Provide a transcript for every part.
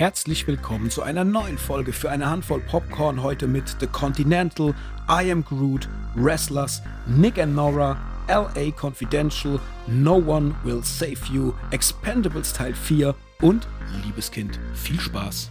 herzlich willkommen zu einer neuen Folge für eine Handvoll Popcorn. Heute mit The Continental, I Am Groot, Wrestlers, Nick and Nora, LA Confidential, No One Will Save You, Expendables Teil 4 und Liebeskind. Viel Spaß!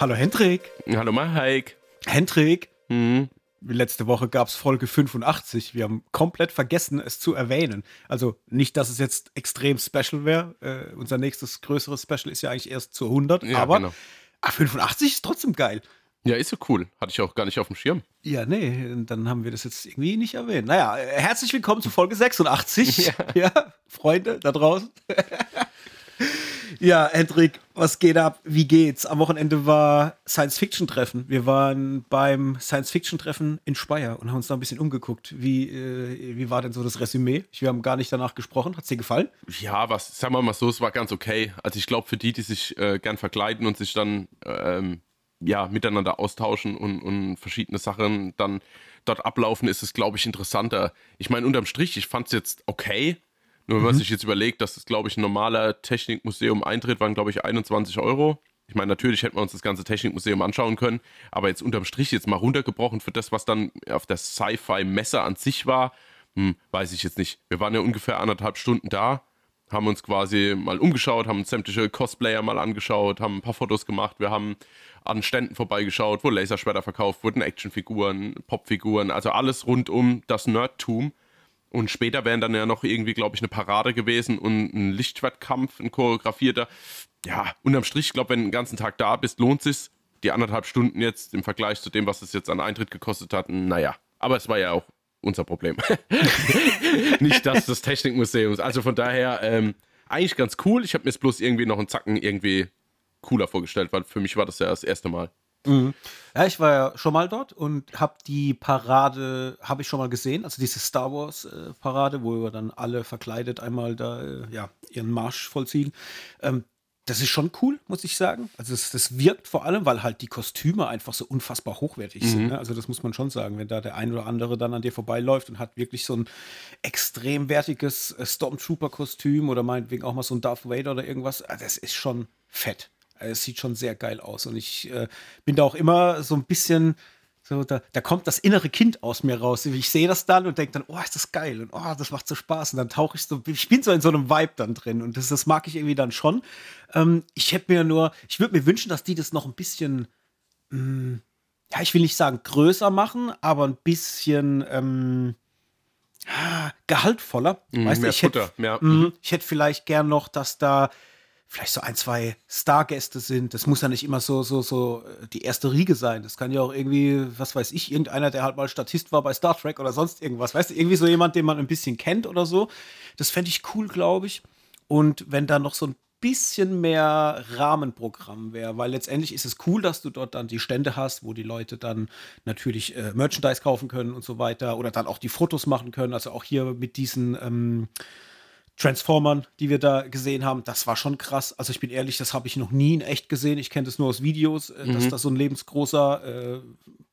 Hallo Hendrik. Hallo Mike. Hendrik. Mhm. Letzte Woche gab es Folge 85. Wir haben komplett vergessen, es zu erwähnen. Also nicht, dass es jetzt extrem special wäre. Äh, unser nächstes größeres Special ist ja eigentlich erst zu 100. Ja, aber genau. 85 ah, ist trotzdem geil. Ja, ist so cool. Hatte ich auch gar nicht auf dem Schirm. Ja, nee, dann haben wir das jetzt irgendwie nicht erwähnt. Naja, herzlich willkommen zu Folge 86. Ja, ja Freunde da draußen. Ja, Hendrik, was geht ab? Wie geht's? Am Wochenende war Science-Fiction-Treffen. Wir waren beim Science-Fiction-Treffen in Speyer und haben uns da ein bisschen umgeguckt. Wie, äh, wie war denn so das Resümee? Wir haben gar nicht danach gesprochen. Hat's dir gefallen? Ja, was, sagen wir mal so, es war ganz okay. Also ich glaube, für die, die sich äh, gern verkleiden und sich dann ähm, ja, miteinander austauschen und, und verschiedene Sachen dann dort ablaufen, ist es, glaube ich, interessanter. Ich meine, unterm Strich, ich fand es jetzt okay nur wenn man mhm. sich jetzt überlegt, dass das, glaube ich, ein normaler Technikmuseum-Eintritt waren, glaube ich, 21 Euro. Ich meine, natürlich hätten wir uns das ganze Technikmuseum anschauen können, aber jetzt unterm Strich jetzt mal runtergebrochen für das, was dann auf der Sci-Fi-Messe an sich war, hm, weiß ich jetzt nicht. Wir waren ja ungefähr anderthalb Stunden da, haben uns quasi mal umgeschaut, haben sämtliche Cosplayer mal angeschaut, haben ein paar Fotos gemacht, wir haben an Ständen vorbeigeschaut, wo Laserschwerter verkauft wurden, Actionfiguren, Popfiguren, also alles rund um das Nerdtum. Und später wären dann ja noch irgendwie, glaube ich, eine Parade gewesen und ein Lichtschwertkampf, ein choreografierter. Ja, unterm Strich, ich glaube, wenn du den ganzen Tag da bist, lohnt sich. Die anderthalb Stunden jetzt im Vergleich zu dem, was es jetzt an Eintritt gekostet hat, naja. Aber es war ja auch unser Problem. Nicht das des Technikmuseums. Also von daher, ähm, eigentlich ganz cool. Ich habe mir es bloß irgendwie noch einen Zacken irgendwie cooler vorgestellt, weil für mich war das ja das erste Mal. Mhm. Ja, ich war ja schon mal dort und habe die Parade, habe ich schon mal gesehen, also diese Star Wars äh, Parade, wo wir dann alle verkleidet einmal da äh, ja, ihren Marsch vollziehen. Ähm, das ist schon cool, muss ich sagen. Also das, das, wirkt vor allem, weil halt die Kostüme einfach so unfassbar hochwertig mhm. sind. Ne? Also das muss man schon sagen, wenn da der ein oder andere dann an dir vorbeiläuft und hat wirklich so ein extrem wertiges äh, Stormtrooper-Kostüm oder meinetwegen auch mal so ein Darth Vader oder irgendwas, ah, das ist schon fett. Es sieht schon sehr geil aus. Und ich äh, bin da auch immer so ein bisschen, so, da, da kommt das innere Kind aus mir raus. Ich sehe das dann und denke dann, oh, ist das geil und oh, das macht so Spaß. Und dann tauche ich so, ich bin so in so einem Vibe dann drin und das, das mag ich irgendwie dann schon. Ähm, ich hätte mir nur, ich würde mir wünschen, dass die das noch ein bisschen, mh, hm, ja, ich will nicht sagen größer machen, aber ein bisschen, ähm, gehaltvoller. Mm, weißt mehr du, ich Futter, hätte, mehr. Mh, ich hätte vielleicht gern noch, dass da vielleicht so ein, zwei Stargäste sind. Das muss ja nicht immer so, so, so äh, die erste Riege sein. Das kann ja auch irgendwie, was weiß ich, irgendeiner, der halt mal Statist war bei Star Trek oder sonst irgendwas. Weißt du, irgendwie so jemand, den man ein bisschen kennt oder so. Das fände ich cool, glaube ich. Und wenn da noch so ein bisschen mehr Rahmenprogramm wäre, weil letztendlich ist es cool, dass du dort dann die Stände hast, wo die Leute dann natürlich äh, Merchandise kaufen können und so weiter oder dann auch die Fotos machen können. Also auch hier mit diesen ähm, Transformern, die wir da gesehen haben, das war schon krass. Also ich bin ehrlich, das habe ich noch nie in echt gesehen. Ich kenne das nur aus Videos, äh, mhm. dass da so ein lebensgroßer, äh,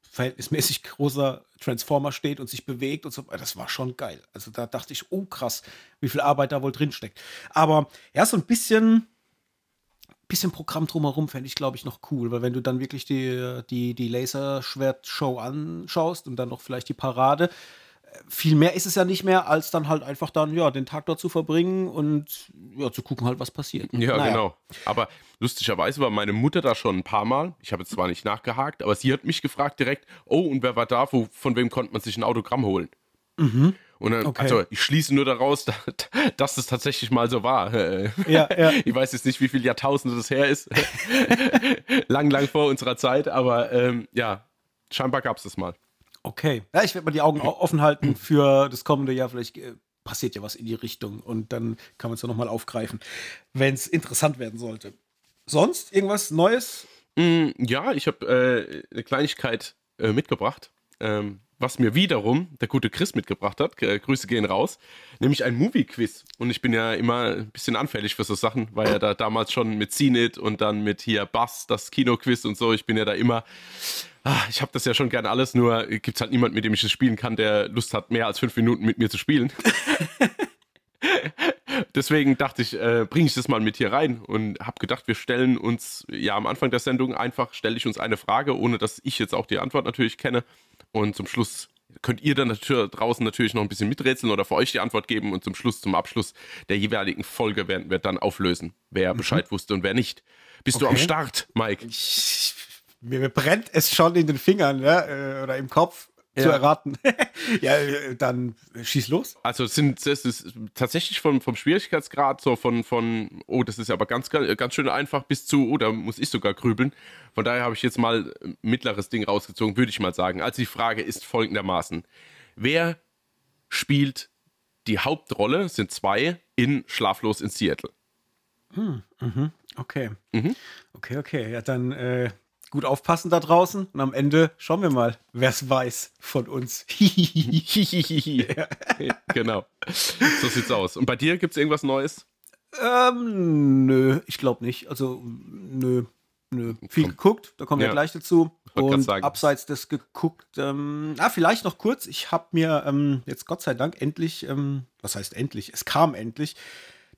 verhältnismäßig großer Transformer steht und sich bewegt und so. Das war schon geil. Also da dachte ich, oh krass, wie viel Arbeit da wohl drin steckt. Aber ja, so ein bisschen, bisschen Programm drumherum fände ich, glaube ich, noch cool, weil wenn du dann wirklich die, die, die Laserschwert-Show anschaust und dann noch vielleicht die Parade, viel mehr ist es ja nicht mehr, als dann halt einfach dann, ja, den Tag dort zu verbringen und ja, zu gucken halt, was passiert. Ja, naja. genau. Aber lustigerweise war meine Mutter da schon ein paar Mal. Ich habe jetzt zwar nicht nachgehakt, aber sie hat mich gefragt direkt, oh, und wer war da? Wo, von wem konnte man sich ein Autogramm holen? Mhm. Und dann, okay. also ich schließe nur daraus, dass es tatsächlich mal so war. Ja, ja. Ich weiß jetzt nicht, wie viele Jahrtausende das her ist. lang, lang vor unserer Zeit, aber ähm, ja, scheinbar gab es das mal. Okay. Ja, ich werde mal die Augen offen halten für das kommende Jahr. Vielleicht äh, passiert ja was in die Richtung und dann kann man es ja nochmal aufgreifen, wenn es interessant werden sollte. Sonst irgendwas Neues? Mm, ja, ich habe äh, eine Kleinigkeit äh, mitgebracht. Ähm, was mir wiederum der gute Chris mitgebracht hat. Grüße gehen raus. Nämlich ein Movie-Quiz. Und ich bin ja immer ein bisschen anfällig für so Sachen, weil ja da damals schon mit CNET und dann mit hier Bass, das Kino-Quiz und so. Ich bin ja da immer. Ah, ich habe das ja schon gern alles, nur gibt es halt niemand, mit dem ich es spielen kann, der Lust hat, mehr als fünf Minuten mit mir zu spielen. Deswegen dachte ich, äh, bringe ich das mal mit hier rein und habe gedacht, wir stellen uns ja am Anfang der Sendung einfach, stelle ich uns eine Frage, ohne dass ich jetzt auch die Antwort natürlich kenne. Und zum Schluss könnt ihr dann natürlich draußen natürlich noch ein bisschen miträtseln oder für euch die Antwort geben und zum Schluss, zum Abschluss der jeweiligen Folge werden wir dann auflösen, wer mhm. Bescheid wusste und wer nicht. Bist okay. du am Start, Mike? Ich, mir brennt es schon in den Fingern ne? oder im Kopf ja. zu erraten. ja, dann schieß los. Also es sind es ist tatsächlich vom, vom Schwierigkeitsgrad so von, von, oh, das ist aber ganz, ganz schön einfach bis zu, oh, da muss ich sogar grübeln. Von daher habe ich jetzt mal ein mittleres Ding rausgezogen, würde ich mal sagen. Also die Frage ist folgendermaßen. Wer spielt die Hauptrolle, sind zwei, in Schlaflos in Seattle? Hm, mhm, okay. Mhm. Okay, okay. Ja, dann äh, gut aufpassen da draußen und am Ende schauen wir mal, wer es weiß von uns. genau. So sieht's aus. Und bei dir gibt es irgendwas Neues? Ähm, nö, ich glaube nicht. Also, nö, nö. Viel Komm. geguckt, da kommen wir ja. gleich dazu. Und abseits des geguckt, ähm, ah, vielleicht noch kurz. Ich habe mir ähm, jetzt Gott sei Dank endlich, ähm, was heißt endlich? Es kam endlich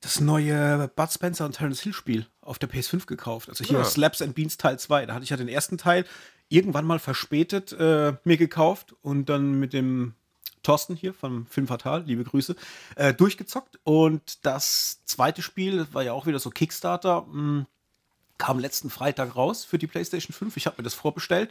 das neue Bud Spencer und Terence Hill Spiel auf der PS5 gekauft. Also hier ja. Slaps and Beans Teil 2. Da hatte ich ja den ersten Teil irgendwann mal verspätet äh, mir gekauft und dann mit dem Thorsten hier vom Film Fatal, liebe Grüße, äh, durchgezockt. Und das zweite Spiel, das war ja auch wieder so Kickstarter, mh, hm, kam letzten Freitag raus für die PlayStation 5. Ich habe mir das vorbestellt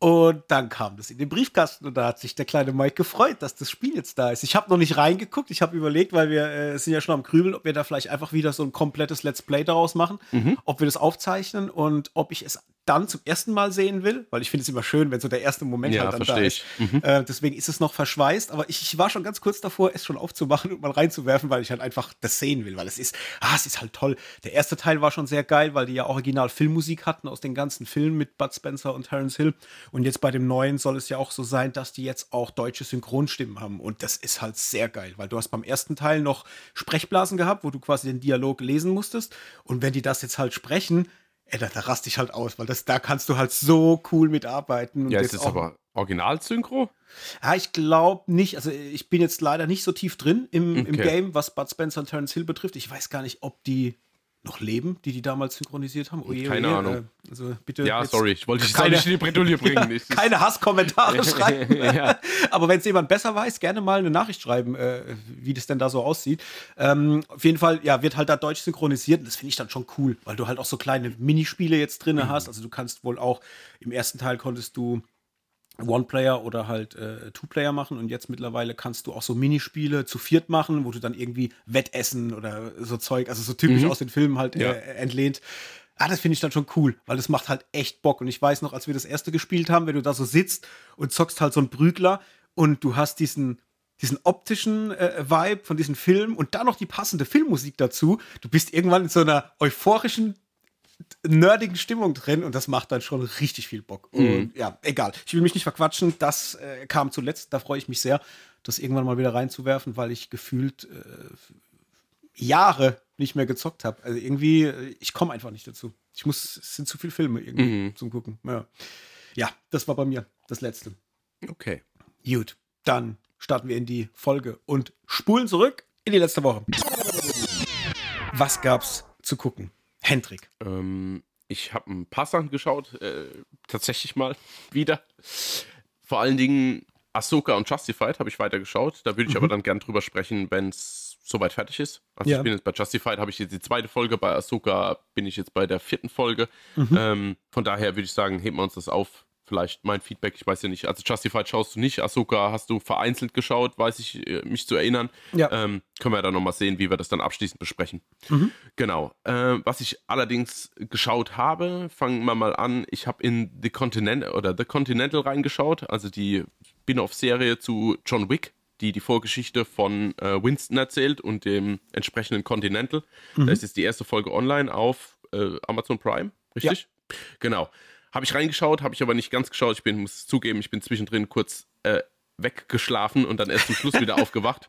und dann kam das in den Briefkasten und da hat sich der kleine Mike gefreut, dass das Spiel jetzt da ist. Ich habe noch nicht reingeguckt, ich habe überlegt, weil wir äh, sind ja schon am Grübeln, ob wir da vielleicht einfach wieder so ein komplettes Let's Play daraus machen, mhm. ob wir das aufzeichnen und ob ich es dann zum ersten Mal sehen will, weil ich finde es immer schön, wenn so der erste Moment ja, halt dann da ist. Mhm. Äh, deswegen ist es noch verschweißt, aber ich, ich, war schon ganz kurz davor, es schon aufzumachen und mal reinzuwerfen, weil ich halt einfach das sehen will, weil es ist, ah, es ist halt toll. Der erste Teil war schon sehr geil, weil die ja original Filmmusik hatten aus den ganzen Filmen mit Bud Spencer und Terence Hill. Und jetzt bei dem neuen soll es ja auch so sein, dass die jetzt auch deutsche Synchronstimmen haben. Und das ist halt sehr geil, weil du hast beim ersten Teil noch Sprechblasen gehabt, wo du quasi den Dialog lesen musstest. Und wenn die das jetzt halt sprechen, ey, da, da raste ich halt aus, weil das, da kannst du halt so cool mitarbeiten. ja, ist das aber Original-Synchro? Ja, ich glaube nicht. Also ich bin jetzt leider nicht so tief drin im, okay. im Game, was Bud Spencer und Terence Hill betrifft. Ich weiß gar nicht, ob die noch leben, die die damals synchronisiert haben? Oje, keine oje, Ahnung. Äh, also bitte. Ja, sorry, ich wollte dich keine, nicht in die Bredouille bringen. Ja, keine Hasskommentare schreiben. ja. Aber wenn es jemand besser weiß, gerne mal eine Nachricht schreiben, äh, wie das denn da so aussieht. Ähm, auf jeden Fall, ja, wird halt da deutsch synchronisiert. Das finde ich dann schon cool, weil du halt auch so kleine Minispiele jetzt drin mhm. hast. Also du kannst wohl auch im ersten Teil konntest du One-Player oder halt äh, Two-Player machen und jetzt mittlerweile kannst du auch so Minispiele zu viert machen, wo du dann irgendwie Wettessen oder so Zeug, also so typisch mhm. aus den Filmen halt ja. äh, entlehnt. Ah, das finde ich dann schon cool, weil das macht halt echt Bock. Und ich weiß noch, als wir das erste gespielt haben, wenn du da so sitzt und zockst halt so einen Prügler und du hast diesen, diesen optischen äh, Vibe von diesem Film und dann noch die passende Filmmusik dazu. Du bist irgendwann in so einer euphorischen nerdigen Stimmung drin und das macht dann schon richtig viel Bock. Mhm. Und ja, egal. Ich will mich nicht verquatschen. Das äh, kam zuletzt. Da freue ich mich sehr, das irgendwann mal wieder reinzuwerfen, weil ich gefühlt äh, Jahre nicht mehr gezockt habe. Also irgendwie, äh, ich komme einfach nicht dazu. Ich muss, es sind zu viele Filme irgendwie mhm. zum Gucken. Ja. ja, das war bei mir das letzte. Okay. Gut, dann starten wir in die Folge und spulen zurück in die letzte Woche. Was gab's zu gucken? Hendrik. Ähm, ich habe ein paar Sachen geschaut, äh, tatsächlich mal wieder. Vor allen Dingen Ahsoka und Justified habe ich weitergeschaut. Da würde ich mhm. aber dann gern drüber sprechen, wenn es soweit fertig ist. Also ja. ich bin jetzt bei Justified, habe ich jetzt die zweite Folge, bei Ahsoka bin ich jetzt bei der vierten Folge. Mhm. Ähm, von daher würde ich sagen, heben wir uns das auf vielleicht mein Feedback, ich weiß ja nicht. Also Justified schaust du nicht, Ahsoka hast du vereinzelt geschaut, weiß ich, äh, mich zu erinnern. Ja. Ähm, können wir ja dann nochmal sehen, wie wir das dann abschließend besprechen. Mhm. Genau. Äh, was ich allerdings geschaut habe, fangen wir mal an. Ich habe in The Continental oder The Continental reingeschaut, also die Spin-off-Serie zu John Wick, die die Vorgeschichte von äh, Winston erzählt und dem entsprechenden Continental. Mhm. Da ist jetzt die erste Folge online auf äh, Amazon Prime, richtig? Ja. Genau. Habe ich reingeschaut, habe ich aber nicht ganz geschaut. Ich bin, muss zugeben, ich bin zwischendrin kurz äh, weggeschlafen und dann erst zum Schluss wieder aufgewacht.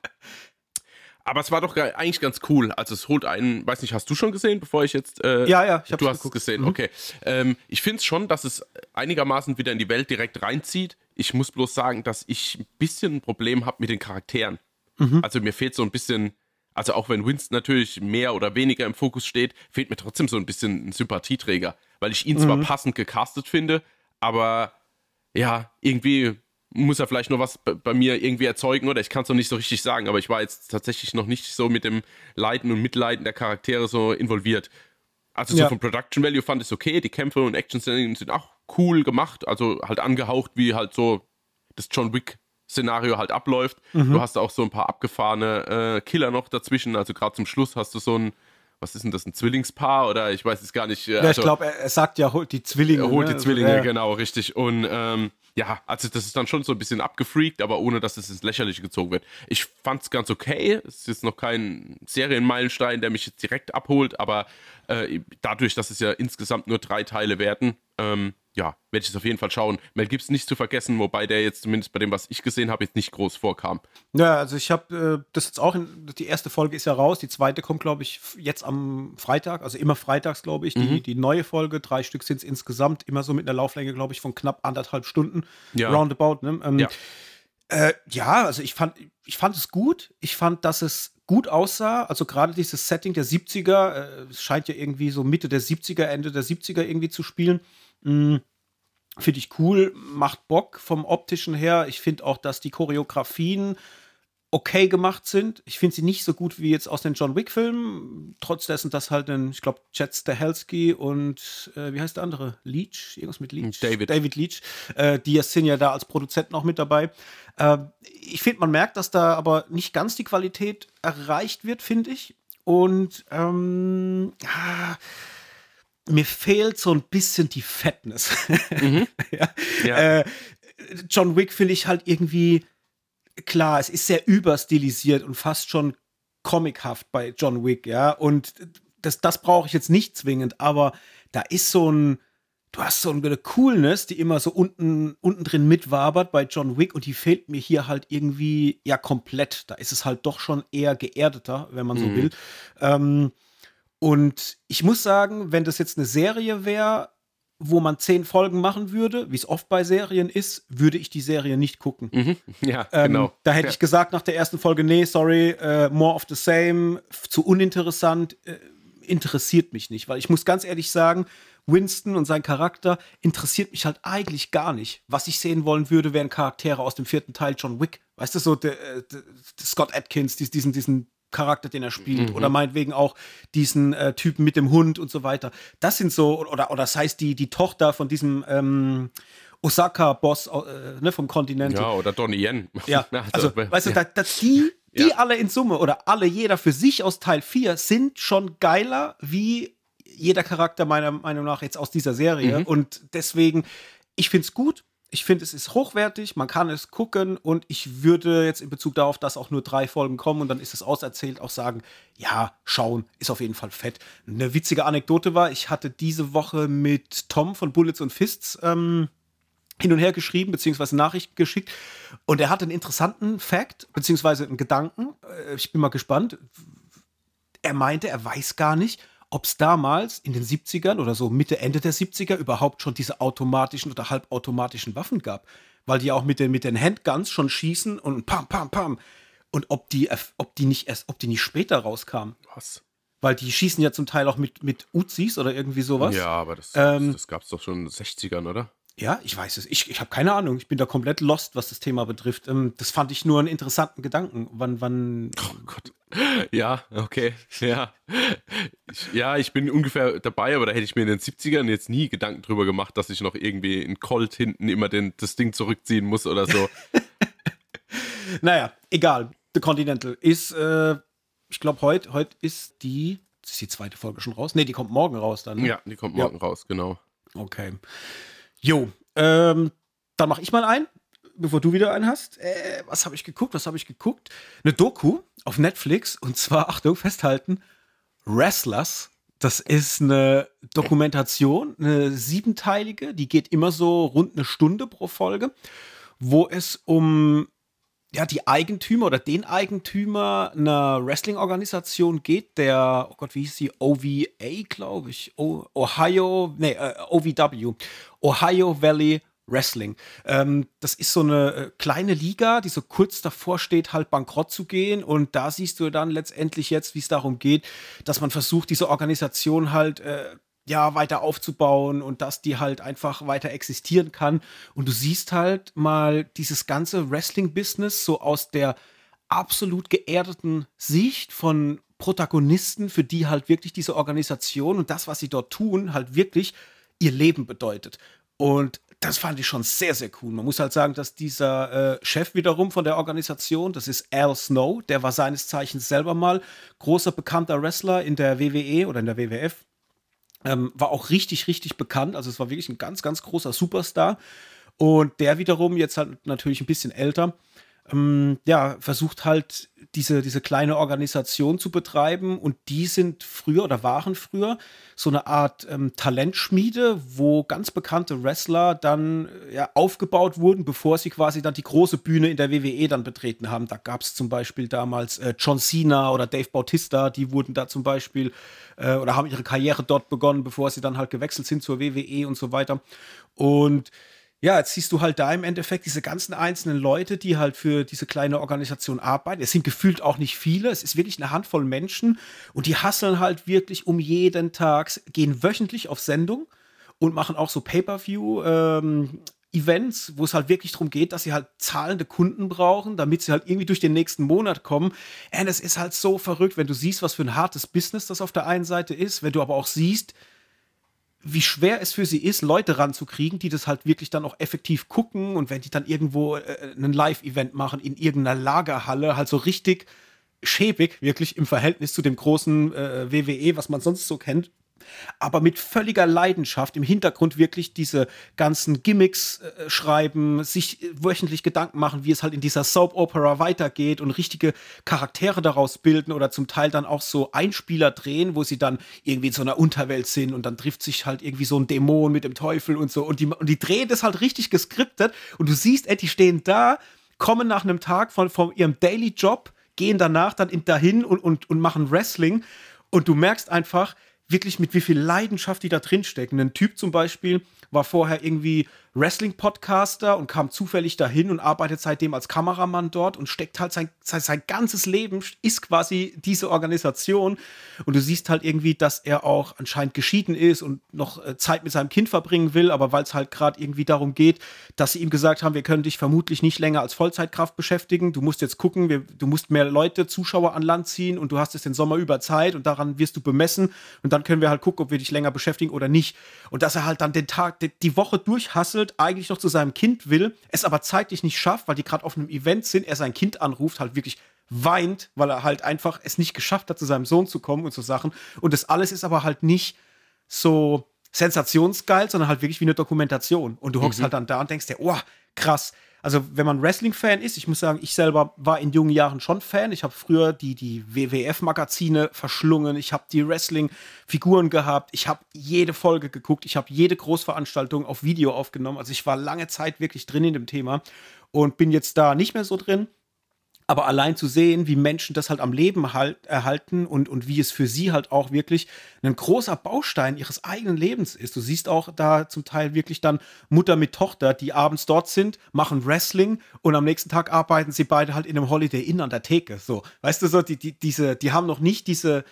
Aber es war doch eigentlich ganz cool. Also es holt einen, weiß nicht, hast du schon gesehen, bevor ich jetzt. Äh, ja, ja, ich habe Du hast es gesehen, mhm. okay. Ähm, ich finde es schon, dass es einigermaßen wieder in die Welt direkt reinzieht. Ich muss bloß sagen, dass ich ein bisschen ein Problem habe mit den Charakteren. Mhm. Also mir fehlt so ein bisschen, also auch wenn Winston natürlich mehr oder weniger im Fokus steht, fehlt mir trotzdem so ein bisschen ein Sympathieträger. Weil ich ihn mhm. zwar passend gecastet finde, aber ja, irgendwie muss er vielleicht noch was bei mir irgendwie erzeugen oder ich kann es noch nicht so richtig sagen, aber ich war jetzt tatsächlich noch nicht so mit dem Leiden und Mitleiden der Charaktere so involviert. Also so ja. vom Production Value fand ich es okay, die Kämpfe und Action sind auch cool gemacht, also halt angehaucht, wie halt so das John Wick Szenario halt abläuft. Mhm. Du hast auch so ein paar abgefahrene äh, Killer noch dazwischen, also gerade zum Schluss hast du so ein was ist denn das, ein Zwillingspaar oder ich weiß es gar nicht. Ja, also, ich glaube, er, sagt ja, holt die Zwillinge. Er holt ne? die Zwillinge, also, genau, richtig. Und ähm, ja, also das ist dann schon so ein bisschen abgefreakt, aber ohne dass es ins Lächerliche gezogen wird. Ich fand es ganz okay. Es ist jetzt noch kein Serienmeilenstein, der mich jetzt direkt abholt, aber äh, dadurch, dass es ja insgesamt nur drei Teile werden, ähm, ja, werde ich es auf jeden Fall schauen. Mel Gibson nicht zu vergessen, wobei der jetzt zumindest bei dem, was ich gesehen habe, jetzt nicht groß vorkam. Ja, also ich habe äh, das jetzt auch, in, die erste Folge ist ja raus, die zweite kommt, glaube ich, jetzt am Freitag, also immer freitags, glaube ich, die, mhm. die neue Folge, drei Stück sind es insgesamt, immer so mit einer Lauflänge, glaube ich, von knapp anderthalb Stunden, ja. roundabout. Ne? Ähm, ja. Äh, ja, also ich fand, ich fand es gut. Ich fand, dass es gut aussah. Also gerade dieses Setting der 70er, äh, es scheint ja irgendwie so Mitte der 70er, Ende der 70er irgendwie zu spielen. Mhm. Finde ich cool, macht Bock vom optischen her. Ich finde auch, dass die Choreografien okay gemacht sind. Ich finde sie nicht so gut wie jetzt aus den John Wick-Filmen. Trotz dessen, dass halt ein, ich glaube, Jet Stahelski und äh, wie heißt der andere? Leach? Irgendwas mit Leach? David. David Leach. Äh, die sind ja da als Produzenten auch mit dabei. Äh, ich finde, man merkt, dass da aber nicht ganz die Qualität erreicht wird, finde ich. Und ähm, ja, mir fehlt so ein bisschen die Fatness. Mhm. ja. Ja. Äh, John Wick finde ich halt irgendwie, klar, es ist sehr überstilisiert und fast schon comichaft bei John Wick, ja. Und das, das brauche ich jetzt nicht zwingend, aber da ist so ein, du hast so eine Coolness, die immer so unten, unten drin mitwabert bei John Wick und die fehlt mir hier halt irgendwie ja komplett. Da ist es halt doch schon eher geerdeter, wenn man so mhm. will. Ähm, und ich muss sagen, wenn das jetzt eine Serie wäre, wo man zehn Folgen machen würde, wie es oft bei Serien ist, würde ich die Serie nicht gucken. Mhm. Ja, ähm, genau. Da hätte ja. ich gesagt nach der ersten Folge, nee, sorry, uh, more of the same, zu uninteressant, uh, interessiert mich nicht. Weil ich muss ganz ehrlich sagen, Winston und sein Charakter interessiert mich halt eigentlich gar nicht. Was ich sehen wollen würde, wären Charaktere aus dem vierten Teil John Wick. Weißt du, so der, der, der Scott Atkins, diesen, diesen Charakter, den er spielt. Mhm. Oder meinetwegen auch diesen äh, Typen mit dem Hund und so weiter. Das sind so, oder, oder das heißt, die, die Tochter von diesem ähm, Osaka-Boss äh, ne, vom Kontinent. Ja, oder Donnie Yen. Ja, also, weißt du, ja. da, da, die, die ja. alle in Summe oder alle, jeder für sich aus Teil 4 sind schon geiler wie jeder Charakter meiner Meinung nach jetzt aus dieser Serie. Mhm. Und deswegen, ich finde es gut ich finde, es ist hochwertig, man kann es gucken und ich würde jetzt in Bezug darauf, dass auch nur drei Folgen kommen und dann ist es auserzählt, auch sagen, ja, schauen, ist auf jeden Fall fett. Eine witzige Anekdote war, ich hatte diese Woche mit Tom von Bullets und Fists ähm, hin und her geschrieben, beziehungsweise Nachricht geschickt und er hat einen interessanten Fact, beziehungsweise einen Gedanken, äh, ich bin mal gespannt. Er meinte, er weiß gar nicht, ob es damals in den 70ern oder so Mitte, Ende der 70er überhaupt schon diese automatischen oder halbautomatischen Waffen gab. Weil die ja auch mit den, mit den Handguns schon schießen und pam, pam, pam. Und ob die, ob die nicht erst, ob die nicht später rauskamen. Was? Weil die schießen ja zum Teil auch mit, mit Uzis oder irgendwie sowas. Ja, aber das, ähm, das gab es doch schon in den 60ern, oder? Ja, ich weiß es. Ich, ich habe keine Ahnung. Ich bin da komplett lost, was das Thema betrifft. Ähm, das fand ich nur einen interessanten Gedanken. Wann, wann. Oh Gott. Ja, okay. Ja. Ich, ja, ich bin ungefähr dabei, aber da hätte ich mir in den 70ern jetzt nie Gedanken drüber gemacht, dass ich noch irgendwie in Colt hinten immer den, das Ding zurückziehen muss oder so. naja, egal. The Continental ist, äh, ich glaube, heute heut ist die. Ist die zweite Folge schon raus? Ne, die kommt morgen raus dann. Ne? Ja, die kommt morgen ja. raus, genau. Okay. Jo, ähm, dann mache ich mal einen, bevor du wieder einen hast. Äh, was habe ich geguckt? Was habe ich geguckt? Eine Doku auf Netflix und zwar, Achtung, festhalten, Wrestlers. Das ist eine Dokumentation, eine siebenteilige, die geht immer so rund eine Stunde pro Folge, wo es um ja, die Eigentümer oder den Eigentümer einer Wrestling-Organisation geht, der, oh Gott, wie hieß sie? OVA, glaube ich. O Ohio, nee, äh, OVW. Ohio Valley Wrestling. Ähm, das ist so eine äh, kleine Liga, die so kurz davor steht, halt bankrott zu gehen. Und da siehst du dann letztendlich jetzt, wie es darum geht, dass man versucht, diese Organisation halt äh, ja, weiter aufzubauen und dass die halt einfach weiter existieren kann. Und du siehst halt mal dieses ganze Wrestling-Business so aus der absolut geerdeten Sicht von Protagonisten, für die halt wirklich diese Organisation und das, was sie dort tun, halt wirklich ihr Leben bedeutet. Und das fand ich schon sehr, sehr cool. Man muss halt sagen, dass dieser äh, Chef wiederum von der Organisation, das ist Al Snow, der war seines Zeichens selber mal großer bekannter Wrestler in der WWE oder in der WWF. Ähm, war auch richtig, richtig bekannt. Also es war wirklich ein ganz, ganz großer Superstar. Und der wiederum, jetzt halt natürlich ein bisschen älter, ähm, ja, versucht halt diese, diese kleine Organisation zu betreiben und die sind früher oder waren früher so eine Art ähm, Talentschmiede, wo ganz bekannte Wrestler dann äh, ja, aufgebaut wurden, bevor sie quasi dann die große Bühne in der WWE dann betreten haben. Da gab es zum Beispiel damals äh, John Cena oder Dave Bautista, die wurden da zum Beispiel äh, oder haben ihre Karriere dort begonnen, bevor sie dann halt gewechselt sind zur WWE und so weiter. Und ja, jetzt siehst du halt da im Endeffekt diese ganzen einzelnen Leute, die halt für diese kleine Organisation arbeiten. Es sind gefühlt auch nicht viele, es ist wirklich eine Handvoll Menschen und die hasseln halt wirklich um jeden Tag, gehen wöchentlich auf Sendung und machen auch so Pay-per-view ähm, Events, wo es halt wirklich darum geht, dass sie halt zahlende Kunden brauchen, damit sie halt irgendwie durch den nächsten Monat kommen. Und es ist halt so verrückt, wenn du siehst, was für ein hartes Business das auf der einen Seite ist, wenn du aber auch siehst, wie schwer es für sie ist, Leute ranzukriegen, die das halt wirklich dann auch effektiv gucken und wenn die dann irgendwo äh, einen Live-Event machen in irgendeiner Lagerhalle, halt so richtig schäbig, wirklich im Verhältnis zu dem großen äh, WWE, was man sonst so kennt, aber mit völliger Leidenschaft im Hintergrund wirklich diese ganzen Gimmicks äh, schreiben, sich wöchentlich Gedanken machen, wie es halt in dieser Soap Opera weitergeht und richtige Charaktere daraus bilden oder zum Teil dann auch so Einspieler drehen, wo sie dann irgendwie in so einer Unterwelt sind und dann trifft sich halt irgendwie so ein Dämon mit dem Teufel und so. Und die, und die drehen das halt richtig geskriptet und du siehst, ey, die stehen da, kommen nach einem Tag von, von ihrem Daily Job, gehen danach dann in, dahin und, und, und machen Wrestling. Und du merkst einfach, wirklich mit wie viel Leidenschaft die da drin stecken. Ein Typ zum Beispiel war vorher irgendwie Wrestling-Podcaster und kam zufällig dahin und arbeitet seitdem als Kameramann dort und steckt halt sein, sein, sein, ganzes Leben, ist quasi diese Organisation. Und du siehst halt irgendwie, dass er auch anscheinend geschieden ist und noch äh, Zeit mit seinem Kind verbringen will, aber weil es halt gerade irgendwie darum geht, dass sie ihm gesagt haben, wir können dich vermutlich nicht länger als Vollzeitkraft beschäftigen. Du musst jetzt gucken, wir, du musst mehr Leute, Zuschauer an Land ziehen und du hast es den Sommer über Zeit und daran wirst du bemessen. Und dann können wir halt gucken, ob wir dich länger beschäftigen oder nicht. Und dass er halt dann den Tag, die, die Woche durchhasselt verzweifelt eigentlich noch zu seinem Kind will, es aber zeitlich nicht schafft, weil die gerade auf einem Event sind, er sein Kind anruft, halt wirklich weint, weil er halt einfach es nicht geschafft hat, zu seinem Sohn zu kommen und so Sachen. Und das alles ist aber halt nicht so sensationsgeil, sondern halt wirklich wie eine Dokumentation. Und du hockst mhm. halt dann da und denkst dir, oh, krass, also wenn man Wrestling-Fan ist, ich muss sagen, ich selber war in jungen Jahren schon Fan. Ich habe früher die, die WWF-Magazine verschlungen. Ich habe die Wrestling-Figuren gehabt. Ich habe jede Folge geguckt. Ich habe jede Großveranstaltung auf Video aufgenommen. Also ich war lange Zeit wirklich drin in dem Thema und bin jetzt da nicht mehr so drin. Aber allein zu sehen, wie Menschen das halt am Leben halt, erhalten und, und wie es für sie halt auch wirklich ein großer Baustein ihres eigenen Lebens ist. Du siehst auch da zum Teil wirklich dann Mutter mit Tochter, die abends dort sind, machen Wrestling und am nächsten Tag arbeiten sie beide halt in einem Holiday Inn an der Theke. So, weißt du so, die, die, diese, die haben noch nicht diese,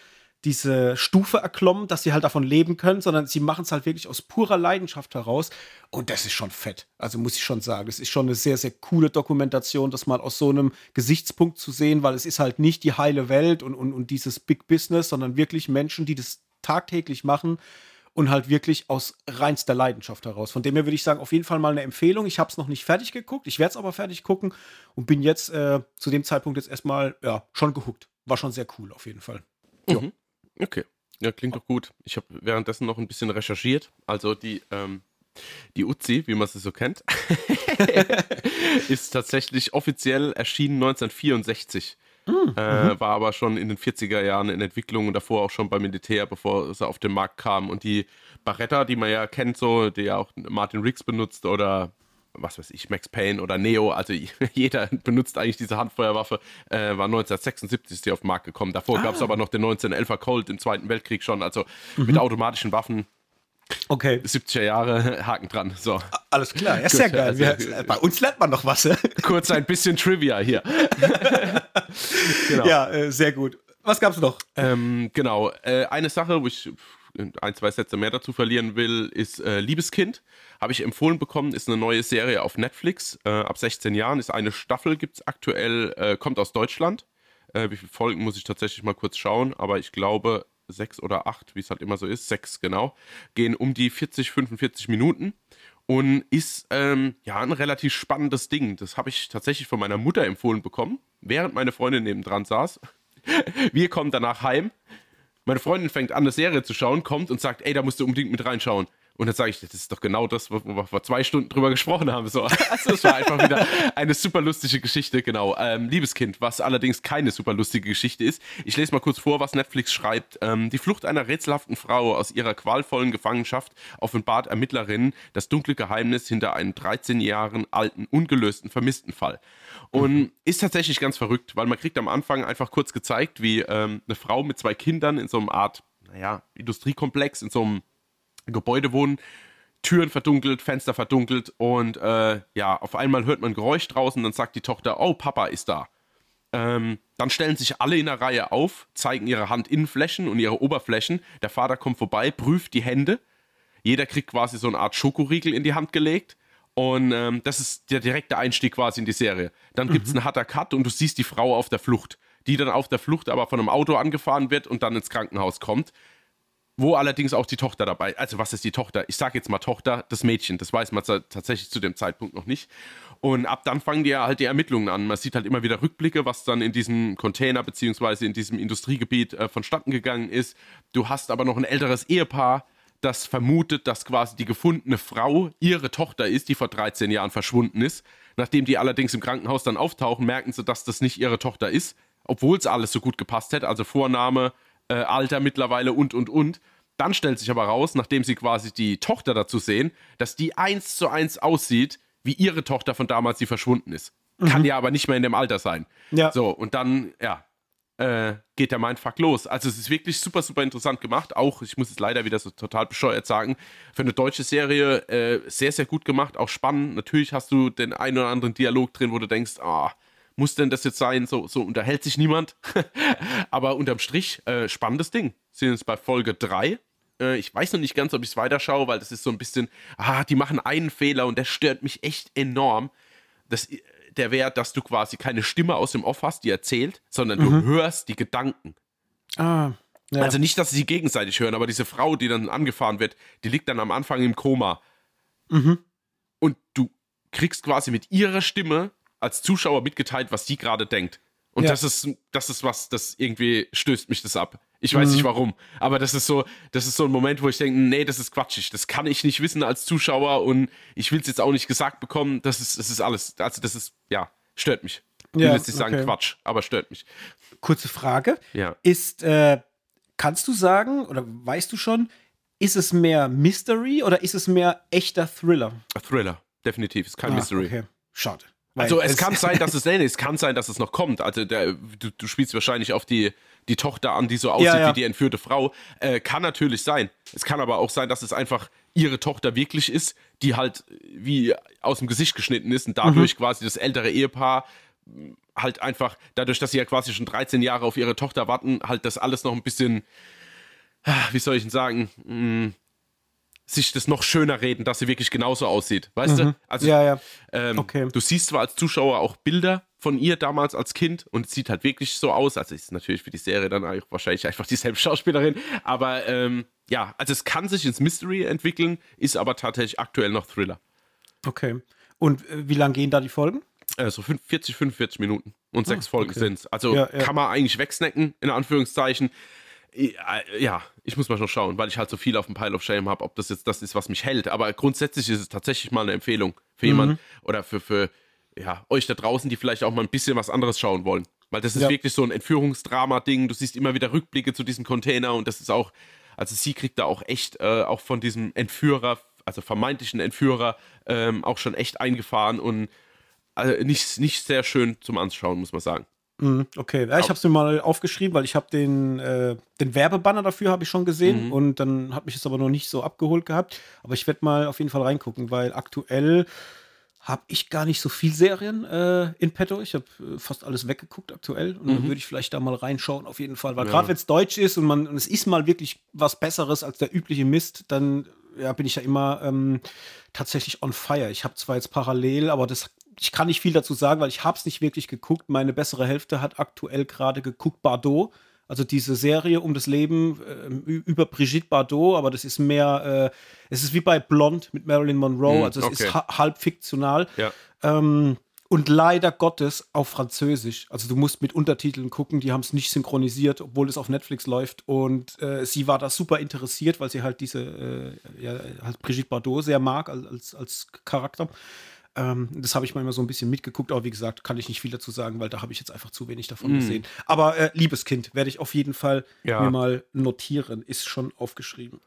diese Stufe erklommen, dass sie halt davon leben können, sondern sie machen es halt wirklich aus purer Leidenschaft heraus. Und das ist schon fett. Also muss ich schon sagen, es ist schon eine sehr, sehr coole Dokumentation, das mal aus so einem Gesichtspunkt zu sehen, weil es ist halt nicht die heile Welt und, und, und dieses Big Business, sondern wirklich Menschen, die das tagtäglich machen und halt wirklich aus reinster Leidenschaft heraus. Von dem her würde ich sagen, auf jeden Fall mal eine Empfehlung. Ich habe es noch nicht fertig geguckt, ich werde es aber fertig gucken und bin jetzt äh, zu dem Zeitpunkt jetzt erstmal ja, schon gehuckt. War schon sehr cool auf jeden Fall. Mhm. Okay. Ja, klingt doch gut. Ich habe währenddessen noch ein bisschen recherchiert. Also die, ähm, die Uzi, wie man sie so kennt, ist tatsächlich offiziell erschienen 1964. Mm, äh, mhm. war aber schon in den 40er Jahren in Entwicklung und davor auch schon beim Militär, bevor sie auf den Markt kam. Und die Barretta, die man ja kennt, so, die ja auch Martin Riggs benutzt oder was weiß ich, Max Payne oder Neo, also jeder benutzt eigentlich diese Handfeuerwaffe, äh, war 1976 ist die auf den Markt gekommen. Davor ah. gab es aber noch den 1911er Colt im Zweiten Weltkrieg schon, also mhm. mit automatischen Waffen. Okay. 70er Jahre, Haken dran. So. Alles klar, ja, sehr geil. Also, Wir, bei uns lernt man noch was. Kurz ein bisschen Trivia hier. genau. Ja, äh, sehr gut. Was gab's noch? Ähm, genau. Äh, eine Sache, wo ich ein, zwei Sätze mehr dazu verlieren will, ist äh, Liebeskind. Habe ich empfohlen bekommen, ist eine neue Serie auf Netflix. Äh, ab 16 Jahren ist eine Staffel, gibt es aktuell, äh, kommt aus Deutschland. Äh, wie viele Folgen muss ich tatsächlich mal kurz schauen, aber ich glaube sechs oder acht, wie es halt immer so ist, sechs genau, gehen um die 40, 45 Minuten und ist ähm, ja ein relativ spannendes Ding. Das habe ich tatsächlich von meiner Mutter empfohlen bekommen, während meine Freundin nebendran saß. Wir kommen danach heim meine Freundin fängt an, eine Serie zu schauen, kommt und sagt, ey, da musst du unbedingt mit reinschauen. Und dann sage ich, das ist doch genau das, wo wir vor zwei Stunden drüber gesprochen haben. So. Also es war einfach wieder eine super lustige Geschichte, genau. Ähm, Liebeskind, was allerdings keine super lustige Geschichte ist. Ich lese mal kurz vor, was Netflix schreibt. Ähm, die Flucht einer rätselhaften Frau aus ihrer qualvollen Gefangenschaft offenbart Ermittlerinnen das dunkle Geheimnis hinter einem 13 Jahre alten, ungelösten Vermisstenfall. Und mhm. ist tatsächlich ganz verrückt, weil man kriegt am Anfang einfach kurz gezeigt, wie ähm, eine Frau mit zwei Kindern in so einer Art, naja, Industriekomplex, in so einem Gebäude wohnen, Türen verdunkelt, Fenster verdunkelt und äh, ja, auf einmal hört man Geräusch draußen, dann sagt die Tochter, oh, Papa ist da. Ähm, dann stellen sich alle in der Reihe auf, zeigen ihre Handinnenflächen und ihre Oberflächen. Der Vater kommt vorbei, prüft die Hände. Jeder kriegt quasi so eine Art Schokoriegel in die Hand gelegt. Und ähm, das ist der direkte Einstieg quasi in die Serie. Dann gibt es mhm. einen harter Cut und du siehst die Frau auf der Flucht, die dann auf der Flucht aber von einem Auto angefahren wird und dann ins Krankenhaus kommt wo allerdings auch die Tochter dabei, also was ist die Tochter? Ich sage jetzt mal Tochter, das Mädchen, das weiß man tatsächlich zu dem Zeitpunkt noch nicht. Und ab dann fangen die halt die Ermittlungen an. Man sieht halt immer wieder Rückblicke, was dann in diesem Container beziehungsweise in diesem Industriegebiet äh, vonstatten gegangen ist. Du hast aber noch ein älteres Ehepaar, das vermutet, dass quasi die gefundene Frau ihre Tochter ist, die vor 13 Jahren verschwunden ist. Nachdem die allerdings im Krankenhaus dann auftauchen, merken sie, dass das nicht ihre Tochter ist, obwohl es alles so gut gepasst hätte. Also Vorname, äh, Alter mittlerweile und, und, und. Dann stellt sich aber raus, nachdem sie quasi die Tochter dazu sehen, dass die eins zu eins aussieht, wie ihre Tochter von damals, die verschwunden ist. Mhm. Kann ja aber nicht mehr in dem Alter sein. Ja. So, und dann, ja, äh, geht der Mindfuck los. Also es ist wirklich super, super interessant gemacht. Auch, ich muss es leider wieder so total bescheuert sagen, für eine deutsche Serie äh, sehr, sehr gut gemacht, auch spannend. Natürlich hast du den einen oder anderen Dialog drin, wo du denkst, ah, muss denn das jetzt sein? So, so unterhält sich niemand. Aber unterm Strich, äh, spannendes Ding. Sind jetzt bei Folge 3. Äh, ich weiß noch nicht ganz, ob ich es weiterschaue, weil das ist so ein bisschen, ah, die machen einen Fehler und der stört mich echt enorm. Das, der wäre, dass du quasi keine Stimme aus dem Off hast, die erzählt, sondern mhm. du hörst die Gedanken. Ah. Ja. Also nicht, dass sie gegenseitig hören, aber diese Frau, die dann angefahren wird, die liegt dann am Anfang im Koma. Mhm. Und du kriegst quasi mit ihrer Stimme als Zuschauer mitgeteilt, was die gerade denkt. Und ja. das ist, das ist was, das irgendwie stößt mich das ab. Ich weiß mhm. nicht warum, aber das ist so, das ist so ein Moment, wo ich denke, nee, das ist quatschig. Das kann ich nicht wissen als Zuschauer und ich will es jetzt auch nicht gesagt bekommen. Das ist, das ist alles, also das ist, ja, stört mich. Ich will jetzt nicht sagen Quatsch, aber stört mich. Kurze Frage. Ja. Ist, äh, kannst du sagen oder weißt du schon, ist es mehr Mystery oder ist es mehr echter Thriller? A Thriller, definitiv. Ist kein ah, Mystery. Okay. Schade. Also es, kann sein, dass es, nee, es kann sein, dass es noch kommt. Also der, du, du spielst wahrscheinlich auf die, die Tochter an, die so aussieht ja, ja. wie die entführte Frau. Äh, kann natürlich sein. Es kann aber auch sein, dass es einfach ihre Tochter wirklich ist, die halt wie aus dem Gesicht geschnitten ist und dadurch mhm. quasi das ältere Ehepaar hm, halt einfach, dadurch, dass sie ja quasi schon 13 Jahre auf ihre Tochter warten, halt das alles noch ein bisschen, ah, wie soll ich denn sagen, mh, hm, sich das noch schöner reden, dass sie wirklich genauso aussieht. Weißt mhm. du? Also, ja, ja. Ähm, okay. du siehst zwar als Zuschauer auch Bilder von ihr damals als Kind und es sieht halt wirklich so aus. Also ist natürlich für die Serie dann auch wahrscheinlich einfach dieselbe Schauspielerin. Aber ähm, ja, also es kann sich ins Mystery entwickeln, ist aber tatsächlich aktuell noch Thriller. Okay. Und äh, wie lang gehen da die Folgen? Äh, so 40, 45 Minuten und ah, sechs Folgen okay. sind es. Also ja, ja. kann man eigentlich wegsnacken, in Anführungszeichen. Äh, ja, ich muss mal schon schauen, weil ich halt so viel auf dem Pile of Shame habe, ob das jetzt das ist, was mich hält. Aber grundsätzlich ist es tatsächlich mal eine Empfehlung für mhm. jemanden oder für, für ja, euch da draußen, die vielleicht auch mal ein bisschen was anderes schauen wollen. Weil das ist ja. wirklich so ein Entführungsdrama-Ding. Du siehst immer wieder Rückblicke zu diesem Container und das ist auch, also sie kriegt da auch echt, äh, auch von diesem Entführer also vermeintlichen Entführer, ähm, auch schon echt eingefahren und also nicht, nicht sehr schön zum Anschauen, muss man sagen. Mhm, okay, ja, ich habe es mir mal aufgeschrieben, weil ich habe den, äh, den Werbebanner dafür habe ich schon gesehen mhm. und dann hat mich es aber noch nicht so abgeholt gehabt. Aber ich werde mal auf jeden Fall reingucken, weil aktuell habe ich gar nicht so viel Serien äh, in petto. Ich habe äh, fast alles weggeguckt aktuell und mhm. dann würde ich vielleicht da mal reinschauen auf jeden Fall, weil ja. gerade wenn es deutsch ist und man und es ist mal wirklich was Besseres als der übliche Mist, dann ja, bin ich ja immer ähm, tatsächlich on fire. Ich habe zwar jetzt parallel, aber das ich kann nicht viel dazu sagen, weil ich habe es nicht wirklich geguckt. Meine bessere Hälfte hat aktuell gerade geguckt Bardot. Also diese Serie um das Leben äh, über Brigitte Bardot, aber das ist mehr, äh, es ist wie bei Blond mit Marilyn Monroe, mm, also es okay. ist ha halb fiktional. Ja. Ähm, und leider Gottes auf Französisch. Also du musst mit Untertiteln gucken, die haben es nicht synchronisiert, obwohl es auf Netflix läuft. Und äh, sie war da super interessiert, weil sie halt diese, äh, ja, halt Brigitte Bardot sehr mag als, als Charakter. Ähm, das habe ich mal immer so ein bisschen mitgeguckt, aber wie gesagt, kann ich nicht viel dazu sagen, weil da habe ich jetzt einfach zu wenig davon mm. gesehen. Aber äh, liebes Kind, werde ich auf jeden Fall ja. mir mal notieren. Ist schon aufgeschrieben.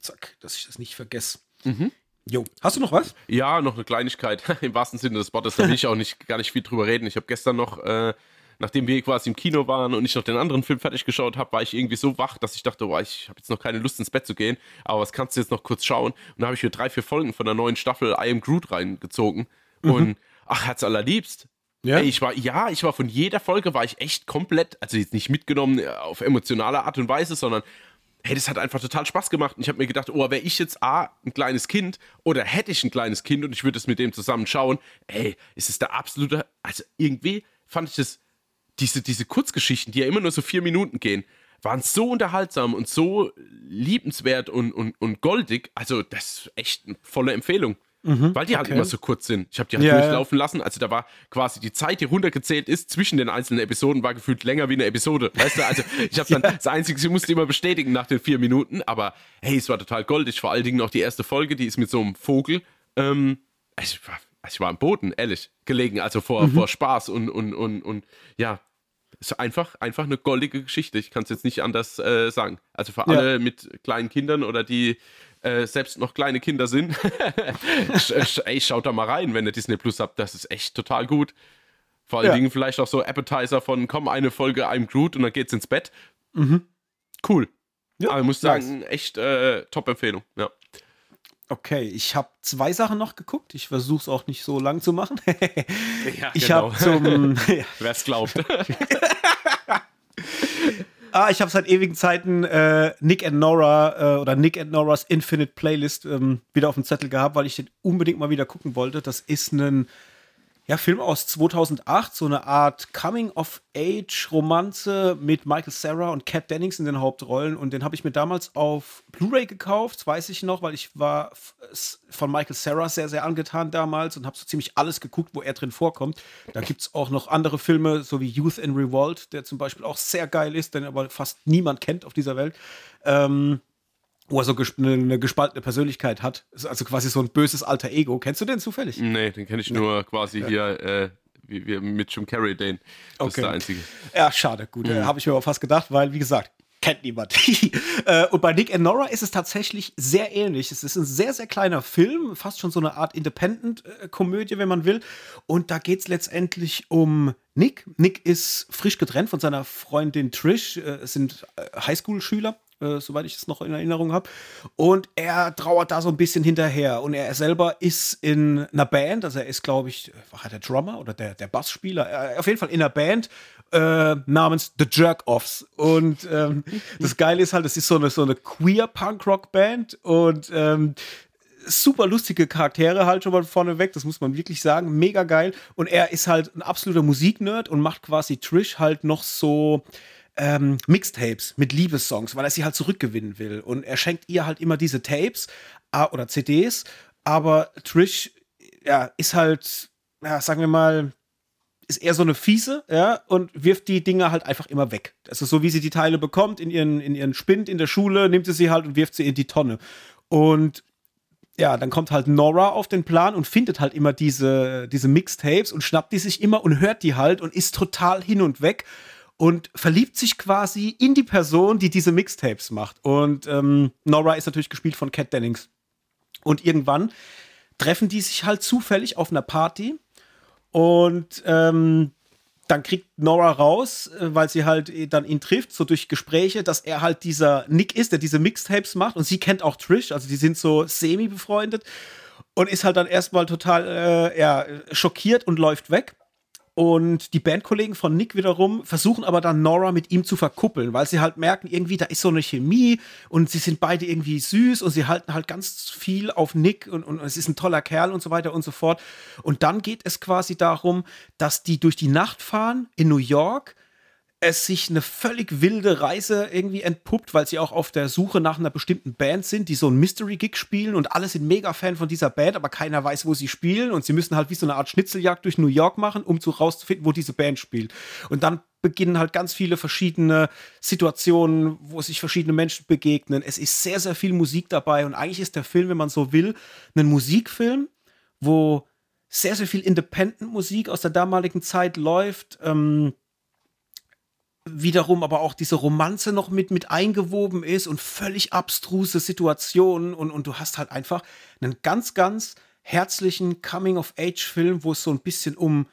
Zack, dass ich das nicht vergesse. Mhm. Jo, hast du noch was? Ja, noch eine Kleinigkeit im wahrsten Sinne des Wortes. Da will ich auch nicht, gar nicht viel drüber reden. Ich habe gestern noch äh, nachdem wir quasi im Kino waren und ich noch den anderen Film fertig geschaut habe, war ich irgendwie so wach, dass ich dachte, oh, ich habe jetzt noch keine Lust ins Bett zu gehen, aber was kannst du jetzt noch kurz schauen? Und da habe ich mir drei, vier Folgen von der neuen Staffel I Am Groot reingezogen mhm. und ach, Herz allerliebst. Ja? Ey, ich war, ja, ich war von jeder Folge war ich echt komplett, also jetzt nicht mitgenommen äh, auf emotionale Art und Weise, sondern hey, das hat einfach total Spaß gemacht. Und ich habe mir gedacht, oh, wäre ich jetzt A, ein kleines Kind oder hätte ich ein kleines Kind und ich würde es mit dem zusammen schauen, ey, ist es der absolute, also irgendwie fand ich das diese, diese Kurzgeschichten, die ja immer nur so vier Minuten gehen, waren so unterhaltsam und so liebenswert und, und, und goldig. Also, das ist echt eine volle Empfehlung. Mhm, weil die halt okay. immer so kurz sind. Ich habe die halt ja, durchlaufen lassen. Also da war quasi die Zeit, die runtergezählt ist zwischen den einzelnen Episoden, war gefühlt länger wie eine Episode. Weißt du, also ich habe dann ja. das Einzige, sie musste immer bestätigen nach den vier Minuten, aber hey, es war total goldig. Vor allen Dingen noch die erste Folge, die ist mit so einem Vogel. Ähm, also ich war ich war am Boden, ehrlich, gelegen, also vor, mhm. vor Spaß und, und, und, und ja, ist einfach, einfach eine goldige Geschichte. Ich kann es jetzt nicht anders äh, sagen. Also für alle mit kleinen Kindern oder die äh, selbst noch kleine Kinder sind, ey, schaut da mal rein, wenn ihr Disney Plus habt. Das ist echt total gut. Vor allen ja. Dingen vielleicht auch so Appetizer von, komm, eine Folge I'm Groot und dann geht's ins Bett. Mhm. Cool. Ja, Aber ich muss sagen, nice. echt äh, Top-Empfehlung. Ja. Okay, ich habe zwei Sachen noch geguckt. Ich versuche es auch nicht so lang zu machen. ja, ich genau. habe zum. Wer es glaubt. ah, ich habe seit ewigen Zeiten äh, Nick and Nora äh, oder Nick and Noras Infinite Playlist ähm, wieder auf dem Zettel gehabt, weil ich den unbedingt mal wieder gucken wollte. Das ist ein ja, Film aus 2008, so eine Art Coming-of-Age-Romanze mit Michael Sarah und Kat Dennings in den Hauptrollen. Und den habe ich mir damals auf Blu-ray gekauft, weiß ich noch, weil ich war von Michael Sarah sehr, sehr angetan damals und habe so ziemlich alles geguckt, wo er drin vorkommt. Da gibt es auch noch andere Filme, so wie Youth in Revolt, der zum Beispiel auch sehr geil ist, den aber fast niemand kennt auf dieser Welt. Ähm, wo er so eine gespaltene Persönlichkeit hat. Also quasi so ein böses alter Ego. Kennst du den zufällig? Nee, den kenne ich nur quasi ja. hier äh, wie, wie mit Jim Carrey, den. Das okay. ist der einzige. Ja, schade. Gut, mhm. habe ich mir aber fast gedacht, weil, wie gesagt, kennt niemand. Äh, und bei Nick and Nora ist es tatsächlich sehr ähnlich. Es ist ein sehr, sehr kleiner Film, fast schon so eine Art Independent-Komödie, wenn man will. Und da geht es letztendlich um Nick. Nick ist frisch getrennt von seiner Freundin Trish. Äh, es sind äh, Highschool-Schüler äh, soweit ich es noch in Erinnerung habe. Und er trauert da so ein bisschen hinterher. Und er selber ist in einer Band, also er ist, glaube ich, war er der Drummer oder der, der Bassspieler? Äh, auf jeden Fall in einer Band äh, namens The Jerk-Offs. Und ähm, das Geile ist halt, es ist so eine, so eine queer Punk-Rock-Band und ähm, super lustige Charaktere halt schon mal vorneweg, das muss man wirklich sagen, mega geil. Und er ist halt ein absoluter Musiknerd und macht quasi Trish halt noch so ähm, Mixtapes mit Liebessongs, weil er sie halt zurückgewinnen will. Und er schenkt ihr halt immer diese Tapes äh, oder CDs, aber Trish ja, ist halt, ja, sagen wir mal, ist eher so eine Fiese, ja, und wirft die Dinger halt einfach immer weg. Also so wie sie die Teile bekommt in ihren, in ihren Spind in der Schule, nimmt sie sie halt und wirft sie in die Tonne. Und ja, dann kommt halt Nora auf den Plan und findet halt immer diese, diese Mixtapes und schnappt die sich immer und hört die halt und ist total hin und weg und verliebt sich quasi in die Person, die diese Mixtapes macht. Und ähm, Nora ist natürlich gespielt von Cat Dennings. Und irgendwann treffen die sich halt zufällig auf einer Party und ähm, dann kriegt Nora raus, äh, weil sie halt äh, dann ihn trifft, so durch Gespräche, dass er halt dieser Nick ist, der diese Mixtapes macht und sie kennt auch Trish, also die sind so semi befreundet und ist halt dann erstmal total äh, ja, schockiert und läuft weg. Und die Bandkollegen von Nick wiederum versuchen aber dann Nora mit ihm zu verkuppeln, weil sie halt merken, irgendwie, da ist so eine Chemie und sie sind beide irgendwie süß und sie halten halt ganz viel auf Nick und, und es ist ein toller Kerl und so weiter und so fort. Und dann geht es quasi darum, dass die durch die Nacht fahren in New York es sich eine völlig wilde Reise irgendwie entpuppt, weil sie auch auf der Suche nach einer bestimmten Band sind, die so ein Mystery-Gig spielen und alle sind mega Fan von dieser Band, aber keiner weiß, wo sie spielen und sie müssen halt wie so eine Art Schnitzeljagd durch New York machen, um zu rauszufinden, wo diese Band spielt. Und dann beginnen halt ganz viele verschiedene Situationen, wo sich verschiedene Menschen begegnen. Es ist sehr, sehr viel Musik dabei und eigentlich ist der Film, wenn man so will, ein Musikfilm, wo sehr, sehr viel Independent-Musik aus der damaligen Zeit läuft. Ähm, wiederum aber auch diese Romanze noch mit, mit eingewoben ist und völlig abstruse Situationen und, und du hast halt einfach einen ganz, ganz herzlichen Coming-of-Age-Film, wo es so ein bisschen um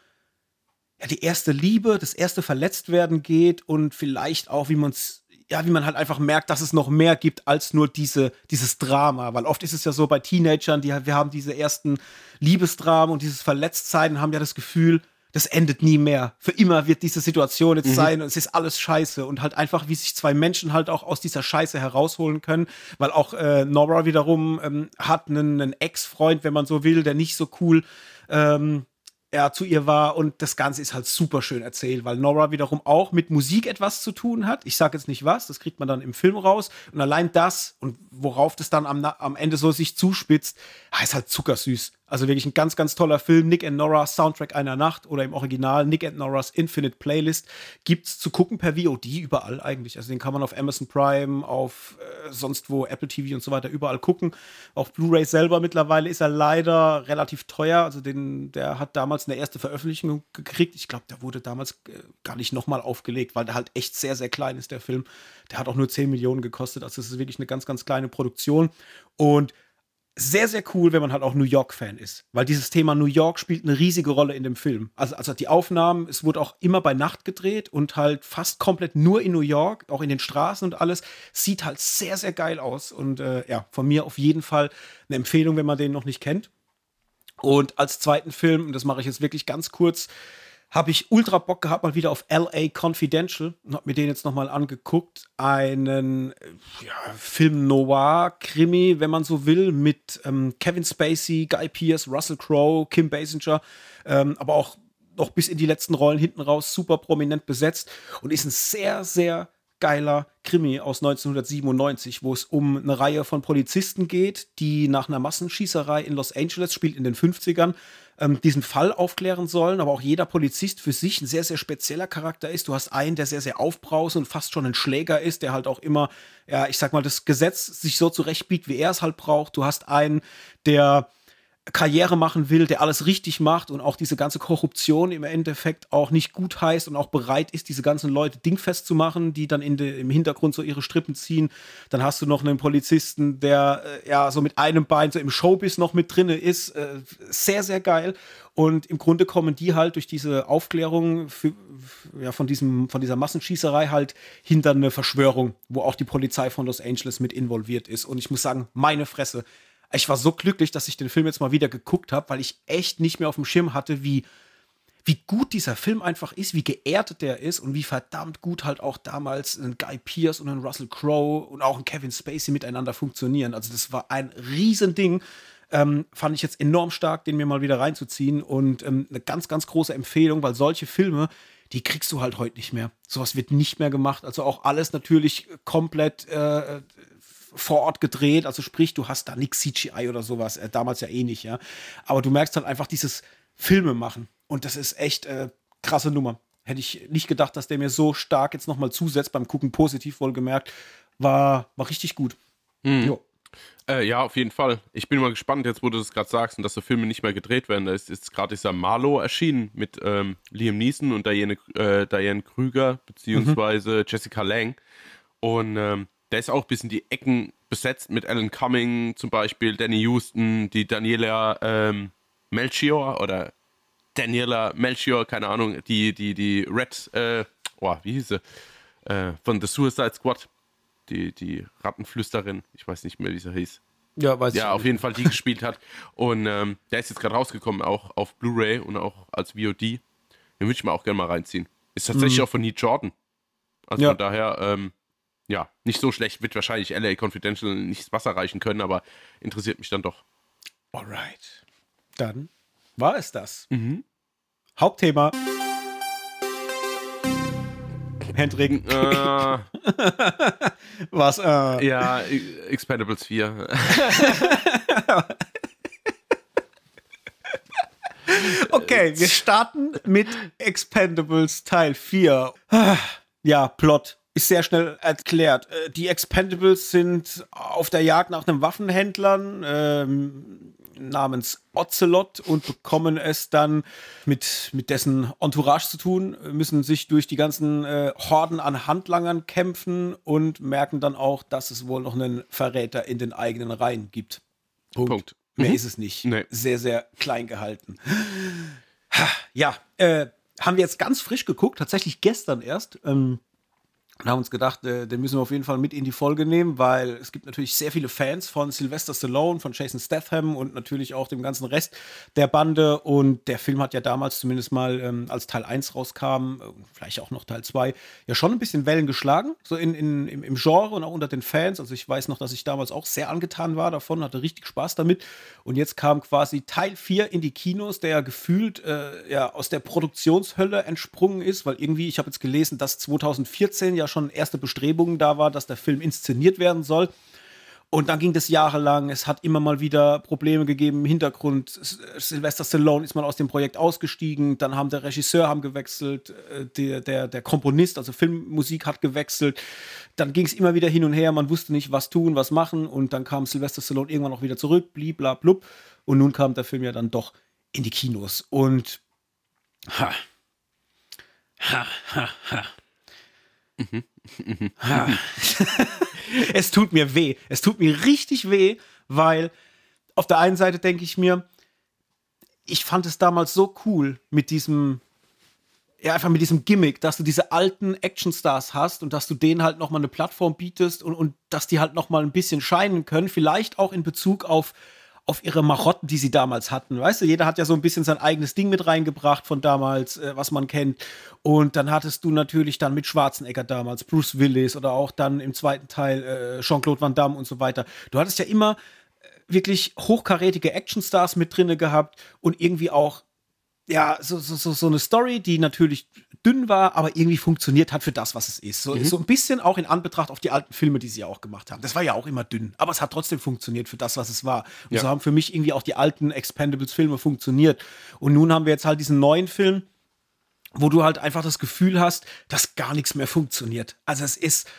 ja, die erste Liebe, das erste Verletztwerden geht und vielleicht auch, wie man es ja, wie man halt einfach merkt, dass es noch mehr gibt als nur diese, dieses Drama. Weil oft ist es ja so bei Teenagern, die wir haben diese ersten Liebesdramen und dieses Verletztsein und haben ja das Gefühl, das endet nie mehr. Für immer wird diese Situation jetzt mhm. sein und es ist alles scheiße und halt einfach, wie sich zwei Menschen halt auch aus dieser Scheiße herausholen können, weil auch äh, Nora wiederum ähm, hat einen, einen Ex-Freund, wenn man so will, der nicht so cool ähm, er zu ihr war und das Ganze ist halt super schön erzählt, weil Nora wiederum auch mit Musik etwas zu tun hat. Ich sage jetzt nicht was, das kriegt man dann im Film raus und allein das und worauf das dann am, am Ende so sich zuspitzt, ah, ist halt zuckersüß. Also wirklich ein ganz, ganz toller Film. Nick and Nora Soundtrack einer Nacht oder im Original Nick and Nora's Infinite Playlist gibt's zu gucken per VOD überall eigentlich. Also den kann man auf Amazon Prime, auf äh, sonst wo Apple TV und so weiter überall gucken. Auf Blu-ray selber mittlerweile ist er leider relativ teuer. Also den, der hat damals eine erste Veröffentlichung gekriegt. Ich glaube, der wurde damals äh, gar nicht nochmal aufgelegt, weil der halt echt sehr, sehr klein ist, der Film. Der hat auch nur 10 Millionen gekostet. Also es ist wirklich eine ganz, ganz kleine Produktion. Und sehr, sehr cool, wenn man halt auch New York-Fan ist. Weil dieses Thema New York spielt eine riesige Rolle in dem Film. Also, also die Aufnahmen, es wurde auch immer bei Nacht gedreht und halt fast komplett nur in New York, auch in den Straßen und alles. Sieht halt sehr, sehr geil aus. Und äh, ja, von mir auf jeden Fall eine Empfehlung, wenn man den noch nicht kennt. Und als zweiten Film, und das mache ich jetzt wirklich ganz kurz, habe ich ultra Bock gehabt, mal wieder auf LA Confidential und habe mir den jetzt nochmal angeguckt. Einen ja, Film Noir-Krimi, wenn man so will, mit ähm, Kevin Spacey, Guy Pearce, Russell Crowe, Kim Basinger, ähm, aber auch noch bis in die letzten Rollen hinten raus super prominent besetzt und ist ein sehr, sehr geiler Krimi aus 1997, wo es um eine Reihe von Polizisten geht, die nach einer Massenschießerei in Los Angeles, spielt in den 50ern, ähm, diesen Fall aufklären sollen, aber auch jeder Polizist für sich ein sehr, sehr spezieller Charakter ist. Du hast einen, der sehr, sehr aufbrausend und fast schon ein Schläger ist, der halt auch immer, ja, ich sag mal, das Gesetz sich so zurechtbiegt, wie er es halt braucht. Du hast einen, der Karriere machen will, der alles richtig macht und auch diese ganze Korruption im Endeffekt auch nicht gut heißt und auch bereit ist, diese ganzen Leute dingfest zu machen, die dann de, im Hintergrund so ihre Strippen ziehen. Dann hast du noch einen Polizisten, der äh, ja so mit einem Bein so im Showbiz noch mit drinne ist. Äh, sehr, sehr geil. Und im Grunde kommen die halt durch diese Aufklärung für, ja, von, diesem, von dieser Massenschießerei halt hinter eine Verschwörung, wo auch die Polizei von Los Angeles mit involviert ist. Und ich muss sagen, meine Fresse ich war so glücklich, dass ich den Film jetzt mal wieder geguckt habe, weil ich echt nicht mehr auf dem Schirm hatte, wie, wie gut dieser Film einfach ist, wie geerdet der ist und wie verdammt gut halt auch damals ein Guy Pierce und ein Russell Crowe und auch ein Kevin Spacey miteinander funktionieren. Also das war ein Riesending. Ähm, fand ich jetzt enorm stark, den mir mal wieder reinzuziehen und ähm, eine ganz, ganz große Empfehlung, weil solche Filme, die kriegst du halt heute nicht mehr. Sowas wird nicht mehr gemacht. Also auch alles natürlich komplett äh, vor Ort gedreht, also sprich, du hast da nichts CGI oder sowas, äh, damals ja eh nicht, ja. Aber du merkst halt einfach dieses Filme machen und das ist echt äh, krasse Nummer. Hätte ich nicht gedacht, dass der mir so stark jetzt nochmal zusetzt, beim Gucken positiv wohlgemerkt. War, war richtig gut. Mhm. Äh, ja, auf jeden Fall. Ich bin mal gespannt, jetzt wo du das gerade sagst und dass so Filme nicht mehr gedreht werden. Da ist, ist gerade dieser Marlow erschienen mit ähm, Liam Neeson und Diane, äh, Diane Krüger beziehungsweise mhm. Jessica Lang. Und ähm, der ist auch bis in die Ecken besetzt mit Alan Cumming zum Beispiel, Danny Houston, die Daniela ähm, Melchior oder Daniela Melchior, keine Ahnung, die, die, die Red, äh, oh, wie hieß sie? Äh, von The Suicide Squad, die, die Rattenflüsterin, ich weiß nicht mehr, wie sie hieß. Ja, weiß ja, auf jeden Fall die gespielt hat. Und ähm, der ist jetzt gerade rausgekommen, auch auf Blu-ray und auch als VOD. Den würde ich mir auch gerne mal reinziehen. Ist tatsächlich mhm. auch von Neil Jordan. Also ja. von daher, ähm, ja, nicht so schlecht. Wird wahrscheinlich LA Confidential nicht das Wasser reichen können, aber interessiert mich dann doch. Alright. Dann war es das. Mhm. Hauptthema. Hendrik. Äh, Was? Äh? Ja, Expendables 4. okay, wir starten mit Expendables Teil 4. Ja, Plot ist sehr schnell erklärt. Äh, die Expendables sind auf der Jagd nach einem Waffenhändlern ähm, namens Ocelot und bekommen es dann mit, mit dessen Entourage zu tun, müssen sich durch die ganzen äh, Horden an Handlangern kämpfen und merken dann auch, dass es wohl noch einen Verräter in den eigenen Reihen gibt. Punkt. Punkt. Mehr mhm. ist es nicht. Nee. Sehr, sehr klein gehalten. Ja, äh, haben wir jetzt ganz frisch geguckt, tatsächlich gestern erst. Ähm, und haben uns gedacht, äh, den müssen wir auf jeden Fall mit in die Folge nehmen, weil es gibt natürlich sehr viele Fans von Sylvester Stallone, von Jason Statham und natürlich auch dem ganzen Rest der Bande. Und der Film hat ja damals zumindest mal, ähm, als Teil 1 rauskam, äh, vielleicht auch noch Teil 2, ja schon ein bisschen Wellen geschlagen, so in, in, im, im Genre und auch unter den Fans. Also ich weiß noch, dass ich damals auch sehr angetan war davon, hatte richtig Spaß damit. Und jetzt kam quasi Teil 4 in die Kinos, der ja gefühlt äh, ja, aus der Produktionshölle entsprungen ist, weil irgendwie, ich habe jetzt gelesen, dass 2014 ja schon erste Bestrebungen da war, dass der Film inszeniert werden soll. Und dann ging das jahrelang. Es hat immer mal wieder Probleme gegeben im Hintergrund. Sylvester Stallone ist mal aus dem Projekt ausgestiegen. Dann haben der Regisseur haben gewechselt, äh, der, der, der Komponist, also Filmmusik hat gewechselt. Dann ging es immer wieder hin und her. Man wusste nicht, was tun, was machen. Und dann kam Sylvester Stallone irgendwann auch wieder zurück, blibla blub. Und nun kam der Film ja dann doch in die Kinos. Und ha, ha, ha, ha. Mhm. Es tut mir weh. Es tut mir richtig weh, weil auf der einen Seite denke ich mir, ich fand es damals so cool mit diesem, ja, einfach mit diesem Gimmick, dass du diese alten Actionstars hast und dass du denen halt nochmal eine Plattform bietest und, und dass die halt nochmal ein bisschen scheinen können. Vielleicht auch in Bezug auf auf ihre Marotten, die sie damals hatten. Weißt du, jeder hat ja so ein bisschen sein eigenes Ding mit reingebracht von damals, äh, was man kennt. Und dann hattest du natürlich dann mit Schwarzenegger damals, Bruce Willis oder auch dann im zweiten Teil äh, Jean-Claude Van Damme und so weiter. Du hattest ja immer äh, wirklich hochkarätige Actionstars mit drinne gehabt und irgendwie auch ja, so, so, so eine Story, die natürlich dünn war, aber irgendwie funktioniert hat für das, was es ist. So, mhm. so ein bisschen auch in Anbetracht auf die alten Filme, die sie ja auch gemacht haben. Das war ja auch immer dünn, aber es hat trotzdem funktioniert für das, was es war. Und ja. so haben für mich irgendwie auch die alten Expendables-Filme funktioniert. Und nun haben wir jetzt halt diesen neuen Film, wo du halt einfach das Gefühl hast, dass gar nichts mehr funktioniert. Also es ist,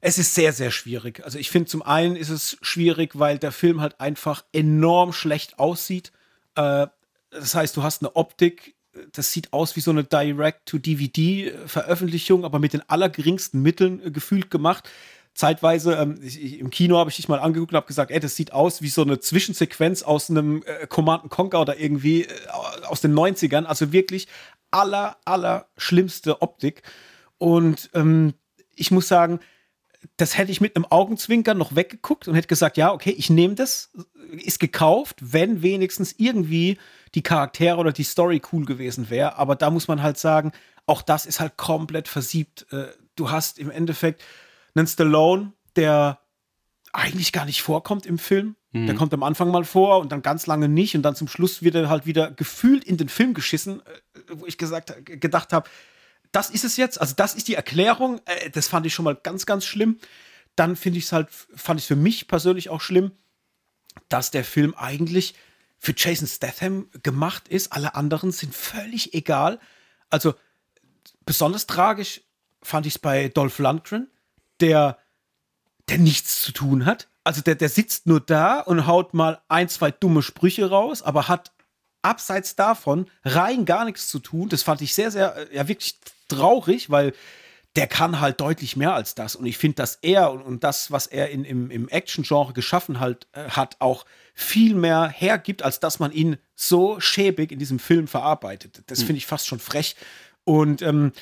es ist sehr, sehr schwierig. Also ich finde, zum einen ist es schwierig, weil der Film halt einfach enorm schlecht aussieht. Äh, das heißt, du hast eine Optik, das sieht aus wie so eine Direct-to-DVD-Veröffentlichung, aber mit den allergeringsten Mitteln äh, gefühlt gemacht. Zeitweise, ähm, ich, im Kino habe ich dich mal angeguckt und habe gesagt, ey, das sieht aus wie so eine Zwischensequenz aus einem äh, Command Conquer oder irgendwie äh, aus den 90ern. Also wirklich aller, aller schlimmste Optik. Und ähm, ich muss sagen, das hätte ich mit einem Augenzwinkern noch weggeguckt und hätte gesagt, ja, okay, ich nehme das, ist gekauft, wenn wenigstens irgendwie die Charaktere oder die Story cool gewesen wäre. Aber da muss man halt sagen, auch das ist halt komplett versiebt. Äh, du hast im Endeffekt einen Stallone, der eigentlich gar nicht vorkommt im Film. Mhm. Der kommt am Anfang mal vor und dann ganz lange nicht und dann zum Schluss wird er halt wieder gefühlt in den Film geschissen, äh, wo ich gesagt, gedacht habe, das ist es jetzt, also das ist die Erklärung. Äh, das fand ich schon mal ganz, ganz schlimm. Dann finde ich es halt, fand ich für mich persönlich auch schlimm, dass der Film eigentlich für Jason Statham gemacht ist. Alle anderen sind völlig egal. Also besonders tragisch fand ich es bei Dolph Lundgren, der, der nichts zu tun hat. Also der, der sitzt nur da und haut mal ein, zwei dumme Sprüche raus, aber hat abseits davon rein gar nichts zu tun. Das fand ich sehr, sehr, ja wirklich traurig, weil der kann halt deutlich mehr als das. Und ich finde, dass er und, und, das, was er in, im, im Action-Genre geschaffen halt, äh, hat, auch viel mehr hergibt, als dass man ihn so schäbig in diesem Film verarbeitet. Das mhm. finde ich fast schon frech. Und ähm,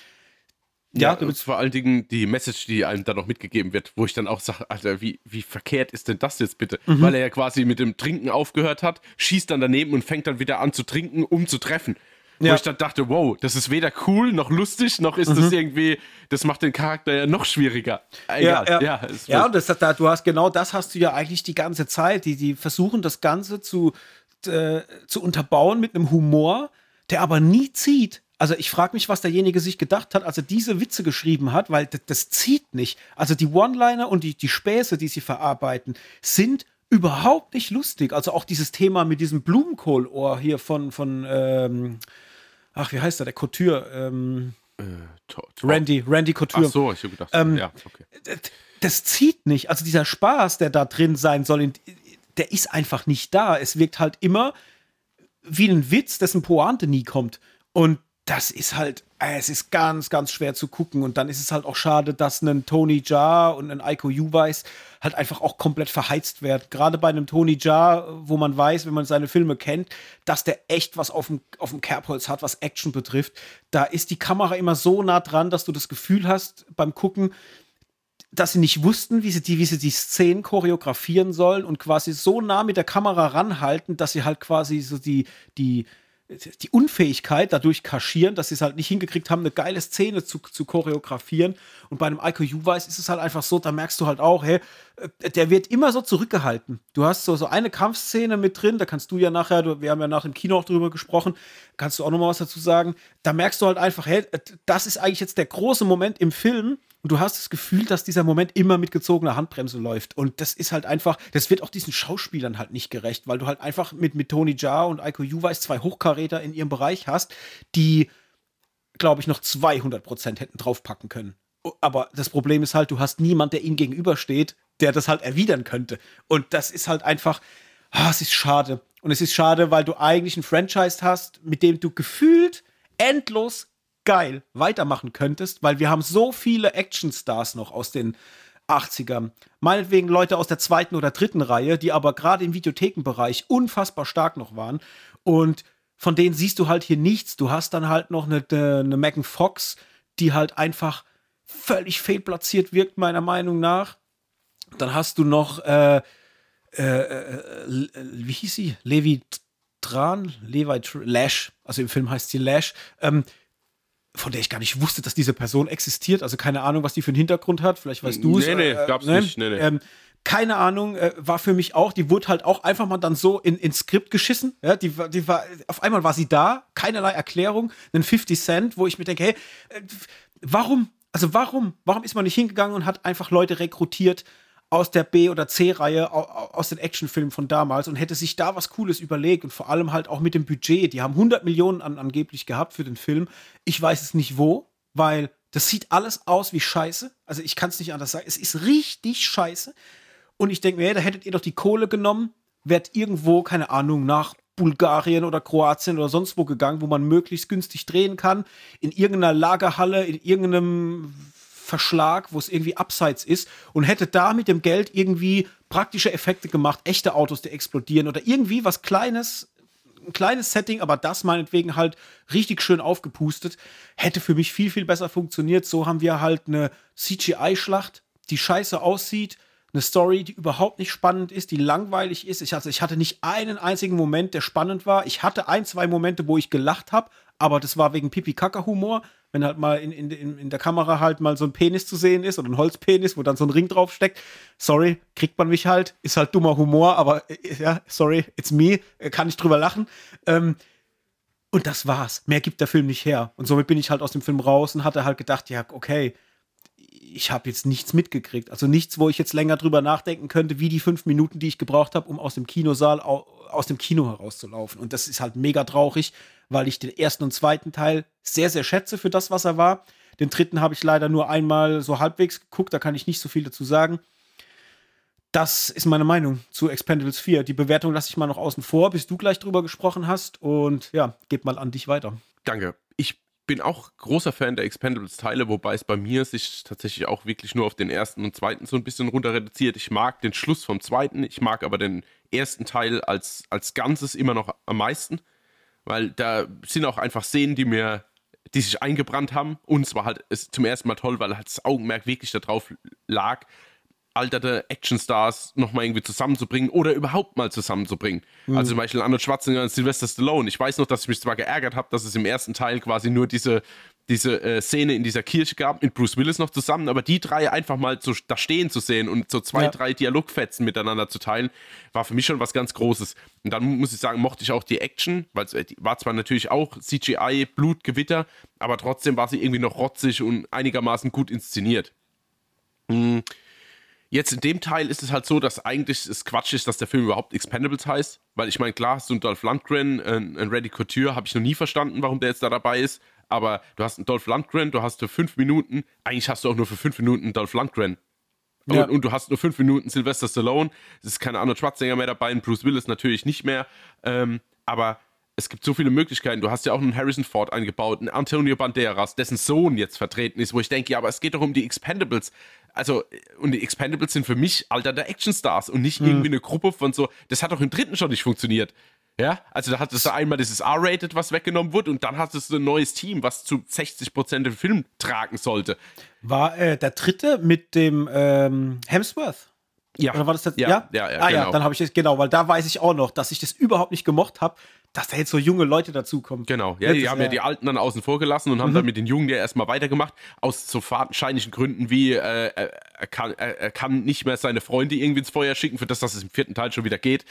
ja, ja vor allen Dingen die Message, die einem dann noch mitgegeben wird, wo ich dann auch sage, Alter, wie, wie verkehrt ist denn das jetzt bitte? Mhm. Weil er ja quasi mit dem Trinken aufgehört hat, schießt dann daneben und fängt dann wieder an zu trinken, um zu treffen. Ja. Wo ich dann dachte, wow, das ist weder cool noch lustig, noch ist mhm. das irgendwie, das macht den Charakter ja noch schwieriger. Egal. Ja, ja. ja, ja und das, da, du hast genau das hast du ja eigentlich die ganze Zeit. Die, die versuchen das Ganze zu, äh, zu unterbauen mit einem Humor, der aber nie zieht. Also ich frage mich, was derjenige sich gedacht hat, als er diese Witze geschrieben hat, weil das, das zieht nicht. Also die One-Liner und die, die Späße, die sie verarbeiten, sind überhaupt nicht lustig. Also auch dieses Thema mit diesem Blumenkohlohr hier von, von ähm, ach, wie heißt der, der Couture, ähm, äh, Randy, Randy Couture. Ach so, ich habe gedacht, ähm, ja, okay. Das zieht nicht. Also dieser Spaß, der da drin sein soll, der ist einfach nicht da. Es wirkt halt immer wie ein Witz, dessen Pointe nie kommt. Und das ist halt, es ist ganz, ganz schwer zu gucken. Und dann ist es halt auch schade, dass ein Tony Jaa und ein Aiko Uweis halt einfach auch komplett verheizt werden. Gerade bei einem Tony Jaa, wo man weiß, wenn man seine Filme kennt, dass der echt was auf dem, auf dem Kerbholz hat, was Action betrifft. Da ist die Kamera immer so nah dran, dass du das Gefühl hast beim Gucken, dass sie nicht wussten, wie sie die, wie sie die Szenen choreografieren sollen und quasi so nah mit der Kamera ranhalten, dass sie halt quasi so die, die, die Unfähigkeit dadurch kaschieren, dass sie es halt nicht hingekriegt haben, eine geile Szene zu, zu choreografieren. Und bei einem Iko Uweis ist es halt einfach so, da merkst du halt auch, hey, äh, der wird immer so zurückgehalten. Du hast so, so eine Kampfszene mit drin, da kannst du ja nachher, wir haben ja nach dem Kino auch drüber gesprochen, kannst du auch noch mal was dazu sagen. Da merkst du halt einfach, hey, das ist eigentlich jetzt der große Moment im Film, und du hast das Gefühl, dass dieser Moment immer mit gezogener Handbremse läuft. Und das ist halt einfach, das wird auch diesen Schauspielern halt nicht gerecht, weil du halt einfach mit, mit Tony Jaa und Aiko Uweis zwei Hochkaräter in ihrem Bereich hast, die, glaube ich, noch 200 Prozent hätten draufpacken können. Aber das Problem ist halt, du hast niemand, der ihnen gegenübersteht, der das halt erwidern könnte. Und das ist halt einfach, ah, es ist schade. Und es ist schade, weil du eigentlich ein Franchise hast, mit dem du gefühlt endlos geil weitermachen könntest, weil wir haben so viele Actionstars noch aus den 80ern. Meinetwegen Leute aus der zweiten oder dritten Reihe, die aber gerade im Videothekenbereich unfassbar stark noch waren. Und von denen siehst du halt hier nichts. Du hast dann halt noch eine, eine Megan Fox, die halt einfach völlig fehlplatziert wirkt, meiner Meinung nach. Dann hast du noch, äh, äh, äh, wie hieß sie? Levi Tran? Levi Tr Lash. Also im Film heißt sie Lash. Ähm, von der ich gar nicht wusste, dass diese Person existiert. Also keine Ahnung, was die für einen Hintergrund hat. Vielleicht weißt du es. Nee, nee, äh, gab's ne? nicht. Nee, nee. Ähm, keine Ahnung, äh, war für mich auch, die wurde halt auch einfach mal dann so in, ins Skript geschissen. Ja, die, die war, auf einmal war sie da, keinerlei Erklärung, einen 50 Cent, wo ich mir denke, hey, äh, warum, also warum, warum ist man nicht hingegangen und hat einfach Leute rekrutiert, aus der B- oder C-Reihe, aus den Actionfilmen von damals und hätte sich da was Cooles überlegt und vor allem halt auch mit dem Budget. Die haben 100 Millionen an, angeblich gehabt für den Film. Ich weiß es nicht wo, weil das sieht alles aus wie Scheiße. Also ich kann es nicht anders sagen. Es ist richtig Scheiße. Und ich denke mir, hey, da hättet ihr doch die Kohle genommen, wärt irgendwo, keine Ahnung, nach Bulgarien oder Kroatien oder sonst wo gegangen, wo man möglichst günstig drehen kann, in irgendeiner Lagerhalle, in irgendeinem Verschlag, wo es irgendwie abseits ist und hätte da mit dem Geld irgendwie praktische Effekte gemacht, echte Autos, die explodieren oder irgendwie was Kleines, ein kleines Setting, aber das meinetwegen halt richtig schön aufgepustet, hätte für mich viel, viel besser funktioniert. So haben wir halt eine CGI-Schlacht, die scheiße aussieht, eine Story, die überhaupt nicht spannend ist, die langweilig ist. Ich, also ich hatte nicht einen einzigen Moment, der spannend war. Ich hatte ein, zwei Momente, wo ich gelacht habe, aber das war wegen Pipi-Kaka-Humor wenn halt mal in, in, in der Kamera halt mal so ein Penis zu sehen ist oder ein Holzpenis, wo dann so ein Ring draufsteckt. Sorry, kriegt man mich halt. Ist halt dummer Humor, aber äh, ja, sorry, it's me. Äh, kann ich drüber lachen. Ähm, und das war's. Mehr gibt der Film nicht her. Und somit bin ich halt aus dem Film raus und hatte halt gedacht, ja, okay, ich habe jetzt nichts mitgekriegt. Also nichts, wo ich jetzt länger drüber nachdenken könnte, wie die fünf Minuten, die ich gebraucht habe, um aus dem Kinosaal, aus dem Kino herauszulaufen. Und das ist halt mega traurig, weil ich den ersten und zweiten Teil sehr, sehr schätze für das, was er war. Den dritten habe ich leider nur einmal so halbwegs geguckt, da kann ich nicht so viel dazu sagen. Das ist meine Meinung zu Expendables 4. Die Bewertung lasse ich mal noch außen vor, bis du gleich drüber gesprochen hast. Und ja, gib mal an dich weiter. Danke. Ich bin auch großer Fan der Expendables-Teile, wobei es bei mir sich tatsächlich auch wirklich nur auf den ersten und zweiten so ein bisschen runter reduziert. Ich mag den Schluss vom zweiten, ich mag aber den ersten Teil als, als Ganzes immer noch am meisten, weil da sind auch einfach Szenen, die mir, die sich eingebrannt haben. Und es war halt zum ersten Mal toll, weil halt das Augenmerk wirklich darauf lag, alterte Actionstars nochmal irgendwie zusammenzubringen oder überhaupt mal zusammenzubringen. Mhm. Also zum Beispiel Arnold Schwarzenegger und Sylvester Stallone. Ich weiß noch, dass ich mich zwar geärgert habe, dass es im ersten Teil quasi nur diese, diese äh, Szene in dieser Kirche gab, mit Bruce Willis noch zusammen, aber die drei einfach mal so da stehen zu sehen und so zwei, ja. drei Dialogfetzen miteinander zu teilen, war für mich schon was ganz Großes. Und dann muss ich sagen, mochte ich auch die Action, weil es äh, war zwar natürlich auch CGI, Blutgewitter, aber trotzdem war sie irgendwie noch rotzig und einigermaßen gut inszeniert. Mhm. Jetzt in dem Teil ist es halt so, dass eigentlich es Quatsch ist, dass der Film überhaupt Expendables heißt. Weil ich meine, klar, hast du einen Dolph Lundgren, einen, einen Reddy Couture, habe ich noch nie verstanden, warum der jetzt da dabei ist. Aber du hast einen Dolph Lundgren, du hast für fünf Minuten, eigentlich hast du auch nur für fünf Minuten einen Dolph Lundgren. Ja. Und, und, du hast nur fünf Minuten Sylvester Stallone. Es ist keine Arnold Schwarzenegger mehr dabei, und Bruce Willis natürlich nicht mehr. Ähm, aber es gibt so viele Möglichkeiten. Du hast ja auch einen Harrison Ford eingebaut, einen Antonio Banderas, dessen Sohn jetzt vertreten ist, wo ich denke, ja, aber es geht doch um die Expendables also, und die Expendables sind für mich Alter der Actionstars und nicht mhm. irgendwie eine Gruppe von so, das hat doch im dritten schon nicht funktioniert. Ja, also da hattest du einmal dieses R-Rated, was weggenommen wurde, und dann hattest du ein neues Team, was zu 60% den Film tragen sollte. War äh, der dritte mit dem ähm, Hemsworth? Ja. Oder war das der, ja, ja? ja, ja ah, genau. ja, dann habe ich es, genau, weil da weiß ich auch noch, dass ich das überhaupt nicht gemocht habe, dass da jetzt so junge Leute dazukommen. Genau, ja, die haben ja die Alten dann außen vor gelassen und haben mhm. dann mit den Jungen ja erstmal weitergemacht, aus so fadenscheinlichen Gründen wie äh, er, kann, er, er, kann nicht mehr seine Freunde irgendwie ins Feuer schicken, für das, dass es im vierten Teil schon wieder geht.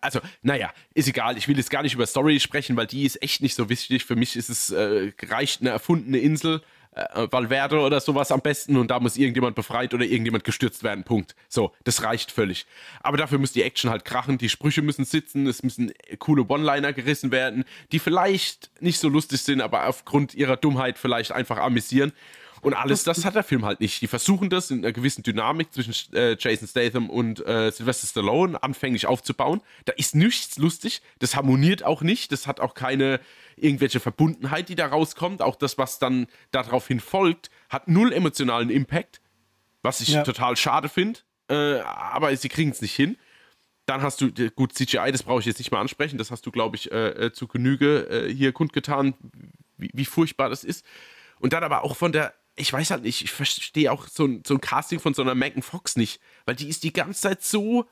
Also, naja, ist egal. Ich will jetzt gar nicht über Story sprechen, weil die ist echt nicht so wichtig. Für mich ist es äh, reicht eine erfundene Insel äh, Valverde oder sowas am besten und da muss irgendjemand befreit oder irgendjemand gestürzt werden. Punkt. So, das reicht völlig. Aber dafür muss die Action halt krachen, die Sprüche müssen sitzen, es müssen coole One-Liner gerissen werden, die vielleicht nicht so lustig sind, aber aufgrund ihrer Dummheit vielleicht einfach amüsieren. Und alles das hat der Film halt nicht. Die versuchen das in einer gewissen Dynamik zwischen äh, Jason Statham und äh, Sylvester Stallone anfänglich aufzubauen. Da ist nichts lustig, das harmoniert auch nicht, das hat auch keine irgendwelche Verbundenheit, die da rauskommt. Auch das, was dann daraufhin folgt, hat null emotionalen Impact, was ich ja. total schade finde. Äh, aber sie kriegen es nicht hin. Dann hast du, gut, CGI, das brauche ich jetzt nicht mal ansprechen, das hast du, glaube ich, äh, äh, zu Genüge äh, hier kundgetan, wie, wie, furchtbar das ist. Und dann aber auch von der, ich weiß halt nicht, ich verstehe auch so ein, so ein Casting von so einer Megan Fox nicht, weil die ist die ganze Zeit so,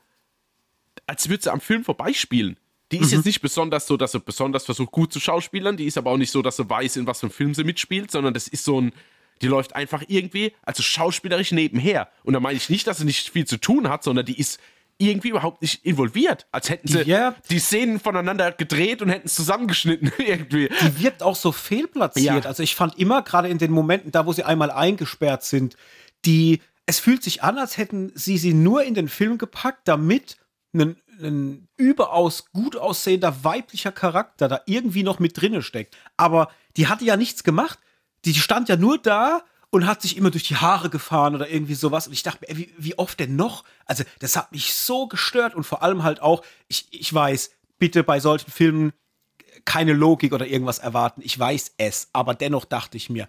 als würde sie am Film vorbeispielen. Die ist mhm. jetzt nicht besonders so, dass sie besonders versucht, gut zu schauspielern. Die ist aber auch nicht so, dass sie weiß, in was für einem Film sie mitspielt, sondern das ist so ein, die läuft einfach irgendwie, also schauspielerisch nebenher. Und da meine ich nicht, dass sie nicht viel zu tun hat, sondern die ist irgendwie überhaupt nicht involviert. Als hätten sie ja. die Szenen voneinander gedreht und hätten es zusammengeschnitten irgendwie. Die wirkt auch so fehlplatziert. Ja. Also ich fand immer, gerade in den Momenten, da wo sie einmal eingesperrt sind, die, es fühlt sich an, als hätten sie sie nur in den Film gepackt, damit ein ein überaus gut aussehender weiblicher Charakter da irgendwie noch mit drinne steckt. Aber die hatte ja nichts gemacht. Die stand ja nur da und hat sich immer durch die Haare gefahren oder irgendwie sowas. Und ich dachte mir, wie, wie oft denn noch? Also, das hat mich so gestört und vor allem halt auch, ich, ich weiß, bitte bei solchen Filmen keine Logik oder irgendwas erwarten. Ich weiß es, aber dennoch dachte ich mir,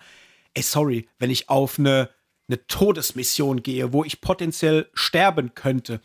ey, sorry, wenn ich auf eine, eine Todesmission gehe, wo ich potenziell sterben könnte,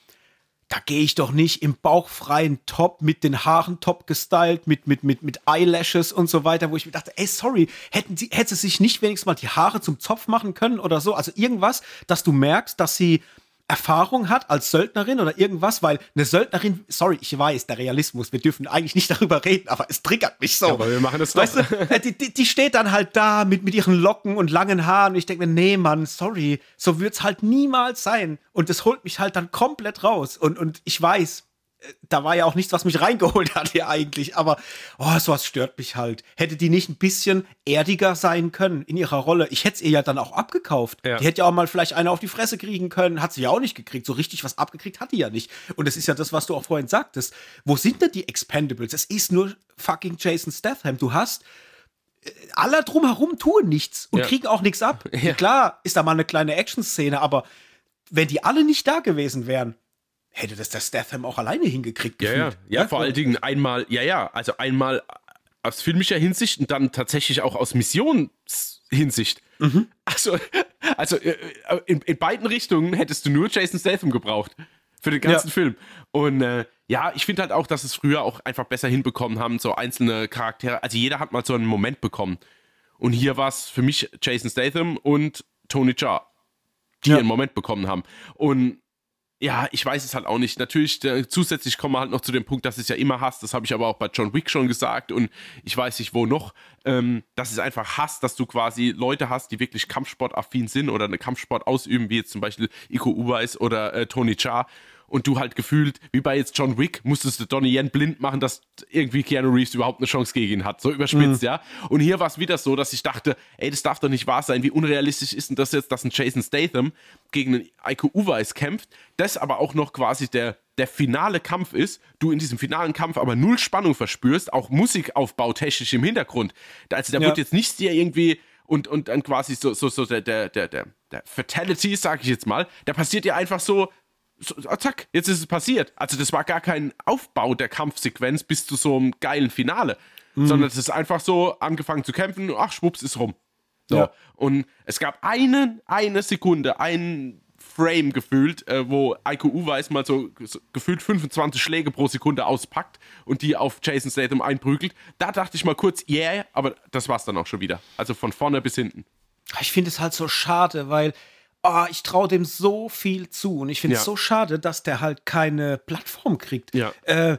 da gehe ich doch nicht im bauchfreien Top mit den Haaren top gestylt, mit, mit, mit, mit Eyelashes und so weiter, wo ich mir dachte, ey, sorry, hätten sie, hätte sie sich nicht wenigstens mal die Haare zum Zopf machen können oder so? Also irgendwas, dass du merkst, dass sie Erfahrung hat als Söldnerin oder irgendwas, weil eine Söldnerin, sorry, ich weiß, der Realismus, wir dürfen eigentlich nicht darüber reden, aber es triggert mich so. Ja, aber wir machen das weißt doch. Du, äh, die, die, die, steht dann halt da mit, mit ihren Locken und langen Haaren und ich denke mir, nee, Mann, sorry, so wird's halt niemals sein. Und das holt mich halt dann komplett raus. Und, und ich weiß, da war ja auch nichts, was mich reingeholt hat hier eigentlich. Aber oh, sowas stört mich halt. Hätte die nicht ein bisschen erdiger sein können in ihrer Rolle? Ich hätte es ihr ja dann auch abgekauft. Ja. Die hätte ja auch mal vielleicht eine auf die Fresse kriegen können. Hat sie ja auch nicht gekriegt. So richtig was abgekriegt hat die ja nicht. Und das ist ja das, was du auch vorhin sagtest. Wo sind denn die Expendables? Es ist nur fucking Jason Statham. Du hast äh, alle drumherum tun nichts und ja. kriegen auch nichts ab. Ja. Klar ist da mal eine kleine Action-Szene, aber wenn die alle nicht da gewesen wären, hätte das der Statham auch alleine hingekriegt. Ja, ja, ja, vor allen Dingen einmal, ja, ja, also einmal aus filmischer Hinsicht und dann tatsächlich auch aus Missionshinsicht. Mhm. Also, also äh, in, in, beiden Richtungen hättest du nur Jason Statham gebraucht für den ganzen ja. Film. Und äh, ja, ich finde halt auch, dass es früher auch einfach besser hinbekommen haben, so einzelne Charaktere. Also jeder hat mal so einen Moment bekommen. Und hier war es für mich Jason Statham und Tony Jaa, die ja. einen Moment bekommen haben. Und ja, ich weiß es halt auch nicht. Natürlich, der, zusätzlich kommen wir halt noch zu dem Punkt, dass es ja immer hasst. Das habe ich aber auch bei John Wick schon gesagt und ich weiß nicht, wo noch. Ähm, dass es einfach hasst, dass du quasi Leute hast, die wirklich kampfsportaffin sind oder eine Kampfsport ausüben, wie jetzt zum Beispiel Iko Uweis oder äh, Tony Cha und du halt gefühlt, wie bei jetzt John Wick, musstest du Donnie Yen blind machen, dass irgendwie Keanu Reeves überhaupt eine Chance gegen ihn hat. So überspitzt, mhm. ja. Und hier war es wieder so, dass ich dachte, ey, das darf doch nicht wahr sein. Wie unrealistisch ist denn das jetzt, dass ein Jason Statham gegen einen Iko Uweis kämpft, das aber auch noch quasi der, der finale Kampf ist, du in diesem finalen Kampf aber null Spannung verspürst, auch Musikaufbau technisch im Hintergrund. Also da ja. wird jetzt nichts dir irgendwie und, und dann quasi so, so, so der, der, der, der, der Fatality, sag ich jetzt mal, der passiert dir einfach so so, zack, jetzt ist es passiert. Also das war gar kein Aufbau der Kampfsequenz bis zu so einem geilen Finale, mhm. sondern es ist einfach so angefangen zu kämpfen, ach, schwupps, ist rum. So. Ja. Und es gab eine, eine Sekunde, einen Frame gefühlt, äh, wo Aiko Uweis mal so, so, gefühlt 25 Schläge pro Sekunde auspackt und die auf Jason Statham einprügelt. Da dachte ich mal kurz, yeah, aber das war's dann auch schon wieder. Also von vorne bis hinten. Ich finde es halt so schade, weil oh, ich traue dem so viel zu. Und ich finde es ja. so schade, dass der halt keine Plattform kriegt. Ja. Äh,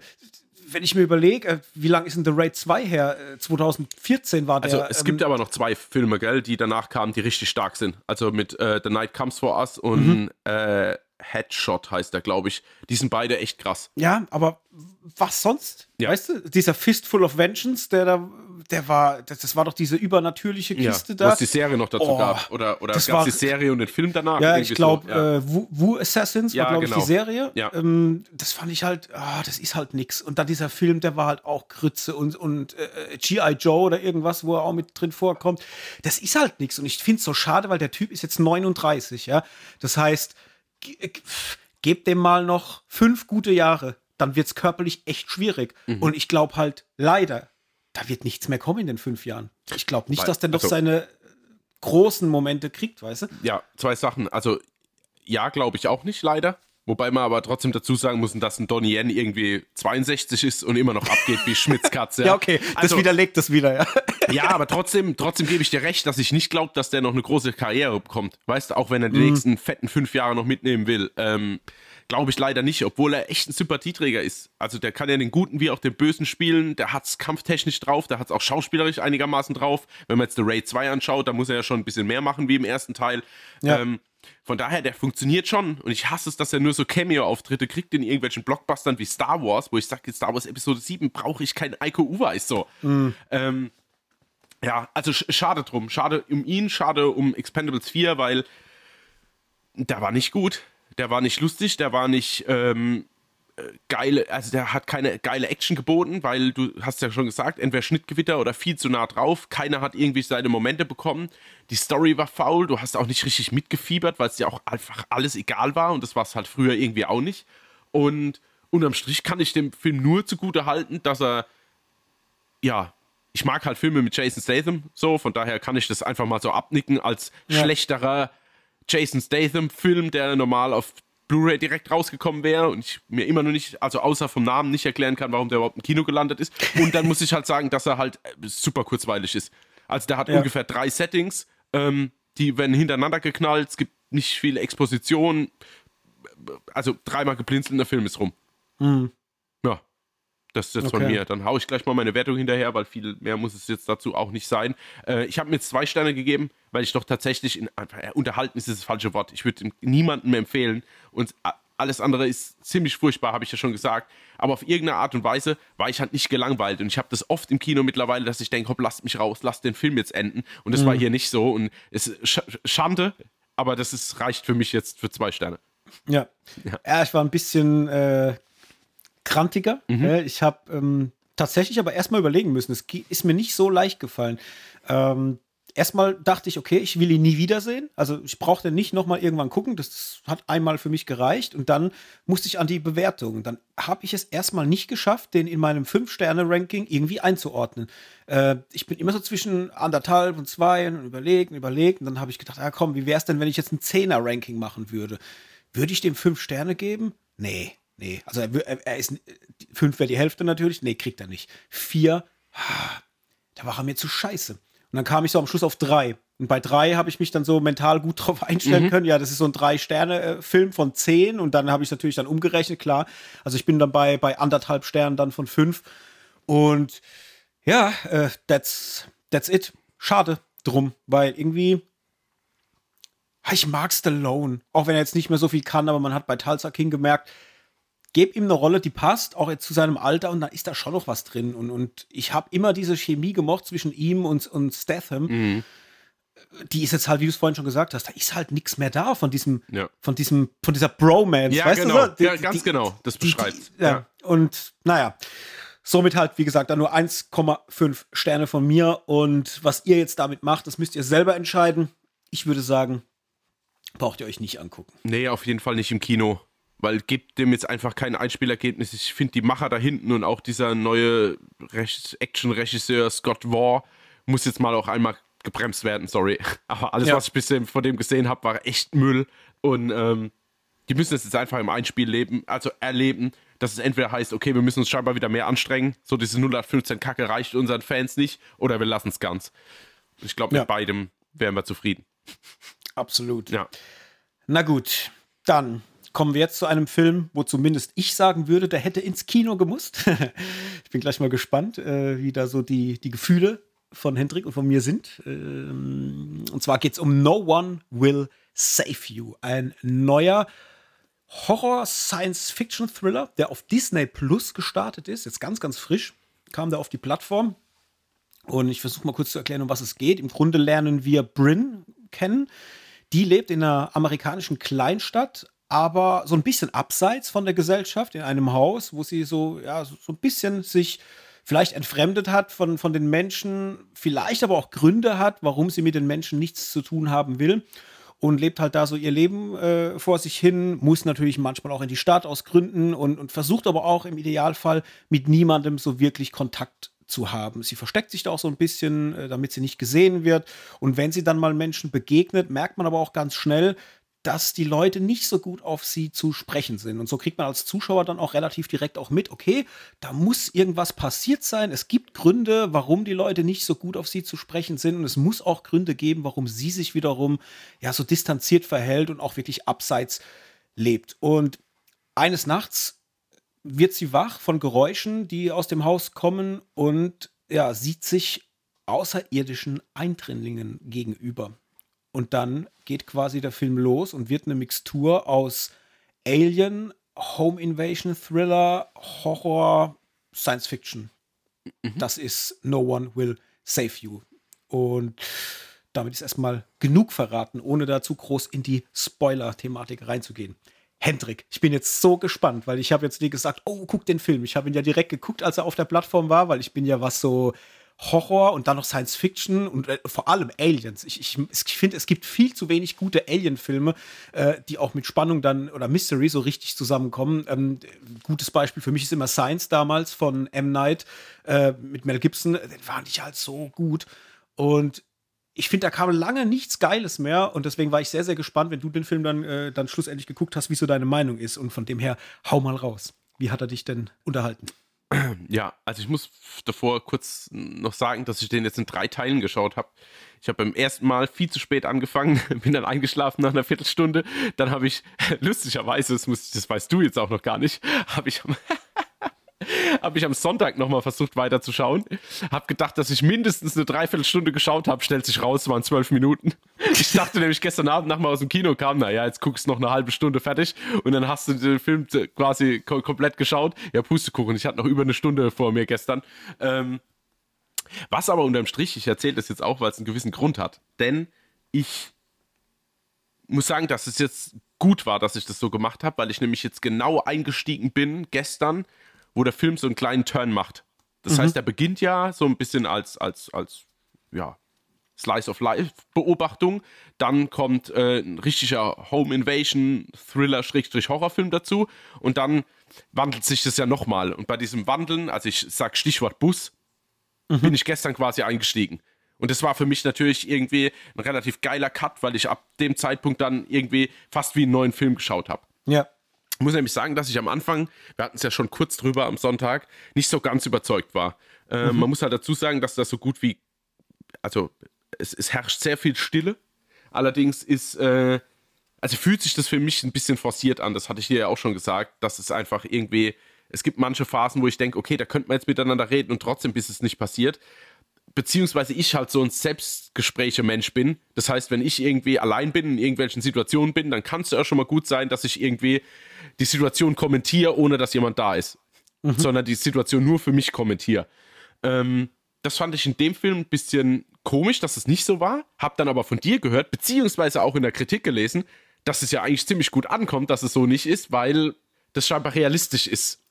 wenn ich mir überlege, äh, wie lange ist denn The Raid 2 her? 2014 äh, war der. Also es ähm, gibt aber noch zwei Filme, gell, die danach kamen, die richtig stark sind. Also mit äh, The Night Comes For Us und mhm. äh, Headshot heißt der, glaube ich. Die sind beide echt krass. Ja, aber was sonst? Ja. Weißt du, dieser Fistful of Vengeance, der da, der war, das, das war doch diese übernatürliche Kiste ja, da. Was die Serie noch dazu oh, gab. Oder, oder das gab die Serie und den Film danach? Ja, ich glaube, so. ja. äh, Wu, Assassins ja, war, glaube genau. ich, die Serie. Ja. Ähm, das fand ich halt, ah, das ist halt nix. Und dann dieser Film, der war halt auch Grütze und, und äh, G.I. Joe oder irgendwas, wo er auch mit drin vorkommt. Das ist halt nix. Und ich finde es so schade, weil der Typ ist jetzt 39, ja. Das heißt, gebt dem mal noch fünf gute Jahre, dann wird es körperlich echt schwierig. Mhm. Und ich glaube halt leider, da wird nichts mehr kommen in den fünf Jahren. Ich glaube nicht, Weil, dass der noch also, seine großen Momente kriegt, weißt du? Ja, zwei Sachen. Also, ja, glaube ich auch nicht, leider. Wobei man aber trotzdem dazu sagen muss, dass ein Donnie Yen irgendwie 62 ist und immer noch abgeht wie Schmitz Katze. ja, okay, das also, widerlegt das wieder, ja. ja, aber trotzdem, trotzdem gebe ich dir recht, dass ich nicht glaube, dass der noch eine große Karriere bekommt. Weißt du, auch wenn er die mhm. nächsten fetten fünf Jahre noch mitnehmen will. Ähm, glaube ich leider nicht, obwohl er echt ein Sympathieträger ist. Also der kann ja den Guten wie auch den Bösen spielen, der hat es kampftechnisch drauf, der hat es auch schauspielerisch einigermaßen drauf. Wenn man jetzt The Raid 2 anschaut, da muss er ja schon ein bisschen mehr machen wie im ersten Teil. Ja. Ähm, von daher, der funktioniert schon. Und ich hasse es, dass er nur so Cameo-Auftritte kriegt in irgendwelchen Blockbustern wie Star Wars, wo ich sage, Star Wars Episode 7 brauche ich keinen Eiko Uweis so. Mhm. Ähm, ja, also sch schade drum. Schade um ihn, schade um Expendables 4, weil der war nicht gut. Der war nicht lustig, der war nicht ähm, geile, also der hat keine geile Action geboten, weil du hast ja schon gesagt, entweder Schnittgewitter oder viel zu nah drauf. Keiner hat irgendwie seine Momente bekommen. Die Story war faul, du hast auch nicht richtig mitgefiebert, weil es dir auch einfach alles egal war und das war es halt früher irgendwie auch nicht. Und unterm Strich kann ich dem Film nur zugute halten, dass er, ja, ich mag halt Filme mit Jason Statham, so, von daher kann ich das einfach mal so abnicken als ja. schlechterer Jason Statham-Film, der normal auf Blu-ray direkt rausgekommen wäre und ich mir immer noch nicht, also außer vom Namen nicht erklären kann, warum der überhaupt im Kino gelandet ist. Und dann muss ich halt sagen, dass er halt äh, super kurzweilig ist. Also der hat ja. ungefähr drei Settings, ähm, die werden hintereinander geknallt, es gibt nicht viel Exposition. Also dreimal geblinzelt der Film ist rum. Mhm. Das ist jetzt okay. von mir. Dann haue ich gleich mal meine Wertung hinterher, weil viel mehr muss es jetzt dazu auch nicht sein. Äh, ich habe mir jetzt zwei Sterne gegeben, weil ich doch tatsächlich in, äh, unterhalten ist das falsche Wort. Ich würde niemandem empfehlen und alles andere ist ziemlich furchtbar, habe ich ja schon gesagt. Aber auf irgendeine Art und Weise war ich halt nicht gelangweilt. Und ich habe das oft im Kino mittlerweile, dass ich denke, hopp, lasst mich raus, lasst den Film jetzt enden. Und das mhm. war hier nicht so. Und es ist Sch Schande, aber das ist, reicht für mich jetzt für zwei Sterne. Ja. Ja, ja ich war ein bisschen äh, krantiger. Mhm. Ich habe ähm, tatsächlich aber erstmal überlegen müssen. Es ist mir nicht so leicht gefallen. Ähm, erstmal dachte ich, okay, ich will ihn nie wiedersehen. Also ich brauchte nicht nochmal irgendwann gucken. Das hat einmal für mich gereicht. Und dann musste ich an die Bewertung. Dann habe ich es erstmal nicht geschafft, den in meinem Fünf-Sterne-Ranking irgendwie einzuordnen. Äh, ich bin immer so zwischen anderthalb und zwei und überlegt und überlegt. Und dann habe ich gedacht, ja komm, wie wäre es denn, wenn ich jetzt ein Zehner-Ranking machen würde? Würde ich dem fünf Sterne geben? Nee, nee. Also er, er ist, fünf wäre die Hälfte natürlich. Nee, kriegt er nicht. Vier, ah, da war er mir zu scheiße. Und dann kam ich so am Schluss auf drei. Und bei drei habe ich mich dann so mental gut drauf einstellen mhm. können. Ja, das ist so ein Drei-Sterne-Film von zehn. Und dann habe ich natürlich dann umgerechnet, klar. Also ich bin dann bei, bei anderthalb Sternen dann von fünf. Und ja, äh, that's, that's it. Schade drum, weil irgendwie. Ich mag Stallone. Auch wenn er jetzt nicht mehr so viel kann, aber man hat bei Tulsa King gemerkt, gebe ihm eine Rolle, die passt, auch jetzt zu seinem Alter, und da ist da schon noch was drin. Und, und ich habe immer diese Chemie gemocht zwischen ihm und, und Statham. Mhm. Die ist jetzt halt, wie du es vorhin schon gesagt hast, da ist halt nichts mehr da von diesem, ja. von diesem, von dieser Bromance. Ja, weißt genau. Du, die, ja, ganz die, genau. Das beschreibt. Ja. ja. Und naja. Somit halt, wie gesagt, da nur 1,5 Sterne von mir. Und was ihr jetzt damit macht, das müsst ihr selber entscheiden. Ich würde sagen, braucht ihr euch nicht angucken. Nee, auf jeden Fall nicht im Kino weil gibt dem jetzt einfach kein Einspielergebnis. Ich finde die Macher da hinten und auch dieser neue Action-Regisseur Scott Waugh muss jetzt mal auch einmal gebremst werden, sorry. Aber alles, ja. was ich bisher von dem gesehen habe, war echt Müll. Und ähm, die müssen es jetzt einfach im Einspiel leben, also erleben, dass es entweder heißt, okay, wir müssen uns scheinbar wieder mehr anstrengen, so diese 015 Kacke reicht unseren Fans nicht, oder wir lassen es ganz. Ich glaube, mit ja. beidem wären wir zufrieden. Absolut. Ja. Na gut, dann kommen wir jetzt zu einem Film, wo zumindest ich sagen würde, der hätte ins Kino gemusst. ich bin gleich mal gespannt, äh, wie da so die, die Gefühle von Hendrik und von mir sind. Ähm, und zwar geht es um No One Will Save You. Ein neuer Horror-Science-Fiction-Thriller, der auf Disney Plus gestartet ist. Jetzt ganz, ganz frisch kam der auf die Plattform. Und ich versuche mal kurz zu erklären, um was es geht. Im Grunde lernen wir Bryn kennen. Die lebt in einer amerikanischen Kleinstadt aber so ein bisschen abseits von der Gesellschaft in einem Haus, wo sie so, ja, so, ein bisschen sich vielleicht entfremdet hat von, von den Menschen, vielleicht aber auch Gründe hat, warum sie mit den Menschen nichts zu tun haben will und lebt halt da so ihr Leben äh, vor sich hin, muss natürlich manchmal auch in die Stadt aus Gründen und, und versucht aber auch im Idealfall mit niemandem so wirklich Kontakt zu haben. Sie versteckt sich da auch so ein bisschen, äh, damit sie nicht gesehen wird. Und wenn sie dann mal Menschen begegnet, merkt man aber auch ganz schnell, dass die Leute nicht so gut auf sie zu sprechen sind. Und so kriegt man als Zuschauer dann auch relativ direkt auch mit, okay, da muss irgendwas passiert sein. Es gibt Gründe, warum die Leute nicht so gut auf sie zu sprechen sind. Und es muss auch Gründe geben, warum sie sich wiederum ja so distanziert verhält und auch wirklich abseits lebt. Und eines Nachts wird sie wach von Geräuschen, die aus dem Haus kommen und ja, sieht sich außerirdischen Eindringlingen gegenüber. Und dann geht quasi der Film los und wird eine Mixtur aus Alien, Home Invasion, Thriller, Horror, Science Fiction. Mhm. Das ist No One Will Save You. Und damit ist erstmal genug verraten, ohne dazu groß in die Spoiler-Thematik reinzugehen. Hendrik, ich bin jetzt so gespannt, weil ich habe jetzt dir gesagt, oh, guck den Film. Ich habe ihn ja direkt geguckt, als er auf der Plattform war, weil ich bin ja was so Horror und dann noch Science Fiction und äh, vor allem Aliens. Ich, ich, ich finde, es gibt viel zu wenig gute Alien-Filme, äh, die auch mit Spannung dann oder Mystery so richtig zusammenkommen. Ähm, gutes Beispiel für mich ist immer Science damals von M. Night äh, mit Mel Gibson. Den fand ich halt so gut. Und ich finde, da kam lange nichts Geiles mehr und deswegen war ich sehr, sehr gespannt, wenn du den Film dann, äh, dann schlussendlich geguckt hast, wie so deine Meinung ist. Und von dem her, hau mal raus. Wie hat er dich denn unterhalten? Ja, also ich muss davor kurz noch sagen, dass ich den jetzt in drei Teilen geschaut habe. Ich habe beim ersten Mal viel zu spät angefangen, bin dann eingeschlafen nach einer Viertelstunde. Dann habe ich, lustigerweise, das, muss, das weißt du jetzt auch noch gar nicht, habe ich habe ich am Sonntag nochmal versucht weiterzuschauen. Habe gedacht, dass ich mindestens eine Dreiviertelstunde geschaut habe. Stellt sich raus, waren zwölf Minuten. Ich dachte nämlich gestern Abend nach mal aus dem Kino kam, naja, jetzt guckst du noch eine halbe Stunde fertig und dann hast du den Film quasi komplett geschaut. Ja, Pustekuchen, ich hatte noch über eine Stunde vor mir gestern. Ähm, was aber unterm Strich, ich erzähle das jetzt auch, weil es einen gewissen Grund hat. Denn ich muss sagen, dass es jetzt gut war, dass ich das so gemacht habe, weil ich nämlich jetzt genau eingestiegen bin gestern wo der Film so einen kleinen Turn macht. Das mhm. heißt, er beginnt ja so ein bisschen als, als, als, ja, Slice of Life Beobachtung. Dann kommt äh, ein richtiger Home Invasion Thriller Horrorfilm dazu und dann wandelt sich das ja nochmal. Und bei diesem Wandeln, also ich sag Stichwort Bus, mhm. bin ich gestern quasi eingestiegen. Und das war für mich natürlich irgendwie ein relativ geiler Cut, weil ich ab dem Zeitpunkt dann irgendwie fast wie einen neuen Film geschaut habe. Ja. Ich muss nämlich sagen, dass ich am Anfang, wir hatten es ja schon kurz drüber am Sonntag, nicht so ganz überzeugt war. Äh, mhm. Man muss halt dazu sagen, dass das so gut wie, also es, es herrscht sehr viel Stille. Allerdings ist, äh, also fühlt sich das für mich ein bisschen forciert an. Das hatte ich dir ja auch schon gesagt, dass es einfach irgendwie, es gibt manche Phasen, wo ich denke, okay, da könnte man jetzt miteinander reden und trotzdem, bis es nicht passiert beziehungsweise ich halt so ein Selbstgespräche-Mensch bin. Das heißt, wenn ich irgendwie allein bin, in irgendwelchen Situationen bin, dann kann es ja schon mal gut sein, dass ich irgendwie die Situation kommentiere, ohne dass jemand da ist. Mhm. Sondern die Situation nur für mich kommentiere. Ähm, das fand ich in dem Film ein bisschen komisch, dass es nicht so war. Hab dann aber von dir gehört, beziehungsweise auch in der Kritik gelesen, dass es ja eigentlich ziemlich gut ankommt, dass es so nicht ist, weil das scheinbar realistisch ist.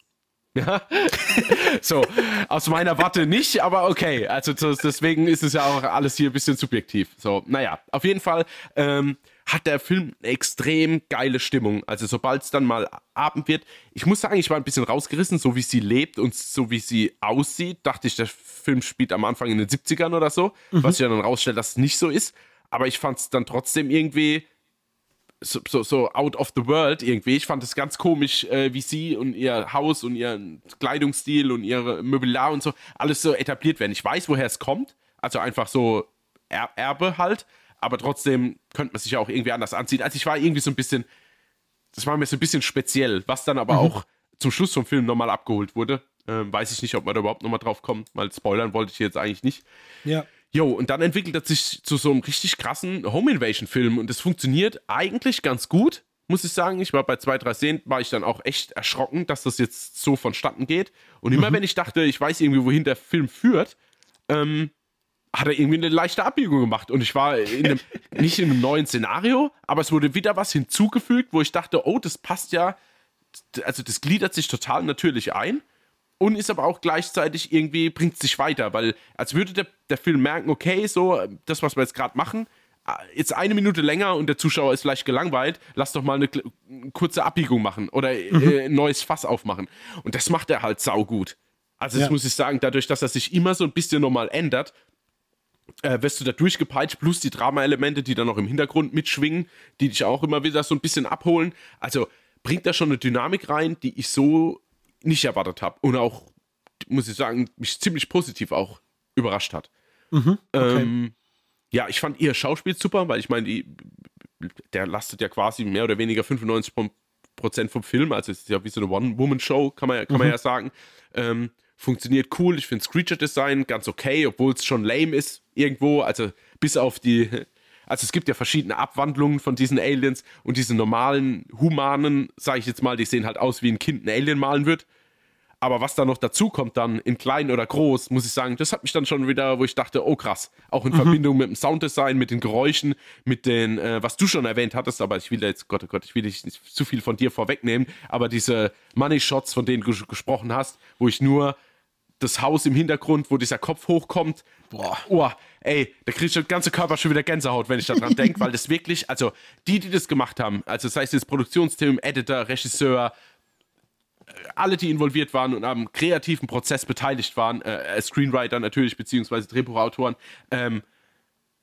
Ja, so, aus meiner Warte nicht, aber okay. Also deswegen ist es ja auch alles hier ein bisschen subjektiv. So, naja, auf jeden Fall ähm, hat der Film eine extrem geile Stimmung. Also sobald es dann mal Abend wird, ich muss sagen, ich war ein bisschen rausgerissen, so wie sie lebt und so wie sie aussieht, dachte ich, der Film spielt am Anfang in den 70ern oder so, mhm. was sich dann rausstellt, dass es nicht so ist. Aber ich fand es dann trotzdem irgendwie so, so, so out of the world irgendwie. Ich fand es ganz komisch, äh, wie sie und ihr Haus und ihren Kleidungsstil und ihre Möbelar und so alles so etabliert werden. Ich weiß, woher es kommt. Also einfach so er Erbe halt. Aber trotzdem könnte man sich ja auch irgendwie anders anziehen. Also ich war irgendwie so ein bisschen, das war mir so ein bisschen speziell, was dann aber mhm. auch zum Schluss vom Film nochmal abgeholt wurde. Ähm, weiß ich nicht, ob man da überhaupt nochmal drauf kommt, weil spoilern wollte ich jetzt eigentlich nicht. Ja. Jo, und dann entwickelt er sich zu so einem richtig krassen Home Invasion Film und es funktioniert eigentlich ganz gut, muss ich sagen. Ich war bei zwei, drei Szenen, war ich dann auch echt erschrocken, dass das jetzt so vonstatten geht. Und immer mhm. wenn ich dachte, ich weiß irgendwie, wohin der Film führt, ähm, hat er irgendwie eine leichte Abbiegung gemacht. Und ich war in einem, nicht in einem neuen Szenario, aber es wurde wieder was hinzugefügt, wo ich dachte, oh, das passt ja, also das gliedert sich total natürlich ein und ist aber auch gleichzeitig irgendwie, bringt sich weiter, weil als würde der, der Film merken, okay, so, das, was wir jetzt gerade machen, äh, jetzt eine Minute länger und der Zuschauer ist vielleicht gelangweilt, lass doch mal eine, kurze Abbiegung machen oder äh, mhm. ein neues Fass aufmachen. Und das macht er halt saugut. Also, das ja. muss ich sagen, dadurch, dass er sich immer so ein bisschen normal ändert, äh, wirst du da durchgepeitscht, plus die Drama-Elemente, die dann noch im Hintergrund mitschwingen, die dich auch immer wieder so ein bisschen abholen. Also bringt da schon eine Dynamik rein, die ich so nicht erwartet habe. Und auch, muss ich sagen, mich ziemlich positiv auch überrascht hat. Mhm, okay. ähm, ja, ich fand ihr Schauspiel super, weil ich meine, der lastet ja quasi mehr oder weniger 95 Prozent vom Film, also es ist ja wie so eine One-Woman-Show, kann, man, kann mhm. man ja sagen. Ähm, funktioniert cool, ich finde das Creature-Design ganz okay, obwohl es schon lame ist irgendwo, also bis auf die, also es gibt ja verschiedene Abwandlungen von diesen Aliens und diese normalen Humanen, sage ich jetzt mal, die sehen halt aus wie ein Kind ein Alien malen wird. Aber was da noch dazu kommt, dann in klein oder groß, muss ich sagen, das hat mich dann schon wieder, wo ich dachte, oh krass, auch in mhm. Verbindung mit dem Sounddesign, mit den Geräuschen, mit den, äh, was du schon erwähnt hattest, aber ich will jetzt, Gott, oh Gott, ich will nicht zu viel von dir vorwegnehmen, aber diese Money Shots, von denen du gesprochen hast, wo ich nur das Haus im Hintergrund, wo dieser Kopf hochkommt, boah, oh, ey, da kriege ich der ganze Körper schon wieder Gänsehaut, wenn ich daran denke, weil das wirklich, also die, die das gemacht haben, also sei es das Produktionsteam, Editor, Regisseur, alle, die involviert waren und am kreativen Prozess beteiligt waren, äh, Screenwriter natürlich, beziehungsweise Drehbuchautoren, ähm,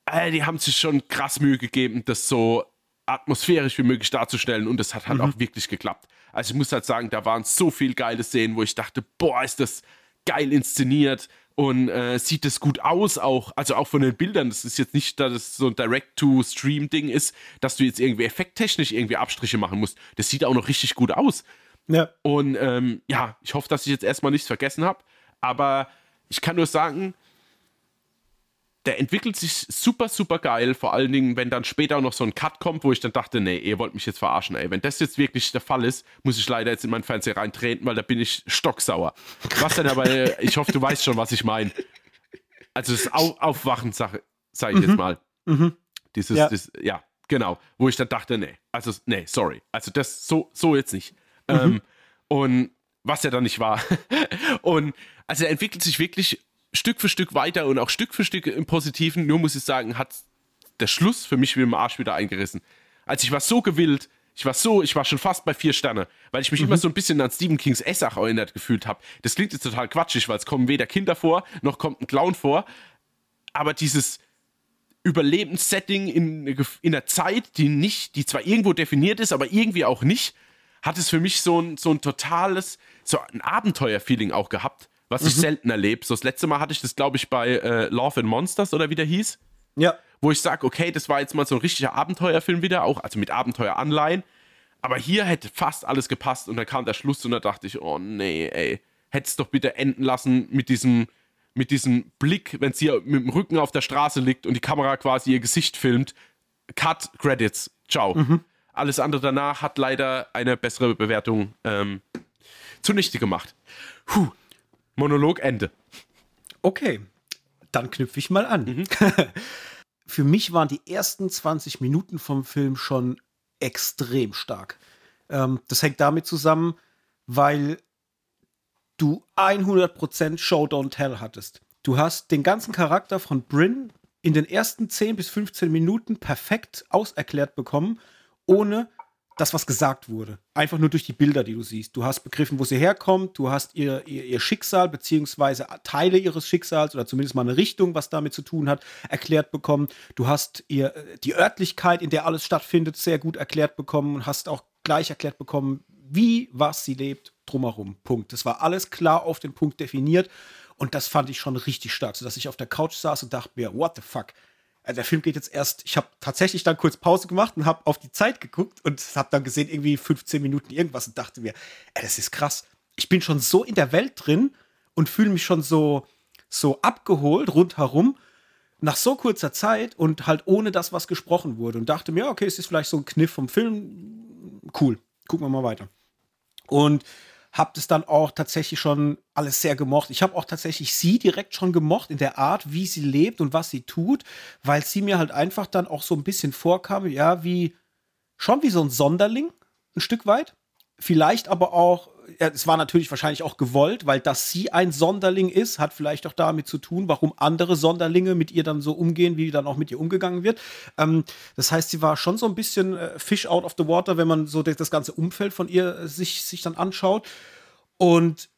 äh, die haben sich schon krass Mühe gegeben, das so atmosphärisch wie möglich darzustellen und das hat halt mhm. auch wirklich geklappt. Also ich muss halt sagen, da waren so viele geile Szenen, wo ich dachte, boah, ist das geil inszeniert und äh, sieht das gut aus auch, also auch von den Bildern. Das ist jetzt nicht, dass es so ein Direct-to-Stream-Ding ist, dass du jetzt irgendwie effekttechnisch irgendwie Abstriche machen musst. Das sieht auch noch richtig gut aus. Ja. Und ähm, ja, ich hoffe, dass ich jetzt erstmal nichts vergessen habe. Aber ich kann nur sagen, der entwickelt sich super, super geil. Vor allen Dingen, wenn dann später auch noch so ein Cut kommt, wo ich dann dachte, nee, ihr wollt mich jetzt verarschen, ey. Wenn das jetzt wirklich der Fall ist, muss ich leider jetzt in meinen Fernseher reintreten, weil da bin ich stocksauer. Was denn aber, äh, ich hoffe, du weißt schon, was ich meine. Also das Au Aufwachen-Sache, sage ich mhm. jetzt mal. Mhm. Dieses, ja. Das, ja, genau. Wo ich dann dachte, nee, also, nee, sorry. Also das, so, so jetzt nicht. Mhm. Ähm, und was ja dann nicht war. und also er entwickelt sich wirklich Stück für Stück weiter und auch Stück für Stück im Positiven. Nur muss ich sagen, hat der Schluss für mich wie im Arsch wieder eingerissen. Als ich war so gewillt, ich war so, ich war schon fast bei vier Sterne, weil ich mich mhm. immer so ein bisschen an Stephen Kings Essach erinnert gefühlt habe. Das klingt jetzt total quatschig, weil es kommen weder Kinder vor, noch kommt ein Clown vor. Aber dieses Überlebenssetting in, in einer Zeit, die nicht, die zwar irgendwo definiert ist, aber irgendwie auch nicht, hat es für mich so ein, so ein totales, so ein Abenteuer-Feeling auch gehabt, was ich mhm. selten erlebe. So das letzte Mal hatte ich das, glaube ich, bei äh, Love and Monsters oder wie der hieß. Ja wo ich sage, okay, das war jetzt mal so ein richtiger Abenteuerfilm wieder, auch also mit Abenteueranleihen. Aber hier hätte fast alles gepasst und dann kam der Schluss und da dachte ich, oh nee, ey, hättest doch bitte enden lassen mit diesem, mit diesem Blick, wenn sie mit dem Rücken auf der Straße liegt und die Kamera quasi ihr Gesicht filmt. Cut, Credits, ciao. Mhm. Alles andere danach hat leider eine bessere Bewertung ähm, zunichte gemacht. Puh. Monolog Ende. Okay, dann knüpfe ich mal an. Mhm. für mich waren die ersten 20 Minuten vom Film schon extrem stark. Ähm, das hängt damit zusammen, weil du 100% Show Don't Tell hattest. Du hast den ganzen Charakter von Bryn in den ersten 10 bis 15 Minuten perfekt auserklärt bekommen, ohne das, was gesagt wurde. Einfach nur durch die Bilder, die du siehst. Du hast begriffen, wo sie herkommt, du hast ihr, ihr, ihr Schicksal, beziehungsweise Teile ihres Schicksals oder zumindest mal eine Richtung, was damit zu tun hat, erklärt bekommen. Du hast ihr die Örtlichkeit, in der alles stattfindet, sehr gut erklärt bekommen und hast auch gleich erklärt bekommen, wie, was sie lebt, drumherum. Punkt. Das war alles klar auf den Punkt definiert. Und das fand ich schon richtig stark, sodass ich auf der Couch saß und dachte mir, what the fuck? Also der Film geht jetzt erst, ich habe tatsächlich dann kurz Pause gemacht und habe auf die Zeit geguckt und habe dann gesehen, irgendwie 15 Minuten irgendwas und dachte mir, ey, das ist krass. Ich bin schon so in der Welt drin und fühle mich schon so, so abgeholt rundherum nach so kurzer Zeit und halt ohne das, was gesprochen wurde und dachte mir, okay, es ist vielleicht so ein Kniff vom Film. Cool, gucken wir mal weiter. Und habe das dann auch tatsächlich schon alles sehr gemocht. Ich habe auch tatsächlich sie direkt schon gemocht in der Art, wie sie lebt und was sie tut, weil sie mir halt einfach dann auch so ein bisschen vorkam, ja, wie schon wie so ein Sonderling, ein Stück weit. Vielleicht aber auch es war natürlich wahrscheinlich auch gewollt, weil dass sie ein Sonderling ist, hat vielleicht auch damit zu tun, warum andere Sonderlinge mit ihr dann so umgehen, wie dann auch mit ihr umgegangen wird. Ähm, das heißt, sie war schon so ein bisschen äh, Fish out of the water, wenn man so das, ganze Umfeld von ihr äh, sich, sich dann anschaut. Und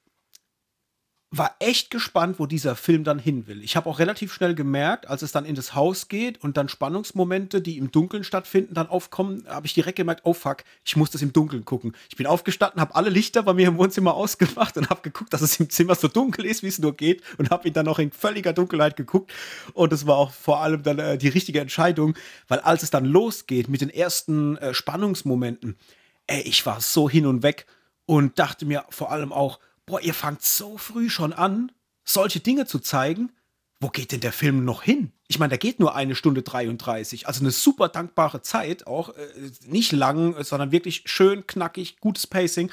war echt gespannt, wo dieser Film dann hin will. Ich habe auch relativ schnell gemerkt, als es dann in das Haus geht und dann Spannungsmomente, die im Dunkeln stattfinden, dann aufkommen, habe ich direkt gemerkt, oh fuck, ich muss das im Dunkeln gucken. Ich bin aufgestanden, habe alle Lichter bei mir im Wohnzimmer ausgemacht und habe geguckt, dass es im Zimmer so dunkel ist, wie es nur geht und habe ihn dann noch in völliger Dunkelheit geguckt und es war auch vor allem dann äh, die richtige Entscheidung, weil als es dann losgeht mit den ersten äh, Spannungsmomenten, ey, ich war so hin und weg und dachte mir vor allem auch, boah, ihr fangt so früh schon an, solche Dinge zu zeigen. Wo geht denn der Film noch hin? Ich meine, der geht nur eine Stunde 33. Also eine super dankbare Zeit, auch äh, nicht lang, sondern wirklich schön, knackig, gutes Pacing.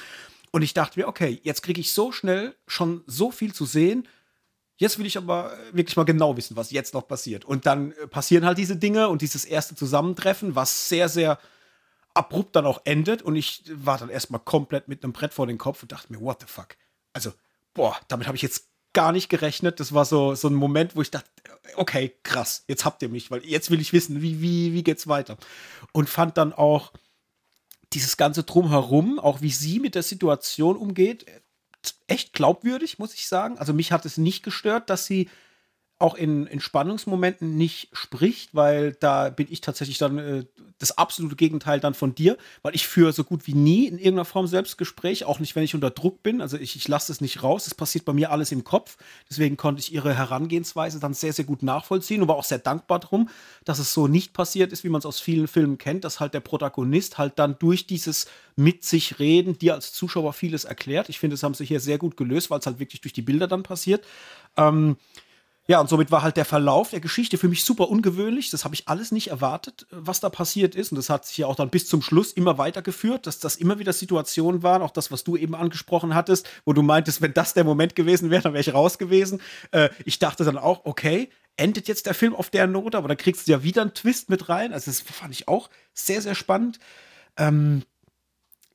Und ich dachte mir, okay, jetzt kriege ich so schnell schon so viel zu sehen. Jetzt will ich aber wirklich mal genau wissen, was jetzt noch passiert. Und dann äh, passieren halt diese Dinge und dieses erste Zusammentreffen, was sehr, sehr abrupt dann auch endet. Und ich war dann erstmal komplett mit einem Brett vor den Kopf und dachte mir, what the fuck? Also, boah, damit habe ich jetzt gar nicht gerechnet. Das war so, so ein Moment, wo ich dachte, okay, krass, jetzt habt ihr mich, weil jetzt will ich wissen, wie, wie, wie geht's weiter. Und fand dann auch dieses ganze Drumherum, auch wie sie mit der Situation umgeht, echt glaubwürdig, muss ich sagen. Also mich hat es nicht gestört, dass sie auch in, in Spannungsmomenten nicht spricht, weil da bin ich tatsächlich dann äh, das absolute Gegenteil dann von dir, weil ich führe so gut wie nie in irgendeiner Form Selbstgespräch, auch nicht, wenn ich unter Druck bin. Also ich, ich lasse es nicht raus. Es passiert bei mir alles im Kopf. Deswegen konnte ich ihre Herangehensweise dann sehr, sehr gut nachvollziehen und war auch sehr dankbar drum, dass es so nicht passiert ist, wie man es aus vielen Filmen kennt, dass halt der Protagonist halt dann durch dieses mit sich reden dir als Zuschauer vieles erklärt. Ich finde, das haben sie hier sehr gut gelöst, weil es halt wirklich durch die Bilder dann passiert. Ähm, ja, und somit war halt der Verlauf der Geschichte für mich super ungewöhnlich. Das habe ich alles nicht erwartet, was da passiert ist. Und das hat sich ja auch dann bis zum Schluss immer weitergeführt, dass das immer wieder Situationen waren, auch das, was du eben angesprochen hattest, wo du meintest, wenn das der Moment gewesen wäre, dann wäre ich raus gewesen. Äh, ich dachte dann auch, okay, endet jetzt der Film auf der Note, aber da kriegst du ja wieder einen Twist mit rein. Also das fand ich auch sehr, sehr spannend. Ähm,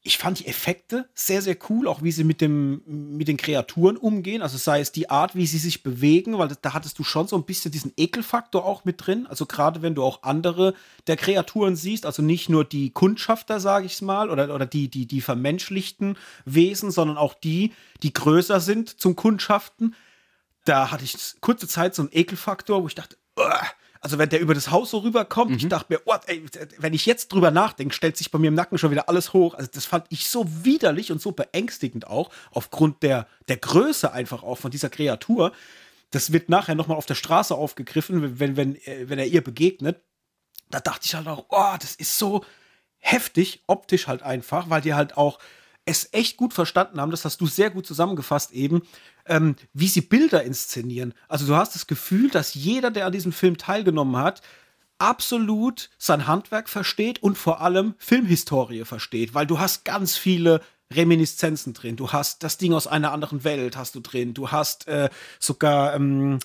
ich fand die Effekte sehr, sehr cool, auch wie sie mit, dem, mit den Kreaturen umgehen. Also sei es die Art, wie sie sich bewegen, weil da hattest du schon so ein bisschen diesen Ekelfaktor auch mit drin. Also gerade wenn du auch andere der Kreaturen siehst, also nicht nur die Kundschafter, sage ich mal, oder, oder die, die, die vermenschlichten Wesen, sondern auch die, die größer sind zum Kundschaften. Da hatte ich kurze Zeit so einen Ekelfaktor, wo ich dachte, Uah! Also wenn der über das Haus so rüberkommt, mhm. ich dachte mir, oh, ey, wenn ich jetzt drüber nachdenke, stellt sich bei mir im Nacken schon wieder alles hoch. Also das fand ich so widerlich und so beängstigend auch, aufgrund der, der Größe einfach auch von dieser Kreatur. Das wird nachher nochmal auf der Straße aufgegriffen, wenn, wenn, äh, wenn er ihr begegnet. Da dachte ich halt auch, oh, das ist so heftig, optisch halt einfach, weil die halt auch es echt gut verstanden haben, das hast du sehr gut zusammengefasst eben, ähm, wie sie Bilder inszenieren. Also du hast das Gefühl, dass jeder, der an diesem Film teilgenommen hat, absolut sein Handwerk versteht und vor allem Filmhistorie versteht, weil du hast ganz viele Reminiszenzen drin. Du hast das Ding aus einer anderen Welt hast du drin. Du hast äh, sogar ähm,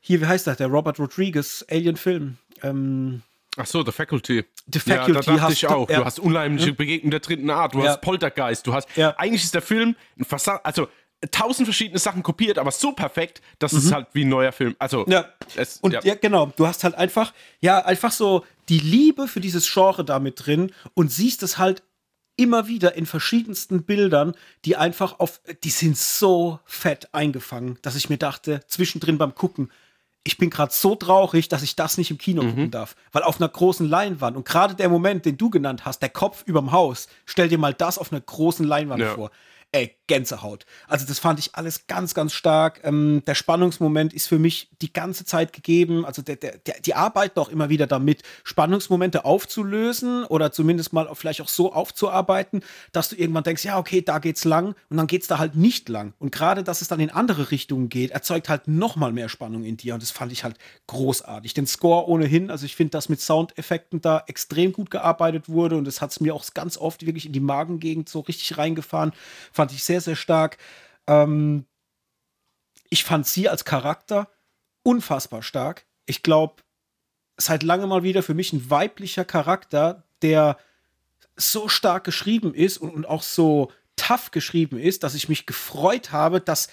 hier, wie heißt das, der Robert Rodriguez Alien-Film. Ähm, Ach so, The Faculty. The Faculty ja, da dachte hast ich auch. Du, ja. du hast unheimliche Begegnungen der dritten Art. Du ja. hast Poltergeist. Du hast. Eigentlich ist der Film ein Fassad. Also tausend verschiedene Sachen kopiert, aber so perfekt, dass mhm. es halt wie ein neuer Film. Also ja. Es, und ja. ja. genau, du hast halt einfach ja einfach so die Liebe für dieses Genre damit drin und siehst es halt immer wieder in verschiedensten Bildern, die einfach auf die sind so fett eingefangen, dass ich mir dachte zwischendrin beim gucken, ich bin gerade so traurig, dass ich das nicht im Kino mhm. gucken darf. Weil auf einer großen Leinwand und gerade der Moment, den du genannt hast, der Kopf überm Haus, stell dir mal das auf einer großen Leinwand ja. vor ey, Gänsehaut. Also das fand ich alles ganz, ganz stark. Ähm, der Spannungsmoment ist für mich die ganze Zeit gegeben. Also der, der, der, die arbeiten auch immer wieder damit, Spannungsmomente aufzulösen oder zumindest mal vielleicht auch so aufzuarbeiten, dass du irgendwann denkst, ja, okay, da geht's lang und dann geht's da halt nicht lang. Und gerade, dass es dann in andere Richtungen geht, erzeugt halt noch mal mehr Spannung in dir und das fand ich halt großartig. Den Score ohnehin, also ich finde, dass mit Soundeffekten da extrem gut gearbeitet wurde und das hat es mir auch ganz oft wirklich in die Magengegend so richtig reingefahren. Fand ich sehr, sehr stark. Ähm, ich fand sie als Charakter unfassbar stark. Ich glaube, seit langem mal wieder für mich ein weiblicher Charakter, der so stark geschrieben ist und, und auch so tough geschrieben ist, dass ich mich gefreut habe, dass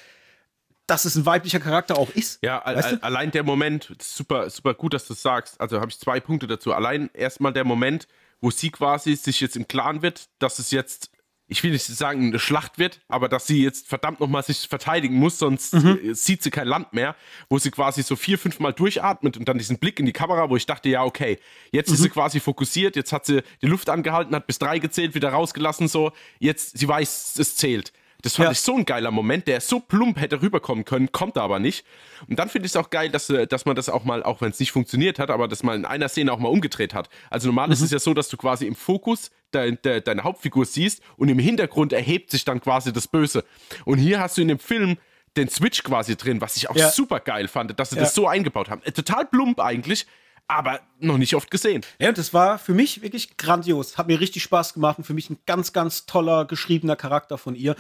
dass es ein weiblicher Charakter auch ist. Ja, weißt du? allein der Moment, super, super gut, dass du es sagst. Also habe ich zwei Punkte dazu. Allein erstmal der Moment, wo sie quasi sich jetzt im Klaren wird, dass es jetzt ich will nicht sagen, eine Schlacht wird, aber dass sie jetzt verdammt nochmal sich verteidigen muss, sonst mhm. sieht sie kein Land mehr, wo sie quasi so vier, fünf Mal durchatmet und dann diesen Blick in die Kamera, wo ich dachte, ja, okay, jetzt mhm. ist sie quasi fokussiert, jetzt hat sie die Luft angehalten, hat bis drei gezählt, wieder rausgelassen, so, jetzt, sie weiß, es zählt. Das fand ja. ich so ein geiler Moment, der so plump hätte rüberkommen können, kommt aber nicht. Und dann finde ich es auch geil, dass, äh, dass man das auch mal, auch wenn es nicht funktioniert hat, aber dass man in einer Szene auch mal umgedreht hat. Also normal mhm. ist es ja so, dass du quasi im Fokus de, de, deine Hauptfigur siehst und im Hintergrund erhebt sich dann quasi das Böse. Und hier hast du in dem Film den Switch quasi drin, was ich auch ja. super geil fand, dass sie ja. das so eingebaut haben. Äh, total plump eigentlich, aber noch nicht oft gesehen. Ja, das war für mich wirklich grandios. Hat mir richtig Spaß gemacht und für mich ein ganz, ganz toller geschriebener Charakter von ihr.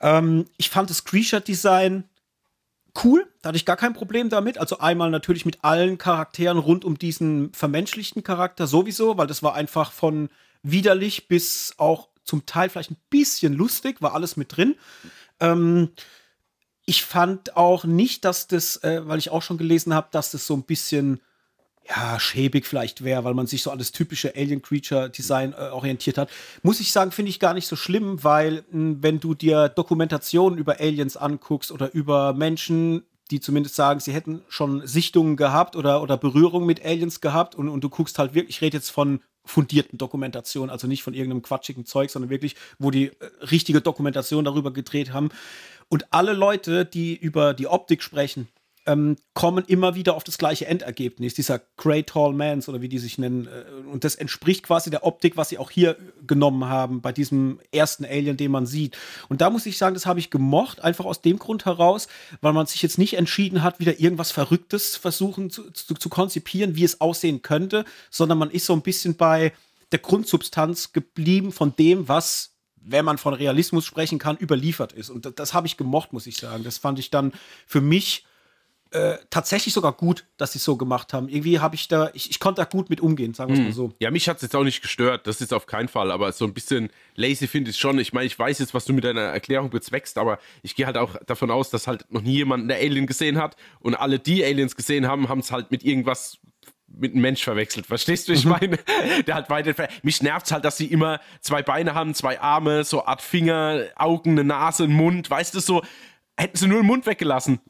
Ähm, ich fand das Screenshot-Design cool, da hatte ich gar kein Problem damit. Also einmal natürlich mit allen Charakteren rund um diesen vermenschlichten Charakter sowieso, weil das war einfach von widerlich bis auch zum Teil vielleicht ein bisschen lustig, war alles mit drin. Ähm, ich fand auch nicht, dass das, äh, weil ich auch schon gelesen habe, dass das so ein bisschen ja, schäbig vielleicht wäre, weil man sich so an das typische Alien-Creature-Design äh, orientiert hat. Muss ich sagen, finde ich gar nicht so schlimm, weil mh, wenn du dir Dokumentationen über Aliens anguckst oder über Menschen, die zumindest sagen, sie hätten schon Sichtungen gehabt oder, oder Berührung mit Aliens gehabt und, und du guckst halt wirklich, ich rede jetzt von fundierten Dokumentationen, also nicht von irgendeinem quatschigen Zeug, sondern wirklich, wo die äh, richtige Dokumentation darüber gedreht haben. Und alle Leute, die über die Optik sprechen, ähm, kommen immer wieder auf das gleiche Endergebnis, dieser Great Tall Mans oder wie die sich nennen. Äh, und das entspricht quasi der Optik, was sie auch hier genommen haben, bei diesem ersten Alien, den man sieht. Und da muss ich sagen, das habe ich gemocht, einfach aus dem Grund heraus, weil man sich jetzt nicht entschieden hat, wieder irgendwas Verrücktes versuchen zu, zu, zu konzipieren, wie es aussehen könnte, sondern man ist so ein bisschen bei der Grundsubstanz geblieben von dem, was wenn man von Realismus sprechen kann, überliefert ist. Und das, das habe ich gemocht, muss ich sagen. Das fand ich dann für mich äh, tatsächlich sogar gut, dass sie es so gemacht haben. Irgendwie habe ich da, ich, ich konnte da gut mit umgehen, sagen wir es mal so. Ja, mich hat es jetzt auch nicht gestört, das ist auf keinen Fall, aber so ein bisschen lazy finde ich schon. Ich meine, ich weiß jetzt, was du mit deiner Erklärung bezweckst, aber ich gehe halt auch davon aus, dass halt noch nie jemand eine Alien gesehen hat und alle, die Aliens gesehen haben, haben es halt mit irgendwas mit einem Mensch verwechselt. Verstehst du, ich mhm. meine? Der hat weiter. Mich nervt halt, dass sie immer zwei Beine haben, zwei Arme, so Art Finger, Augen, eine Nase, einen Mund, weißt du, so. Hätten sie nur den Mund weggelassen.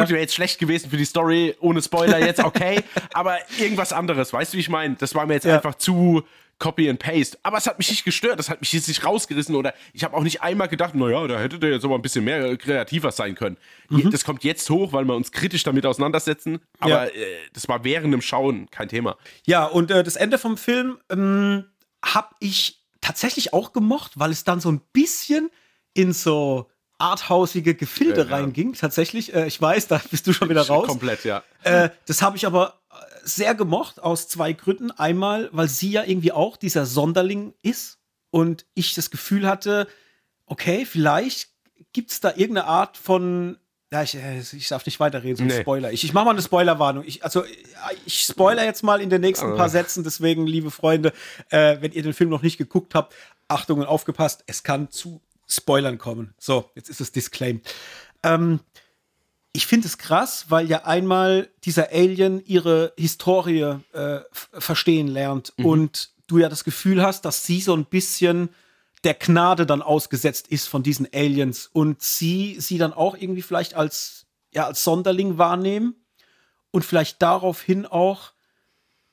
Gut, ja. wäre jetzt schlecht gewesen für die Story, ohne Spoiler jetzt, okay. aber irgendwas anderes, weißt du, wie ich meine? Das war mir jetzt ja. einfach zu Copy and Paste. Aber es hat mich nicht gestört, das hat mich jetzt nicht rausgerissen oder ich habe auch nicht einmal gedacht, naja, da hätte der jetzt aber ein bisschen mehr kreativer sein können. Mhm. Das kommt jetzt hoch, weil wir uns kritisch damit auseinandersetzen, aber ja. äh, das war während dem Schauen kein Thema. Ja, und äh, das Ende vom Film ähm, habe ich tatsächlich auch gemocht, weil es dann so ein bisschen in so arthausige Gefilde ja, reinging. Tatsächlich, äh, ich weiß, da bist du schon wieder raus. Komplett, ja. Äh, das habe ich aber äh, sehr gemocht aus zwei Gründen. Einmal, weil sie ja irgendwie auch dieser Sonderling ist und ich das Gefühl hatte, okay, vielleicht gibt es da irgendeine Art von ja, ich, äh, ich darf nicht weiterreden, so nee. Spoiler. Ich, ich mache mal eine Spoilerwarnung. Ich, also, ich spoiler jetzt mal in den nächsten paar Sätzen, deswegen, liebe Freunde, äh, wenn ihr den Film noch nicht geguckt habt, Achtung und aufgepasst, es kann zu Spoilern kommen. So, jetzt ist es disclaimed. Ähm, ich finde es krass, weil ja einmal dieser Alien ihre Historie äh, verstehen lernt mhm. und du ja das Gefühl hast, dass sie so ein bisschen der Gnade dann ausgesetzt ist von diesen Aliens und sie sie dann auch irgendwie vielleicht als ja als Sonderling wahrnehmen und vielleicht daraufhin auch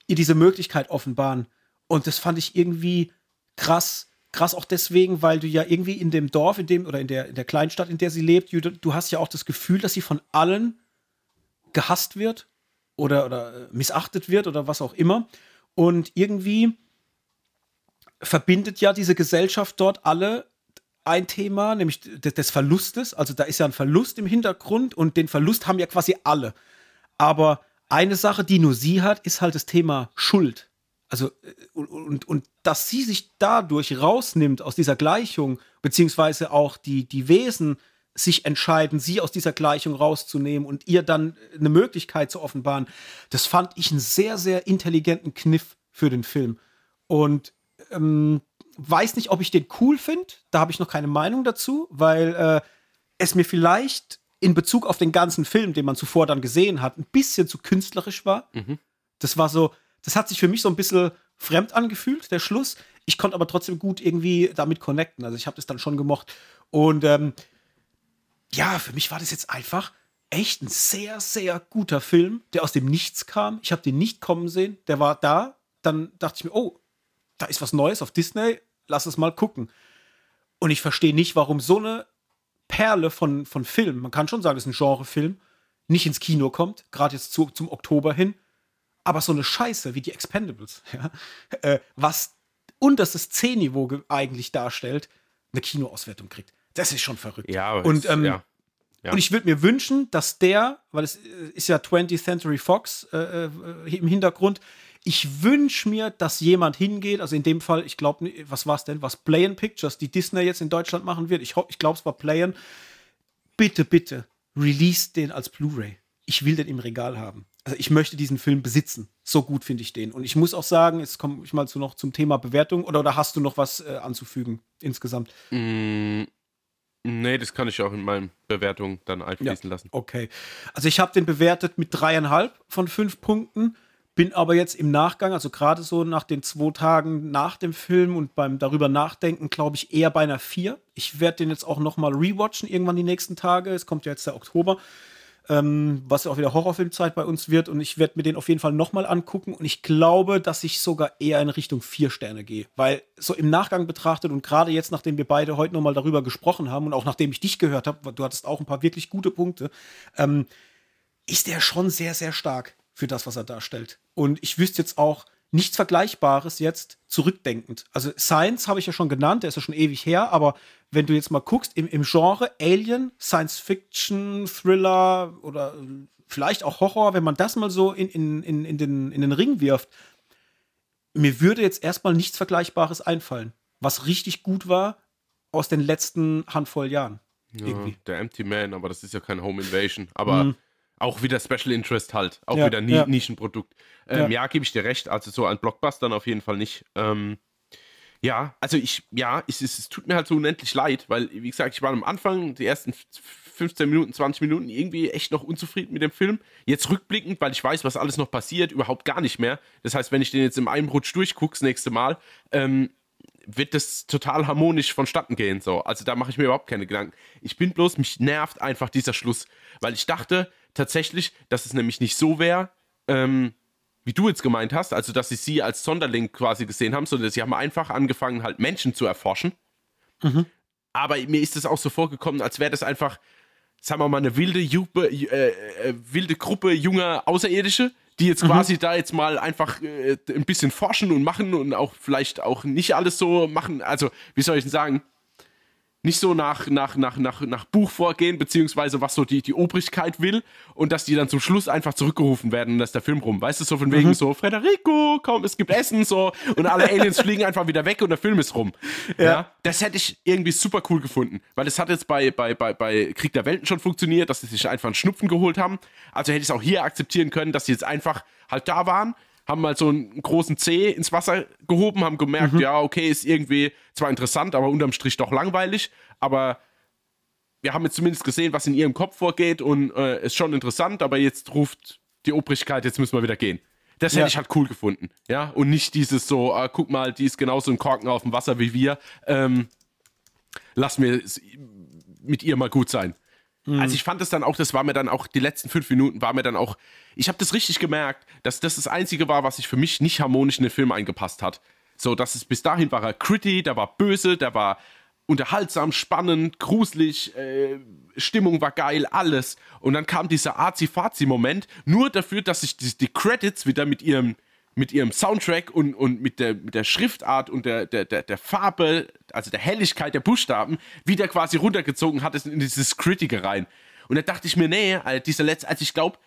ihr diese Möglichkeit offenbaren und das fand ich irgendwie krass krass auch deswegen, weil du ja irgendwie in dem Dorf, in dem oder in der, in der Kleinstadt, in der sie lebt, du, du hast ja auch das Gefühl, dass sie von allen gehasst wird oder, oder äh, missachtet wird oder was auch immer. Und irgendwie verbindet ja diese Gesellschaft dort alle ein Thema, nämlich des Verlustes. Also da ist ja ein Verlust im Hintergrund und den Verlust haben ja quasi alle. Aber eine Sache, die nur sie hat, ist halt das Thema Schuld. Also, äh, und, und, und dass sie sich dadurch rausnimmt aus dieser Gleichung, beziehungsweise auch die, die Wesen sich entscheiden, sie aus dieser Gleichung rauszunehmen und ihr dann eine Möglichkeit zu offenbaren, das fand ich einen sehr, sehr intelligenten Kniff für den Film. Und ähm, weiß nicht, ob ich den cool finde, da habe ich noch keine Meinung dazu, weil äh, es mir vielleicht in Bezug auf den ganzen Film, den man zuvor dann gesehen hat, ein bisschen zu künstlerisch war. Mhm. Das war so, das hat sich für mich so ein bisschen fremd angefühlt, der Schluss. Ich konnte aber trotzdem gut irgendwie damit connecten. Also ich habe das dann schon gemocht. Und ähm, ja, für mich war das jetzt einfach echt ein sehr, sehr guter Film, der aus dem Nichts kam. Ich habe den nicht kommen sehen. Der war da. Dann dachte ich mir, oh, da ist was Neues auf Disney. Lass es mal gucken. Und ich verstehe nicht, warum so eine Perle von, von Film, man kann schon sagen, es ist ein Genrefilm, nicht ins Kino kommt, gerade jetzt zu, zum Oktober hin aber so eine Scheiße wie die Expendables, ja, äh, was unterstes C-Niveau eigentlich darstellt, eine Kinoauswertung kriegt. Das ist schon verrückt. Ja, und, ähm, ja. Ja. und ich würde mir wünschen, dass der, weil es äh, ist ja 20th Century Fox äh, äh, im Hintergrund, ich wünsche mir, dass jemand hingeht, also in dem Fall, ich glaube, was war es denn, was Playen Pictures, die Disney jetzt in Deutschland machen wird, ich, ich glaube, es war Playen, bitte, bitte, release den als Blu-ray. Ich will den im Regal haben also ich möchte diesen Film besitzen. So gut finde ich den. Und ich muss auch sagen, jetzt komme ich mal zu noch zum Thema Bewertung. Oder, oder hast du noch was äh, anzufügen insgesamt? Mm, nee, das kann ich auch in meinen Bewertungen dann einfließen ja, lassen. Okay. Also ich habe den bewertet mit dreieinhalb von fünf Punkten. Bin aber jetzt im Nachgang, also gerade so nach den zwei Tagen nach dem Film und beim darüber nachdenken, glaube ich, eher bei einer vier. Ich werde den jetzt auch noch mal rewatchen irgendwann die nächsten Tage. Es kommt ja jetzt der Oktober ähm, was ja auch wieder Horrorfilmzeit bei uns wird. Und ich werde mir den auf jeden Fall nochmal angucken. Und ich glaube, dass ich sogar eher in Richtung vier Sterne gehe. Weil so im Nachgang betrachtet und gerade jetzt, nachdem wir beide heute nochmal darüber gesprochen haben und auch nachdem ich dich gehört habe, du hattest auch ein paar wirklich gute Punkte, ähm, ist der schon sehr, sehr stark für das, was er darstellt. Und ich wüsste jetzt auch, nichts Vergleichbares jetzt zurückdenkend. Also Science habe ich ja schon genannt, der ist ja schon ewig her, aber wenn du jetzt mal guckst, im, im Genre Alien, Science Fiction, Thriller oder vielleicht auch Horror, wenn man das mal so in, in, in, in, den, in den Ring wirft, mir würde jetzt erstmal nichts Vergleichbares einfallen, was richtig gut war aus den letzten Handvoll Jahren. Ja, der Empty Man, aber das ist ja kein Home Invasion. Aber mhm. Auch wieder Special Interest halt, auch Ja, wieder Ni ja. Nischenprodukt. Ähm, Ja. ja, gebe ich dir recht, also so ein Blockbustern auf jeden Fall nicht. Ähm, ja, also ich, ja, es, es, es tut mir halt so unendlich leid, weil, wie gesagt, ich war am Anfang, die ersten 15 Minuten, 20 Minuten irgendwie echt noch unzufrieden mit dem Film. Jetzt rückblickend, weil ich weiß, was alles noch passiert, überhaupt gar nicht mehr. Das heißt, wenn ich den jetzt im einen Rutsch durchgucke, das nächste Mal, ähm, wird das total harmonisch vonstatten gehen. So. Also da mache ich mir überhaupt keine Gedanken. Ich bin bloß, mich nervt einfach dieser Schluss, weil ich dachte tatsächlich, dass es nämlich nicht so wäre, ähm, wie du jetzt gemeint hast, also dass sie sie als Sonderling quasi gesehen haben, sondern sie haben einfach angefangen, halt Menschen zu erforschen. Aber mir ist es auch so vorgekommen, als wäre das einfach, sagen wir mal, eine wilde, Jupe, äh, äh, wilde Gruppe junger Außerirdische, die jetzt quasi da jetzt mal einfach äh, ein bisschen forschen und machen und auch vielleicht auch nicht alles so machen. Also, wie soll ich denn sagen? Nicht so nach, nach, nach, nach, nach Buch vorgehen, beziehungsweise was so die, die Obrigkeit will und dass die dann zum Schluss einfach zurückgerufen werden und da ist der Film rum. Weißt du, so von wegen so, Frederico, komm, es gibt Essen, so und alle Aliens fliegen einfach wieder weg und der Film ist rum. Ja. Das hätte ich irgendwie super cool gefunden, weil es hat jetzt bei, bei, bei, bei Krieg der Welten schon funktioniert, dass sie sich einfach einen Schnupfen geholt haben. Also hätte ich es auch hier akzeptieren können, dass sie jetzt einfach halt da waren, haben mal so einen großen C ins Wasser gehoben, haben gemerkt, ja, okay, ist irgendwie zwar interessant, aber unterm Strich doch langweilig, aber wir haben jetzt zumindest gesehen, was in ihrem Kopf vorgeht und äh, ist schon interessant, aber jetzt ruft die Obrigkeit, jetzt müssen wir wieder gehen. Das hätte Ja. ich halt cool gefunden, ja, und nicht dieses so, ah, guck mal, die ist genauso ein Korken auf dem Wasser wie wir, ähm, lass mir mit ihr mal gut sein. Also ich fand es dann auch, das war mir dann auch, die letzten fünf Minuten war mir dann auch, ich habe das richtig gemerkt, dass das das Einzige war, was sich für mich nicht harmonisch in den Film eingepasst hat. So, dass es bis dahin war er gritty, der war böse, der war unterhaltsam, spannend, gruselig, äh, Stimmung war geil, alles. Und dann kam dieser Azi-Fazi-Moment, nur dafür, dass sich die, die Credits wieder mit ihrem, mit ihrem Soundtrack und, und mit, der, mit der Schriftart und der, der, der, der Farbe, also der Helligkeit der Buchstaben, wieder quasi runtergezogen hat es in dieses Critige rein. Und da dachte ich mir, nee, dieser letzte, also ich glaube,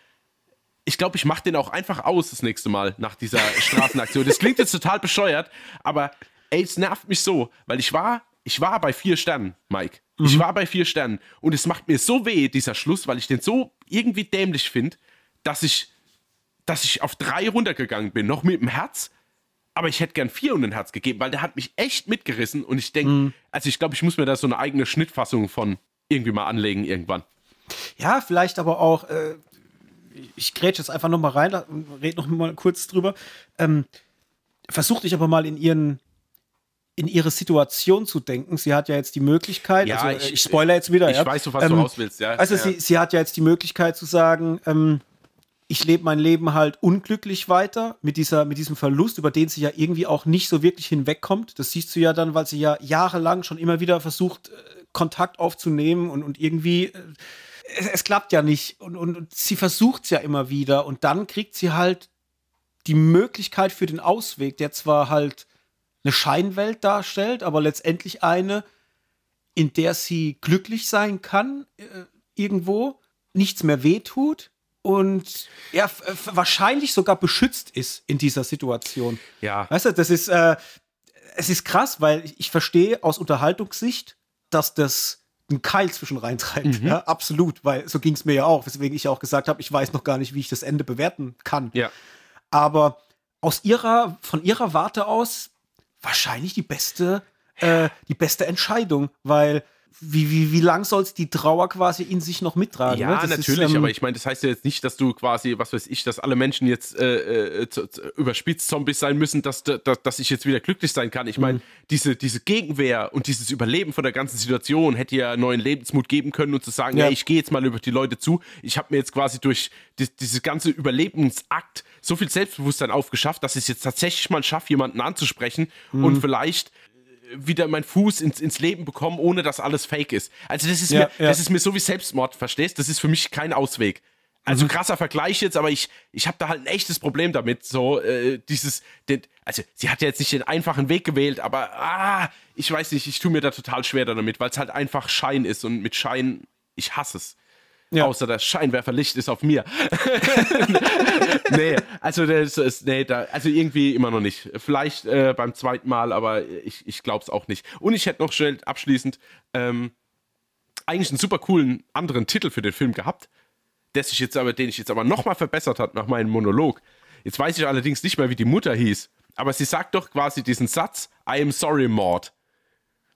ich glaube, ich mache den auch einfach aus das nächste Mal nach dieser Straßenaktion. Das klingt jetzt total bescheuert, aber ey, es nervt mich so, weil ich war, ich war bei vier Sternen, Mike. Ich war bei vier Sternen und es macht mir so weh, dieser Schluss, weil ich den so irgendwie dämlich finde, dass ich, dass ich auf drei runtergegangen bin, noch mit dem Herz. Aber ich hätte gern vier und ein Herz gegeben, weil der hat mich echt mitgerissen und ich denke, also ich glaube, ich muss mir da so eine eigene Schnittfassung von irgendwie mal anlegen irgendwann. Ja, vielleicht aber auch, äh, ich grätsche jetzt einfach noch mal rein und rede noch mal kurz drüber. Ähm, versuch dich aber mal in ihren in ihre Situation zu denken. Sie hat ja jetzt die Möglichkeit, Ja, also, äh, ich- ich, spoiler jetzt wieder, ich ja. weiß, was du Ähm, raus willst, ja. Also Ja. sie, sie hat ja jetzt die Möglichkeit zu sagen, ähm, ich lebe mein Leben halt unglücklich weiter mit, dieser, mit diesem Verlust, über den sie ja irgendwie auch nicht so wirklich hinwegkommt. Das siehst du ja dann, weil sie ja jahrelang schon immer wieder versucht, äh, Kontakt aufzunehmen und, und irgendwie, äh, es, es klappt ja nicht. Und, und, und sie versucht es ja immer wieder und dann kriegt sie halt die Möglichkeit für den Ausweg, der zwar halt eine Scheinwelt darstellt, aber letztendlich eine, in der sie glücklich sein kann, äh, irgendwo, nichts mehr wehtut und er f- wahrscheinlich sogar beschützt ist in dieser Situation. Ja. Weißt du, das ist, äh, es ist krass, weil ich, ich verstehe aus Unterhaltungssicht, dass das einen Keil zwischen reintreibt. Ja, absolut, weil so ging es mir ja auch, weswegen ich auch gesagt habe, ich weiß noch gar nicht, wie ich das Ende bewerten kann. Ja. Aber aus ihrer, von ihrer Warte aus wahrscheinlich die beste, äh, die beste Entscheidung, weil wie, wie, wie lang soll es die Trauer quasi in sich noch mittragen? Ja, ne? Natürlich, ist, ähm, aber ich meine, das heißt ja jetzt nicht, dass du quasi, was weiß ich, dass alle Menschen jetzt äh, äh, überspitzt Zombies sein müssen, dass, dass, dass ich jetzt wieder glücklich sein kann. Ich Mhm. meine, diese, diese Gegenwehr und dieses Überleben von der ganzen Situation hätte ja neuen Lebensmut geben können und zu sagen, Ja. ja. ich gehe jetzt mal über die Leute zu. Ich habe mir jetzt quasi durch die, diese ganze Überlebensakt so viel Selbstbewusstsein aufgeschafft, dass ich es jetzt tatsächlich mal schaffe, jemanden anzusprechen Mhm. und vielleicht wieder meinen Fuß ins, ins Leben bekommen, ohne dass alles fake ist. Also das ist, Ja, mir, ja. das ist mir so wie Selbstmord, verstehst? Das ist für mich kein Ausweg. Also krasser Vergleich jetzt, aber ich, ich habe da halt ein echtes Problem damit. So, äh, dieses, den, also sie hat ja jetzt nicht den einfachen Weg gewählt, aber ah, ich weiß nicht, ich tue mir da total schwer damit, weil es halt einfach Schein ist und mit Schein, ich hasse es. Ja. Außer das Scheinwerferlicht ist auf mir. nee, also das ist, nee, da, also irgendwie immer noch nicht. Vielleicht äh, beim zweiten Mal, aber ich, ich glaube es auch nicht. Und ich hätte noch schnell abschließend ähm, eigentlich einen super coolen anderen Titel für den Film gehabt. der sich jetzt aber, den ich jetzt aber nochmal verbessert hat nach meinem Monolog. Jetzt weiß ich allerdings nicht mehr, wie die Mutter hieß. Aber sie sagt doch quasi diesen Satz, I am sorry, Maud.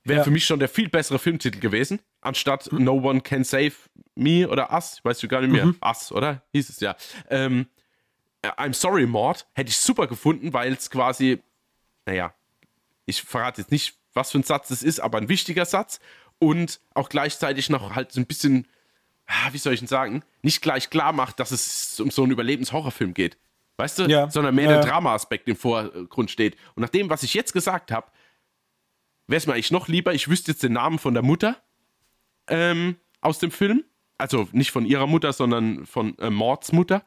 Wäre Ja. für mich schon der viel bessere Filmtitel gewesen, anstatt No One Can Save Me oder Us. Ich weiß gar nicht mehr. Us, oder? Hieß es ja. Ähm, äh, I'm sorry, Maud. Hätte ich super gefunden, weil es quasi, naja, ich verrate jetzt nicht, was für ein Satz es ist, aber ein wichtiger Satz und auch gleichzeitig noch halt so ein bisschen, ah, wie soll ich denn sagen, nicht gleich klar macht, dass es um so einen Überlebenshorrorfilm geht. Weißt du? Ja. Sondern mehr Ja. der Drama-Aspekt im Vorgrund steht. Und nach dem, was ich jetzt gesagt habe, wäre es mir eigentlich noch lieber, ich wüsste jetzt den Namen von der Mutter ähm, aus dem Film. Also nicht von ihrer Mutter, sondern von äh, Mords Mutter.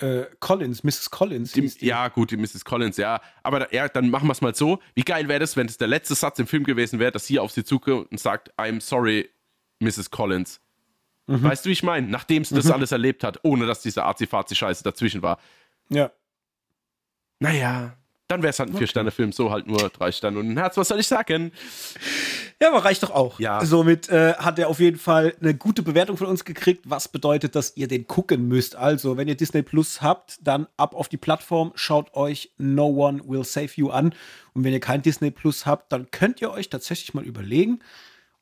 Äh, Collins, Mrs. Collins. Die, die. ja, gut, die Mrs. Collins, ja. Aber da, ja, dann machen wir es mal so. Wie geil wäre das, wenn es der letzte Satz im Film gewesen wäre, dass sie auf sie zukommt und sagt, I'm sorry, Mrs. Collins. Mhm. Weißt du, wie ich meine? Nachdem sie das alles erlebt hat, ohne dass diese Azi-Fazi-Scheiße dazwischen war. ja. Naja, dann wäre es halt ein Vier-Sterne-Film, so halt nur drei Sterne und ein Herz. Was soll ich sagen? Ja, aber reicht doch auch. Ja. Somit äh, hat er auf jeden Fall eine gute Bewertung von uns gekriegt, was bedeutet, dass ihr den gucken müsst. Also, wenn ihr Disney Plus habt, dann ab auf die Plattform, schaut euch No One Will Save You an. Und wenn ihr kein Disney Plus habt, dann könnt ihr euch tatsächlich mal überlegen,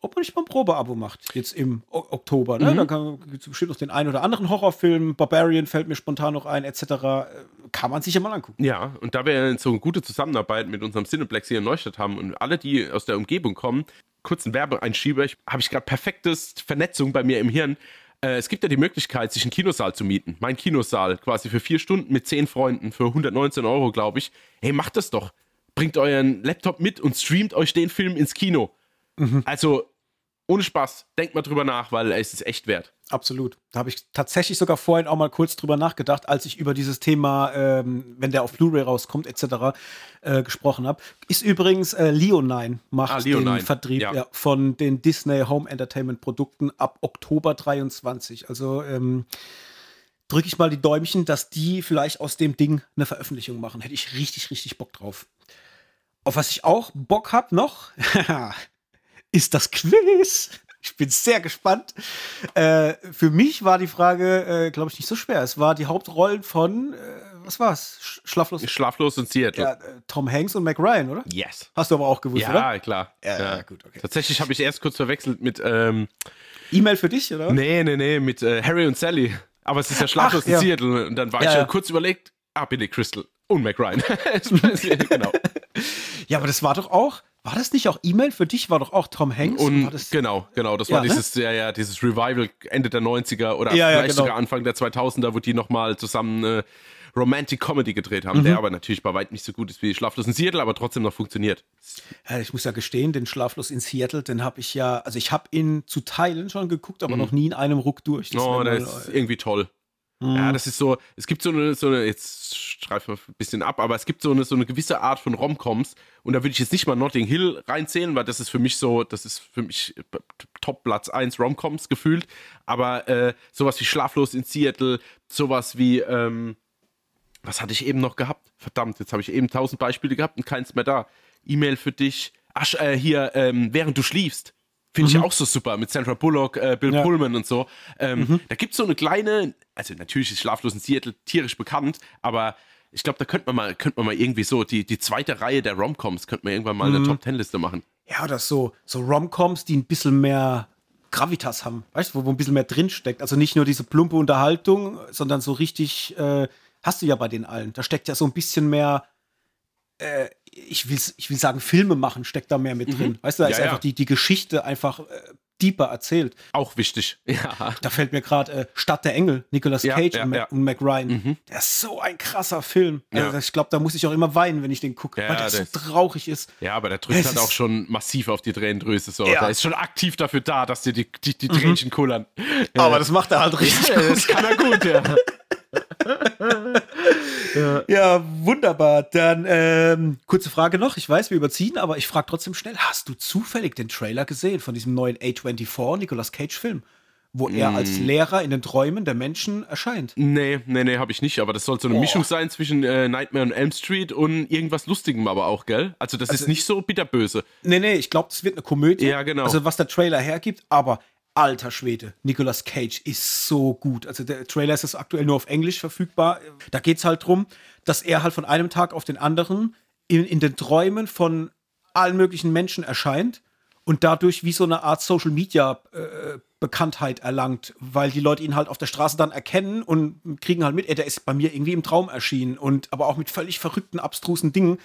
ob man nicht mal ein Probeabo macht, jetzt im o Oktober. Ne? Dann gibt es bestimmt noch den einen oder anderen Horrorfilm. Barbarian fällt mir spontan noch ein, etc. Äh, Kann man sich ja mal angucken. Ja, und da wir so eine gute Zusammenarbeit mit unserem Cineplex hier in Neustadt haben und alle, die aus der Umgebung kommen, kurzen Werbeeinschieber, ich- habe ich gerade perfektes Vernetzung bei mir im Hirn. Äh, es gibt ja die Möglichkeit, sich einen Kinosaal zu mieten. Mein Kinosaal, quasi für vier Stunden mit zehn Freunden für 119 Euro, glaube ich. Hey, macht das doch. Bringt euren Laptop mit und streamt euch den Film ins Kino. Also, ohne Spaß, denkt mal drüber nach, weil es ist echt wert. Absolut. Da habe ich tatsächlich sogar vorhin auch mal kurz drüber nachgedacht, als ich über dieses Thema, ähm, wenn der auf Blu-ray rauskommt, etc., äh, gesprochen habe. Ist übrigens äh, Leonine macht Ah, Leonine, den Vertrieb ja. ja, von den Disney Home Entertainment Produkten ab Oktober 23. Also ähm, drücke ich mal die Däumchen, dass die vielleicht aus dem Ding eine Veröffentlichung machen. Hätte ich richtig, richtig Bock drauf. Auf was ich auch Bock habe noch, ist das Quiz. Ich bin sehr gespannt. Äh, für mich war die Frage, äh, glaube ich, nicht so schwer. Es war die Hauptrollen von, äh, was war's? Sch Schlaflos. Schlaflos in Seattle. Ja, äh, Tom Hanks und Mac Ryan, oder? Yes. Hast du aber auch gewusst, Ja, oder? klar. Ja, ja, gut, okay. Tatsächlich habe ich erst kurz verwechselt mit, ähm, E-Mail für dich, oder? nee, nee, nee, mit äh, Harry und Sally. Aber es ist ja Schlaflos Ach, in. Seattle. Und dann war ich ja kurz überlegt, ah, Billy Crystal und Mac Ryan. genau. Ja, aber das war doch auch, war das nicht auch E-Mail für dich? War doch auch Tom Hanks? Und das, genau, genau. Das Ja, war ne? dieses, ja, ja, dieses Revival Ende der 90er oder Ja, vielleicht genau. sogar Anfang der 2000er, wo die nochmal zusammen eine Romantic Comedy gedreht Mhm. haben, der aber natürlich bei weitem nicht so gut ist wie Schlaflos in Seattle, aber trotzdem noch funktioniert. Ja, ich muss ja gestehen, den Schlaflos in Seattle, den habe ich ja, also ich habe ihn zu Teilen schon geguckt, aber noch nie in einem Ruck durch. Das Mhm. Oh, mal, ist irgendwie toll. Ja, das ist so, es gibt so eine, so eine jetzt streifen wir ein bisschen ab, aber es gibt so eine, so eine gewisse Art von Romcoms und da würde ich jetzt nicht mal Notting Hill reinzählen, weil das ist für mich so, das ist für mich Top Platz 1 Romcoms gefühlt, aber äh, sowas wie Schlaflos in Seattle, sowas wie, ähm, was hatte ich eben noch gehabt? Verdammt, jetzt habe ich eben tausend Beispiele gehabt und keins mehr da. E-Mail für dich. Ach, äh, hier, ähm, während du schläfst. Finde ich auch so super mit Sandra Bullock, äh, Bill Ja. Pullman und so. Ähm, Da gibt es so eine kleine, also natürlich ist Schlaflos in Seattle tierisch bekannt, aber ich glaube, da könnte man mal, könnte man mal irgendwie so die, die zweite Reihe der Romcoms, könnte man irgendwann mal eine Top-Ten-Liste machen. Ja, oder so, so Romcoms, die ein bisschen mehr Gravitas haben, weißt du, wo, wo ein bisschen mehr drinsteckt. Also nicht nur diese plumpe Unterhaltung, sondern so richtig, äh, hast du ja bei den allen. Da steckt ja so ein bisschen mehr, äh, ich, will, ich will sagen, Filme machen steckt da mehr mit drin. Weißt du, da Mhm. Ja, ist ja. einfach die, die Geschichte einfach äh, deeper erzählt. Auch wichtig. Ja. Da fällt mir gerade äh, Stadt der Engel, Nicolas Ja, Cage ja, und, Ma ja. und Mac Ryan. Der ist so ein krasser Film. Ja. Also ich glaube, da muss ich auch immer weinen, wenn ich den gucke, Ja, weil der der so ist- traurig ist. Ja, aber der drückt Es halt auch schon massiv auf die Tränendrüse. So. Ja. Der ist schon aktiv dafür da, dass dir die, die, die Tränchen kullern. Aber das macht er halt richtig Ja, das kann er gut, ja. Ja, wunderbar. Dann ähm, kurze Frage noch. Ich weiß, wir überziehen, aber ich frage trotzdem schnell: Hast du zufällig den Trailer gesehen von diesem neuen A24 Nicolas Cage Film, wo er als Lehrer in den Träumen der Menschen erscheint? Nee, nee, nee, habe ich nicht. Aber das soll so eine Boah. Mischung sein zwischen äh, Nightmare on Elm Street und irgendwas Lustigem aber auch, gell? Also das ist nicht so bitterböse. Nee, nee, ich glaube, das wird eine Komödie. Ja, genau. Also was der Trailer hergibt, aber alter Schwede, Nicolas Cage ist so gut. Also der Trailer ist aktuell nur auf Englisch verfügbar. Da geht es halt drum, dass er halt von einem Tag auf den anderen in, in den Träumen von allen möglichen Menschen erscheint und dadurch wie so eine Art Social Media äh, Bekanntheit erlangt, weil die Leute ihn halt auf der Straße dann erkennen und kriegen halt mit, ey, der ist bei mir irgendwie im Traum erschienen und aber auch mit völlig verrückten, abstrusen Dingen.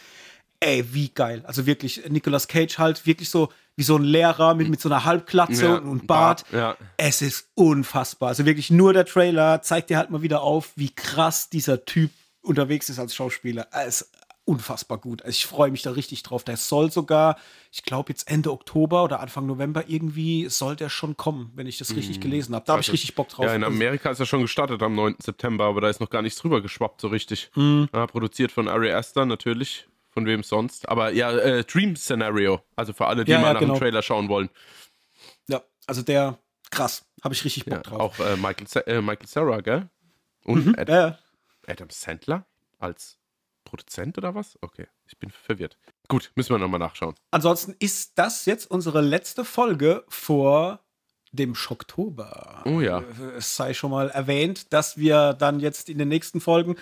Ey, wie geil. Also wirklich, Nicolas Cage halt wirklich so wie so ein Lehrer mit, mit so einer Halbklatze Ja, und Bart. Ja. Es ist unfassbar. Also wirklich nur der Trailer zeigt dir halt mal wieder auf, wie krass dieser Typ unterwegs ist als Schauspieler. Er ist unfassbar gut. Also ich freue mich da richtig drauf. Der soll sogar, ich glaube jetzt Ende Oktober oder Anfang November irgendwie soll der schon kommen, wenn ich das richtig gelesen habe. Da habe ich richtig Bock drauf. Ja, in Amerika ist er schon gestartet am 9. September, aber da ist noch gar nichts drüber geschwappt, so richtig. Mhm. Ja, produziert von Ari Aster natürlich, von wem sonst. Aber ja, äh, Dream Scenario, also für alle, die Ja, mal ja, nach genau. dem Trailer schauen wollen. ja, also der krass, habe ich richtig Bock Ja, drauf. auch äh, Michael, Sa äh, Michael Sarah, gell? Und Ad Ja, ja. Adam Sandler als Produzent oder was? Okay, ich bin verwirrt. Gut, müssen wir nochmal nachschauen. Ansonsten ist das jetzt unsere letzte Folge vor dem Schocktober. Oh ja. Es sei schon mal erwähnt, dass wir dann jetzt in den nächsten Folgen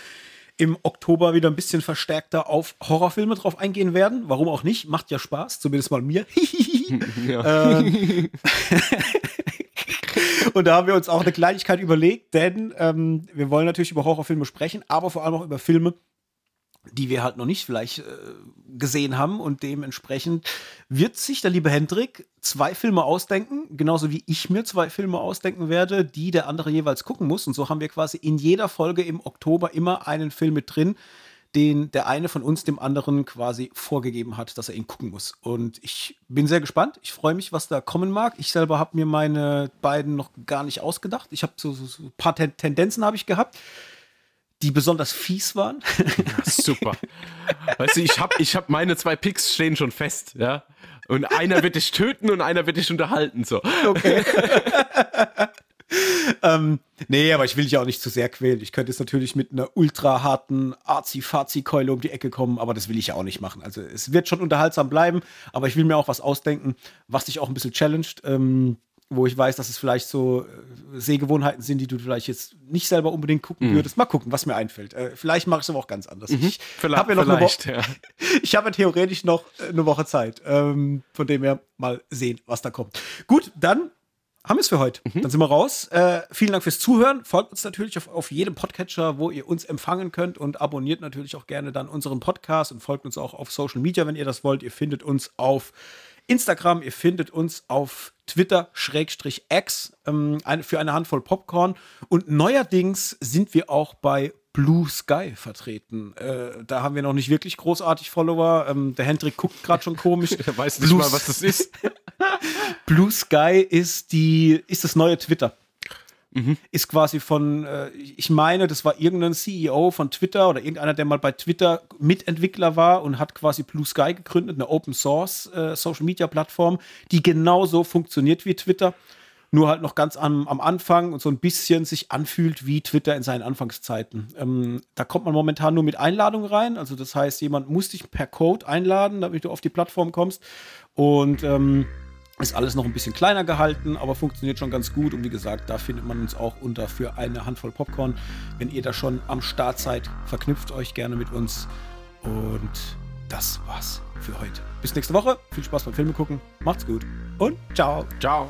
im Oktober wieder ein bisschen verstärkter auf Horrorfilme drauf eingehen werden. Warum auch nicht? Macht ja Spaß, zumindest mal mir. Ja. Ähm, Und da haben wir uns auch eine Kleinigkeit überlegt, denn ähm, wir wollen natürlich über Horrorfilme sprechen, aber vor allem auch über Filme, die wir halt noch nicht vielleicht äh, gesehen haben. Und dementsprechend wird sich der liebe Hendrik zwei Filme ausdenken, genauso wie ich mir zwei Filme ausdenken werde, die der andere jeweils gucken muss. Und so haben wir quasi in jeder Folge im Oktober immer einen Film mit drin, den der eine von uns dem anderen quasi vorgegeben hat, dass er ihn gucken muss. Und ich bin sehr gespannt. Ich freue mich, was da kommen mag. Ich selber habe mir meine beiden noch gar nicht ausgedacht. Ich habe so, so, so ein paar Ten Tendenzen habe ich gehabt, die besonders fies waren. Super. Weißt du, ich habe ich hab meine zwei Picks stehen schon fest, ja. Und einer wird dich töten und einer wird dich unterhalten, so. Okay. ähm, nee, aber ich will dich auch nicht zu sehr quälen. Ich könnte jetzt natürlich mit einer ultra harten Arzi-Fazi-Keule um die Ecke kommen, aber das will ich ja auch nicht machen. Also es wird schon unterhaltsam bleiben, aber ich will mir auch was ausdenken, was dich auch ein bisschen challenged, ähm, wo ich weiß, dass es vielleicht so äh, Sehgewohnheiten sind, die du vielleicht jetzt nicht selber unbedingt gucken würdest. Mal gucken, was mir einfällt. Äh, vielleicht mache ich es aber auch ganz anders. Ich Vielleicht, habe ja noch eine Woche, ja. ich habe ja theoretisch noch äh, eine Woche Zeit. Ähm, von dem her mal sehen, was da kommt. Gut, dann haben wir es für heute. Dann sind wir raus. Äh, vielen Dank fürs Zuhören. Folgt uns natürlich auf, auf jedem Podcatcher, wo ihr uns empfangen könnt und abonniert natürlich auch gerne dann unseren Podcast und folgt uns auch auf Social Media, wenn ihr das wollt. Ihr findet uns auf Instagram, ihr findet uns auf Twitter, Schrägstrich X, ähm, für eine Handvoll Popcorn. Und neuerdings sind wir auch bei Blue Sky vertreten. Äh, da haben wir noch nicht wirklich großartig Follower. Ähm, der Hendrik guckt gerade schon komisch. Er weiß nicht Blue mal, was das ist. Blue Sky ist die, ist das neue Twitter. Ist quasi von, äh, ich meine, das war irgendein CEO von Twitter oder irgendeiner, der mal bei Twitter Mitentwickler war und hat quasi Blue Sky gegründet, eine Open Source äh, Social Media Plattform, die genauso funktioniert wie Twitter, nur halt noch ganz am, am Anfang und so ein bisschen sich anfühlt wie Twitter in seinen Anfangszeiten. Ähm, da kommt man momentan nur mit Einladung rein, also das heißt, jemand muss dich per Code einladen, damit du auf die Plattform kommst und ähm, ist alles noch ein bisschen kleiner gehalten, aber funktioniert schon ganz gut. Und wie gesagt, da findet man uns auch unter für eine Handvoll Popcorn. Wenn ihr da schon am Start seid, verknüpft euch gerne mit uns. Und das war's für heute. Bis nächste Woche. Viel Spaß beim Filme gucken. Macht's gut und ciao. Ciao.